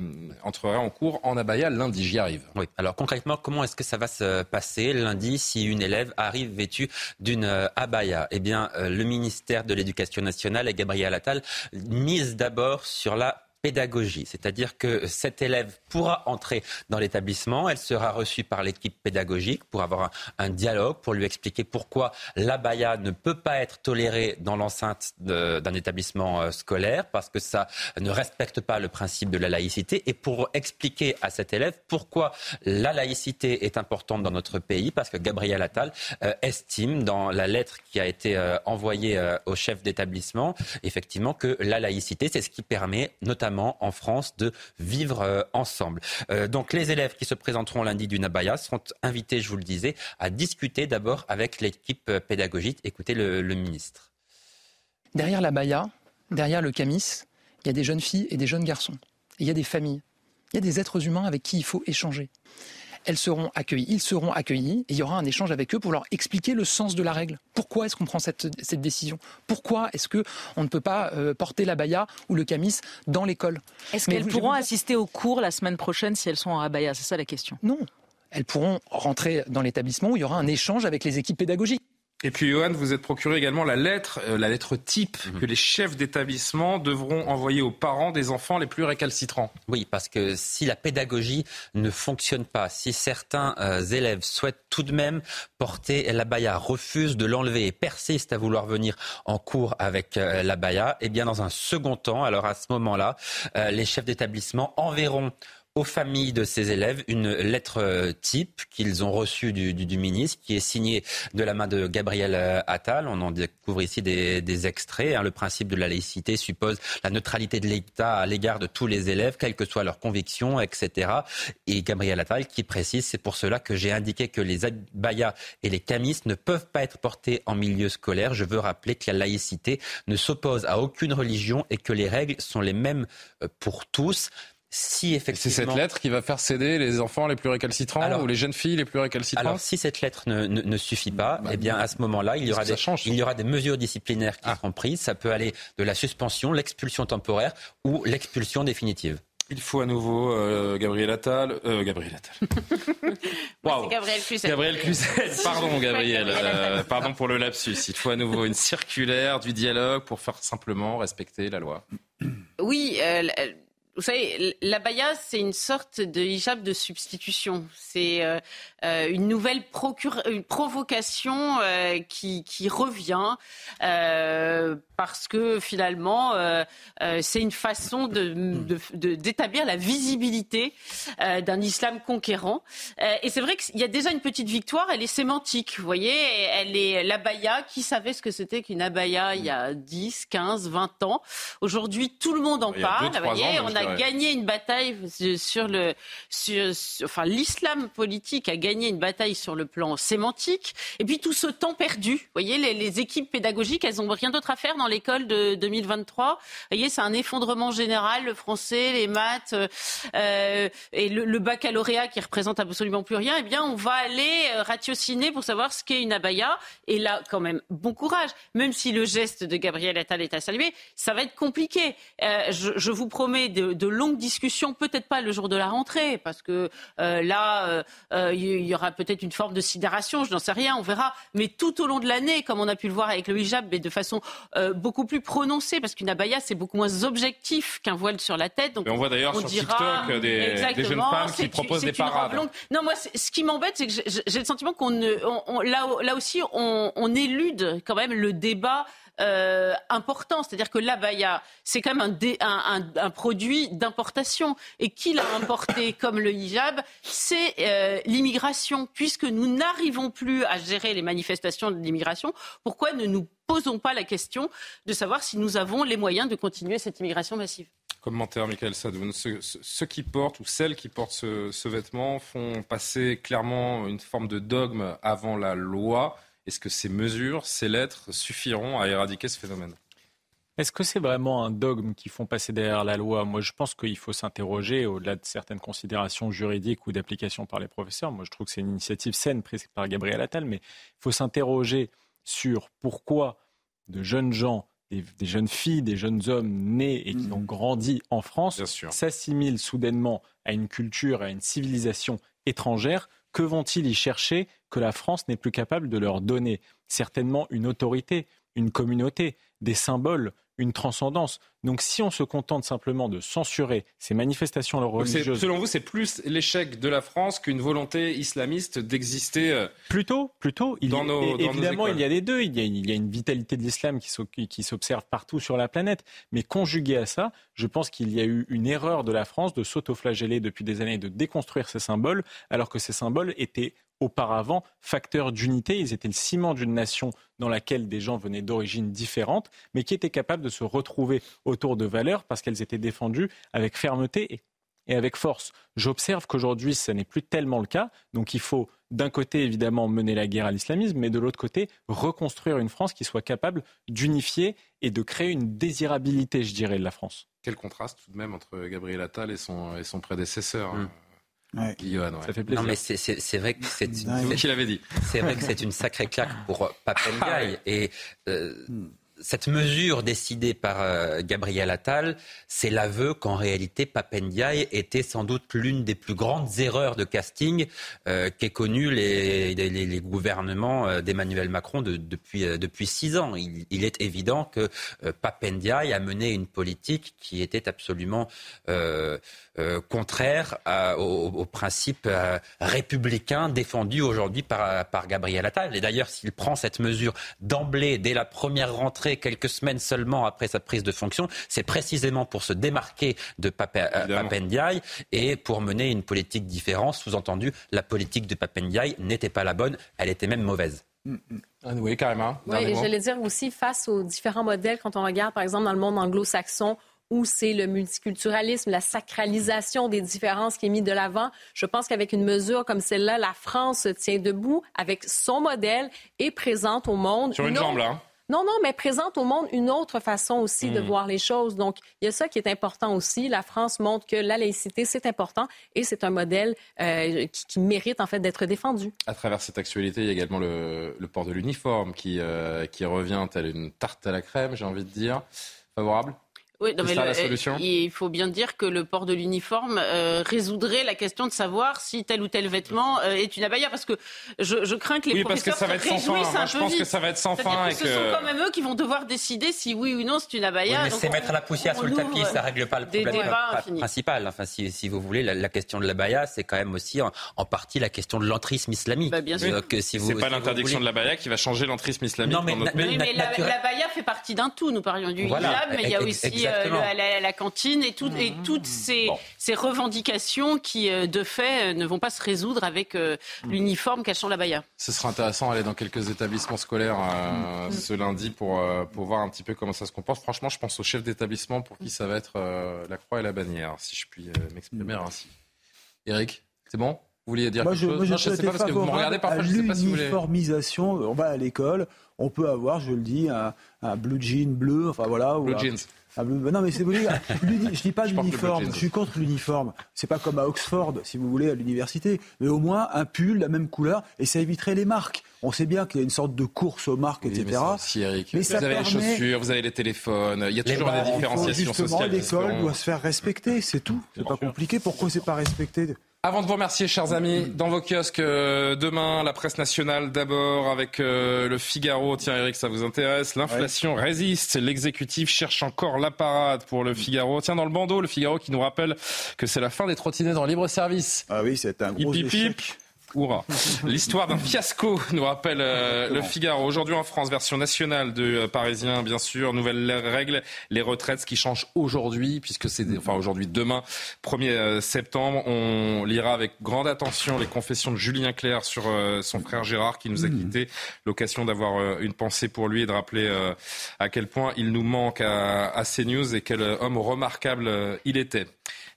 entreraient en cours en abaya lundi. J'y arrive. Oui. Alors concrètement, comment est-ce que ça va se passer lundi si une élève arrive vêtue d'une euh, abaya? Eh bien, euh, le ministère de l'Éducation nationale et Gabriel Attal mise d'abord sur la pédagogie, c'est-à-dire que cette élève pourra entrer dans l'établissement, elle sera reçue par l'équipe pédagogique pour avoir un, un, dialogue, pour lui expliquer pourquoi l'abaya ne peut pas être tolérée dans l'enceinte d'un établissement euh, scolaire, parce que ça ne respecte pas le principe de la laïcité, et pour expliquer à cet élève pourquoi la laïcité est importante dans notre pays, parce que Gabriel Attal euh, estime dans la lettre qui a été euh, envoyée au chef d'établissement, effectivement, que la laïcité, c'est ce qui permet notamment en France de vivre euh, ensemble. Euh, donc les élèves qui se présenteront lundi du Nabaya seront invités, je vous le disais, à discuter d'abord avec l'équipe euh, pédagogique. Écoutez le, ministre. Derrière l'Abaya, derrière le Camis, il y a des jeunes filles et des jeunes garçons. Il y a des familles. Il y a des êtres humains avec qui il faut échanger. Elles seront accueillies, ils seront accueillis, et il y aura un échange avec eux pour leur expliquer le sens de la règle. Pourquoi est-ce qu'on prend cette, cette, décision? Pourquoi est-ce qu'on ne peut pas euh, porter la baya ou le camis dans l'école? Est-ce qu'elles pourront assister aux cours la semaine prochaine si elles sont en abaya? C'est ça la question. Non. Elles pourront rentrer dans l'établissement où il y aura un échange avec les équipes pédagogiques. Et puis, Johan, vous êtes procuré également la lettre, euh, la lettre type Mhm. que les chefs d'établissement devront envoyer aux parents des enfants les plus récalcitrants. Oui, parce que si la pédagogie ne fonctionne pas, si certains euh, élèves souhaitent tout de même porter la baya, refusent de l'enlever et persistent à vouloir venir en cours avec euh, la baya, eh bien, dans un second temps, alors à ce moment-là, euh, les chefs d'établissement enverront aux familles de ces élèves une lettre euh, type qu'ils ont reçue du, ministre, qui est signée de la main de Gabriel euh, Attal. On en découvre ici des, des extraits. Hein. Le principe de la laïcité suppose la neutralité de l'État à l'égard de tous les élèves, quelles que soient leurs convictions, etc. Et Gabriel Attal qui précise, c'est pour cela que j'ai indiqué que les abayas et les camis ne peuvent pas être portés en milieu scolaire. Je veux rappeler que la laïcité ne s'oppose à aucune religion et que les règles sont les mêmes euh, pour tous si effectivement... C'est cette lettre qui va faire céder les enfants les plus récalcitrants alors, ou les jeunes filles les plus récalcitrantes Alors, si cette lettre ne, ne, ne suffit pas, bah, eh bien, à ce moment-là, il y aura des, il y aura des mesures disciplinaires qui ah. seront prises. Ça peut aller de la suspension, l'expulsion temporaire ou l'expulsion définitive. Il faut à nouveau euh, Gabriel Attal. Euh, Gabriel Attal. wow. Gabriel Cluzet. Pardon, Gabriel. Euh, pardon pour le lapsus. Il faut à nouveau une circulaire, du dialogue pour faire simplement respecter la loi. Oui. Euh, vous savez, l'abaya, c'est une sorte de hijab de substitution. C'est euh, une nouvelle une provocation euh, qui, qui, revient euh, parce que finalement, euh, c'est une façon d'établir de, de, la visibilité euh, d'un islam conquérant. Euh, et c'est vrai qu'il y a déjà une petite victoire, elle est sémantique. Vous voyez, elle est l'abaya. Qui savait ce que c'était qu'une abaya il y a 10, 15, 20 ans Aujourd'hui, tout le monde en parle. Deux, vous voyez, ans, on a gagné une bataille sur le, sur, enfin l'islam politique a gagné une bataille sur le plan sémantique. Et puis tout ce temps perdu, vous voyez, les, les équipes pédagogiques, elles ont rien d'autre à faire dans l'école de 2023. Vous voyez, c'est un effondrement général, le français, les maths euh, et le, le, baccalauréat qui représente absolument plus rien. Eh bien, on va aller euh, ratiociner pour savoir ce qu'est une abaya. Et là, quand même, bon courage. Même si le geste de Gabriel Attal est à saluer, ça va être compliqué. Euh, je, je, vous promets de, de longues discussions, peut-être pas le jour de la rentrée, parce que euh, là, euh, euh il y aura peut-être une forme de sidération, je n'en sais rien, on verra. Mais tout au long de l'année, comme on a pu le voir avec le hijab, mais de façon euh, beaucoup plus prononcée, parce qu'une abaya, c'est beaucoup moins objectif qu'un voile sur la tête. Donc, on voit d'ailleurs sur dira, TikTok des, des, jeunes femmes qui proposent des parades. Non, moi, ce qui m'embête, c'est que j'ai le sentiment qu'on là, là aussi, on, on élude quand même le débat euh, important. C'est-à-dire que l'abaya, c'est quand même un, produit d'importation. Et qui l'a importé comme le hijab C'est euh, l'immigration. Puisque nous n'arrivons plus à gérer les manifestations de l'immigration, pourquoi ne nous posons pas la question de savoir si nous avons les moyens de continuer cette immigration massive? Commentaire, Michael Sadoun. Ceux, qui portent ou celles qui portent ce vêtement font passer clairement une forme de dogme avant la loi. Est-ce que ces mesures, ces lettres suffiront à éradiquer ce phénomène? Est-ce que c'est vraiment un dogme qui font passer derrière la loi? Moi, je pense qu'il faut s'interroger au-delà de certaines considérations juridiques ou d'application par les professeurs. Moi, je trouve que c'est une initiative saine prise par Gabriel Attal, mais il faut s'interroger sur pourquoi de jeunes gens, des, des, jeunes filles, des jeunes hommes nés et qui mmh. ont grandi en France s'assimilent soudainement à une culture, à une civilisation étrangère. Que vont-ils y chercher? Que la France n'est plus capable de leur donner Certainement une autorité, une communauté, des symboles, une transcendance. Donc si on se contente simplement de censurer ces manifestations religieuses... Selon vous, c'est plus l'échec de la France qu'une volonté islamiste d'exister euh, Plutôt, plutôt. Il, dans nos, dans évidemment, nos il y a les deux. Il y a, une, il y a une vitalité de l'islam qui s'observe partout sur la planète. Mais conjugué à ça, je pense qu'il y a eu une erreur de la France de s'autoflageller depuis des années, de déconstruire ces symboles, alors que ces symboles étaient auparavant facteurs d'unité. Ils étaient le ciment d'une nation dans laquelle des gens venaient d'origines différentes, mais qui étaient capables de se retrouver autour de valeurs parce qu'elles étaient défendues avec fermeté et avec force. J'observe qu'aujourd'hui, ce n'est plus tellement le cas. Donc il faut d'un côté, évidemment, mener la guerre à l'islamisme, mais de l'autre côté, reconstruire une France qui soit capable d'unifier et de créer une désirabilité, je dirais, de la France. Quel contraste tout de même entre Gabriel Attal et son, et son prédécesseur. Hein. Ouais. Johan, ouais. Ça fait plaisir. Non, mais c'est vrai que c'est une, avait dit. C'est vrai que c'est une sacrée claque pour Papendiaï. et euh, cette mesure décidée par euh, Gabriel Attal, c'est l'aveu qu'en réalité, Papendiaï était sans doute l'une des plus grandes erreurs de casting euh, qu'aient connu les, gouvernements euh, d'Emmanuel Macron de, depuis, six ans. Il, est évident que Papendiaï a mené une politique qui était absolument contraire à, au, au, principe républicain défendu aujourd'hui par Gabriel Attal. Et d'ailleurs, s'il prend cette mesure d'emblée, dès la première rentrée, quelques semaines seulement après sa prise de fonction, c'est précisément pour se démarquer de Papendiaï et pour mener une politique différente. Sous-entendu, la politique de Papendiaï n'était pas la bonne, elle était même mauvaise. Mm, mm. Ah oui, carrément. Oui, et j'allais dire aussi face aux différents modèles, quand on regarde par exemple dans le monde anglo-saxon, où c'est le multiculturalisme, la sacralisation des différences qui est mise de l'avant. Je pense qu'avec une mesure comme celle-là, la France tient debout avec son modèle et présente au monde. Sur une, une jambe, là. Non, non, mais présente au monde une autre façon aussi de hmm. voir les choses. Donc, il y a ça qui est important aussi. La France montre que la laïcité, c'est important et c'est un modèle euh, qui, qui, mérite en fait d'être défendu. À travers cette actualité, il y a également le, le port de l'uniforme qui, euh, qui revient telle une tarte à la crème, j'ai envie de dire. Favorable? Oui, non, mais le, la solution il faut bien dire que le port de l'uniforme euh, résoudrait la question de savoir si tel ou tel vêtement euh, est une abaya, parce que je, je crains que les oui, professeurs parce que ça va être sans fin. Moi, je pense que ça va être sans fin. Que ce sont quand même eux qui vont devoir décider si oui ou non c'est une abaya. Oui, mais c'est mettre la poussière sous le tapis, ça règle pas le problème principal. Enfin, si, si, vous voulez, la, la question de l'abaya, c'est quand même aussi en, en, partie la question de l'entrisme islamique. Bah, bien sûr. Que si vous, c'est pas si l'interdiction de l'abaya qui va changer l'entrisme islamique non, mais dans notre pays. mais l'abaya fait partie d'un tout. Nous parlions du hijab, mais il y a aussi le, la, cantine et, mmh. toutes ces, ces, revendications qui, de fait, ne vont pas se résoudre avec mmh. l'uniforme cachant la baya. Ce sera intéressant d'aller dans quelques établissements scolaires mmh. ce lundi pour, pour voir un petit peu comment ça se comporte. Franchement, je pense au chef d'établissement pour qui ça va être la croix et la bannière, si je puis m'exprimer ainsi. Eric, c'est bon? Vous vouliez dire quelque je, chose? je, sais pas parce que vous me regardez parfois, je sais pas si vous voulez. L'uniformisation, on va à l'école, on peut avoir, je le dis, un, un blue jean bleu, enfin voilà. Blue jeans. Non mais c'est vous je dis pas l'uniforme, je suis contre l'uniforme. C'est pas comme à Oxford, si vous voulez, à l'université, mais au moins un pull la même couleur et ça éviterait les marques. On sait bien qu'il y a une sorte de course aux marques, etc. mais, si, Eric. vous avez les chaussures, vous avez les téléphones, il y a toujours des différenciations sociales. L'école doit se faire respecter, c'est tout. C'est pas compliqué. Pourquoi c'est pas respecté? Avant de vous remercier, chers amis, dans vos kiosques, euh, demain, la presse nationale d'abord avec euh, le Figaro. Tiens, Eric, ça vous intéresse L'inflation résiste. L'exécutif cherche encore la parade pour le Figaro. Tiens, dans le bandeau, le Figaro qui nous rappelle que c'est la fin des trottinettes en libre service. Ah oui, c'est un gros échec. L'histoire d'un fiasco, nous rappelle euh, le Figaro. Aujourd'hui en France, version nationale de euh, Parisien, bien sûr. Nouvelles règles, les retraites, ce qui change aujourd'hui, puisque c'est, enfin aujourd'hui, demain, 1er euh, septembre. On lira avec grande attention les confessions de Julien Clerc sur son frère Gérard qui nous a hmm. quittés. L'occasion d'avoir une pensée pour lui et de rappeler à quel point il nous manque à, à CNews et quel homme remarquable il était.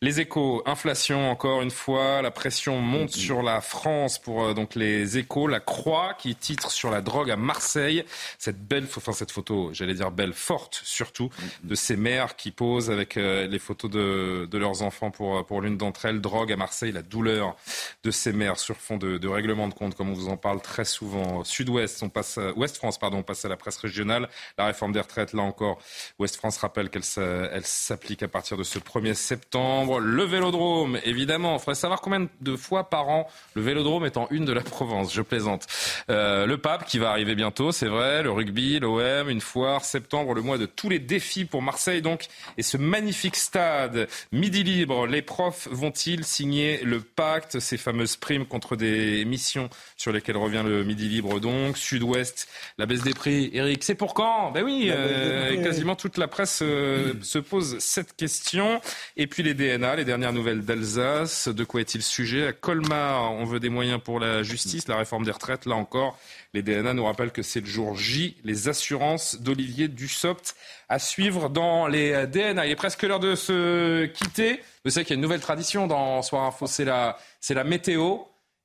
Les échos, inflation encore une fois, la pression monte sur la France pour euh, donc les échos, la Croix qui titre sur la drogue à Marseille, cette belle, enfin cette photo, j'allais dire belle, forte surtout, de ces mères qui posent avec euh, les photos de, de, leurs enfants pour, euh, pour l'une d'entre elles, drogue à Marseille, la douleur de ces mères sur fond de, règlement de compte, comme on vous en parle très souvent. Sud-Ouest, on passe, Ouest France, pardon, on passe à la presse régionale, la réforme des retraites, là encore, Ouest France rappelle qu'elle s'applique à partir de ce 1er septembre. Le vélodrome, évidemment. Il faudrait savoir combien de fois par an le vélodrome est en une de la Provence. Je plaisante. Euh, le pape qui va arriver bientôt, c'est vrai. Le rugby, l'OM, une foire. Septembre, le mois de tous les défis pour Marseille, donc. Et ce magnifique stade, midi libre. Les profs vont-ils signer le pacte, ces fameuses primes contre des missions sur lesquelles revient le midi libre, donc? Sud-Ouest, la baisse des prix. Eric, c'est pour quand? Ben oui, euh, quasiment toute la presse euh, se pose cette question. Et puis les DNA les dernières nouvelles d'Alsace. De quoi est-il sujet À Colmar, on veut des moyens pour la justice, la réforme des retraites. Là encore, les DNA nous rappellent que c'est le jour J. Les assurances d'Olivier Dussopt à suivre dans les DNA. Il est presque l'heure de se quitter. Vous savez qu'il y a une nouvelle tradition dans Soir Info, c'est la, c'est la météo.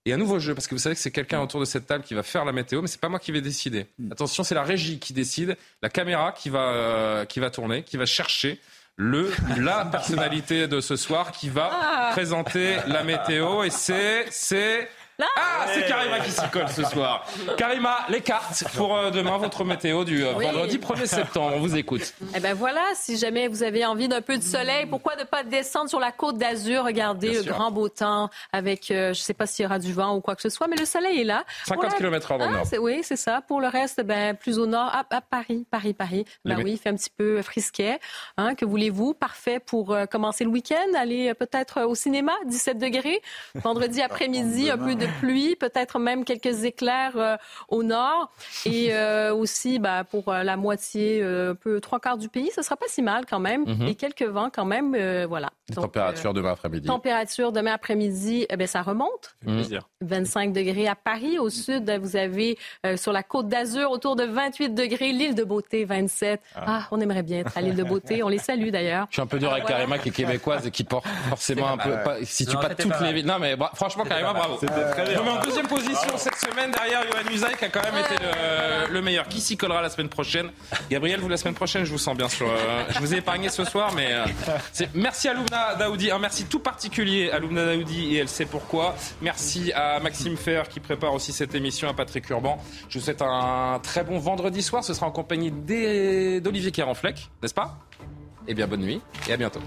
Et un nouveau jeu, parce que vous savez que c'est quelqu'un autour de cette table qui va faire la météo, mais c'est pas moi qui vais décider. Attention, c'est la régie qui décide, la caméra qui va, euh, qui va tourner, qui va chercher le la personnalité de ce soir qui va ah. présenter la météo et c'est c'est ah, c'est Karima qui s'y colle ce soir. Karima, les cartes pour euh, demain, votre météo du euh, vendredi 1er septembre. On vous écoute. Eh ben voilà, si jamais vous avez envie d'un peu de soleil, pourquoi ne pas descendre sur la côte d'Azur, regardez le grand beau temps avec, euh, je sais pas s'il y aura du vent ou quoi que ce soit, mais le soleil est là. 50 km h dans le nord. Oui, c'est ça. Pour le reste, ben, plus au nord, à, Paris, Paris, Paris. Ben oui, il fait un petit peu frisquet. Hein, que voulez-vous? Parfait pour commencer le week-end, aller peut-être au cinéma, 17 degrés. Vendredi après-midi, un peu de pluie, peut-être même quelques éclairs euh, au nord. Et euh, aussi, bah, pour euh, la moitié, un peu trois quarts du pays, ce sera pas si mal quand même. Mhm. Et quelques vents quand même, voilà. Température demain après-midi. Température demain après-midi, eh bien, ça remonte. 25 degrés à Paris. Au sud, vous avez sur la côte d'Azur autour de 28 degrés. L'île de Beauté, 27. Ah. ah. on aimerait bien être à l'île de Beauté. On les salue d'ailleurs. Je suis un peu dur avec Karima qui est québécoise et qui porte forcément un peu. Pas, si tu pas toutes les villes. Non, mais franchement, Karima, bravo. Je mets en deuxième position cette semaine derrière Johan Usaï qui a quand même été le, meilleur. Qui s'y collera la semaine prochaine? Gabriel, vous la semaine prochaine, je vous sens bien sûr. Euh, je vous ai épargné ce soir, mais euh, merci à Un merci tout particulier à Loubna Daoudi et elle sait pourquoi. Merci à Maxime Fer qui prépare aussi cette émission, à Patrick Urban. Je vous souhaite un très bon vendredi soir. Ce sera en compagnie d'Olivier Kéranfleck, n'est-ce pas? Eh bien, bonne nuit et à bientôt.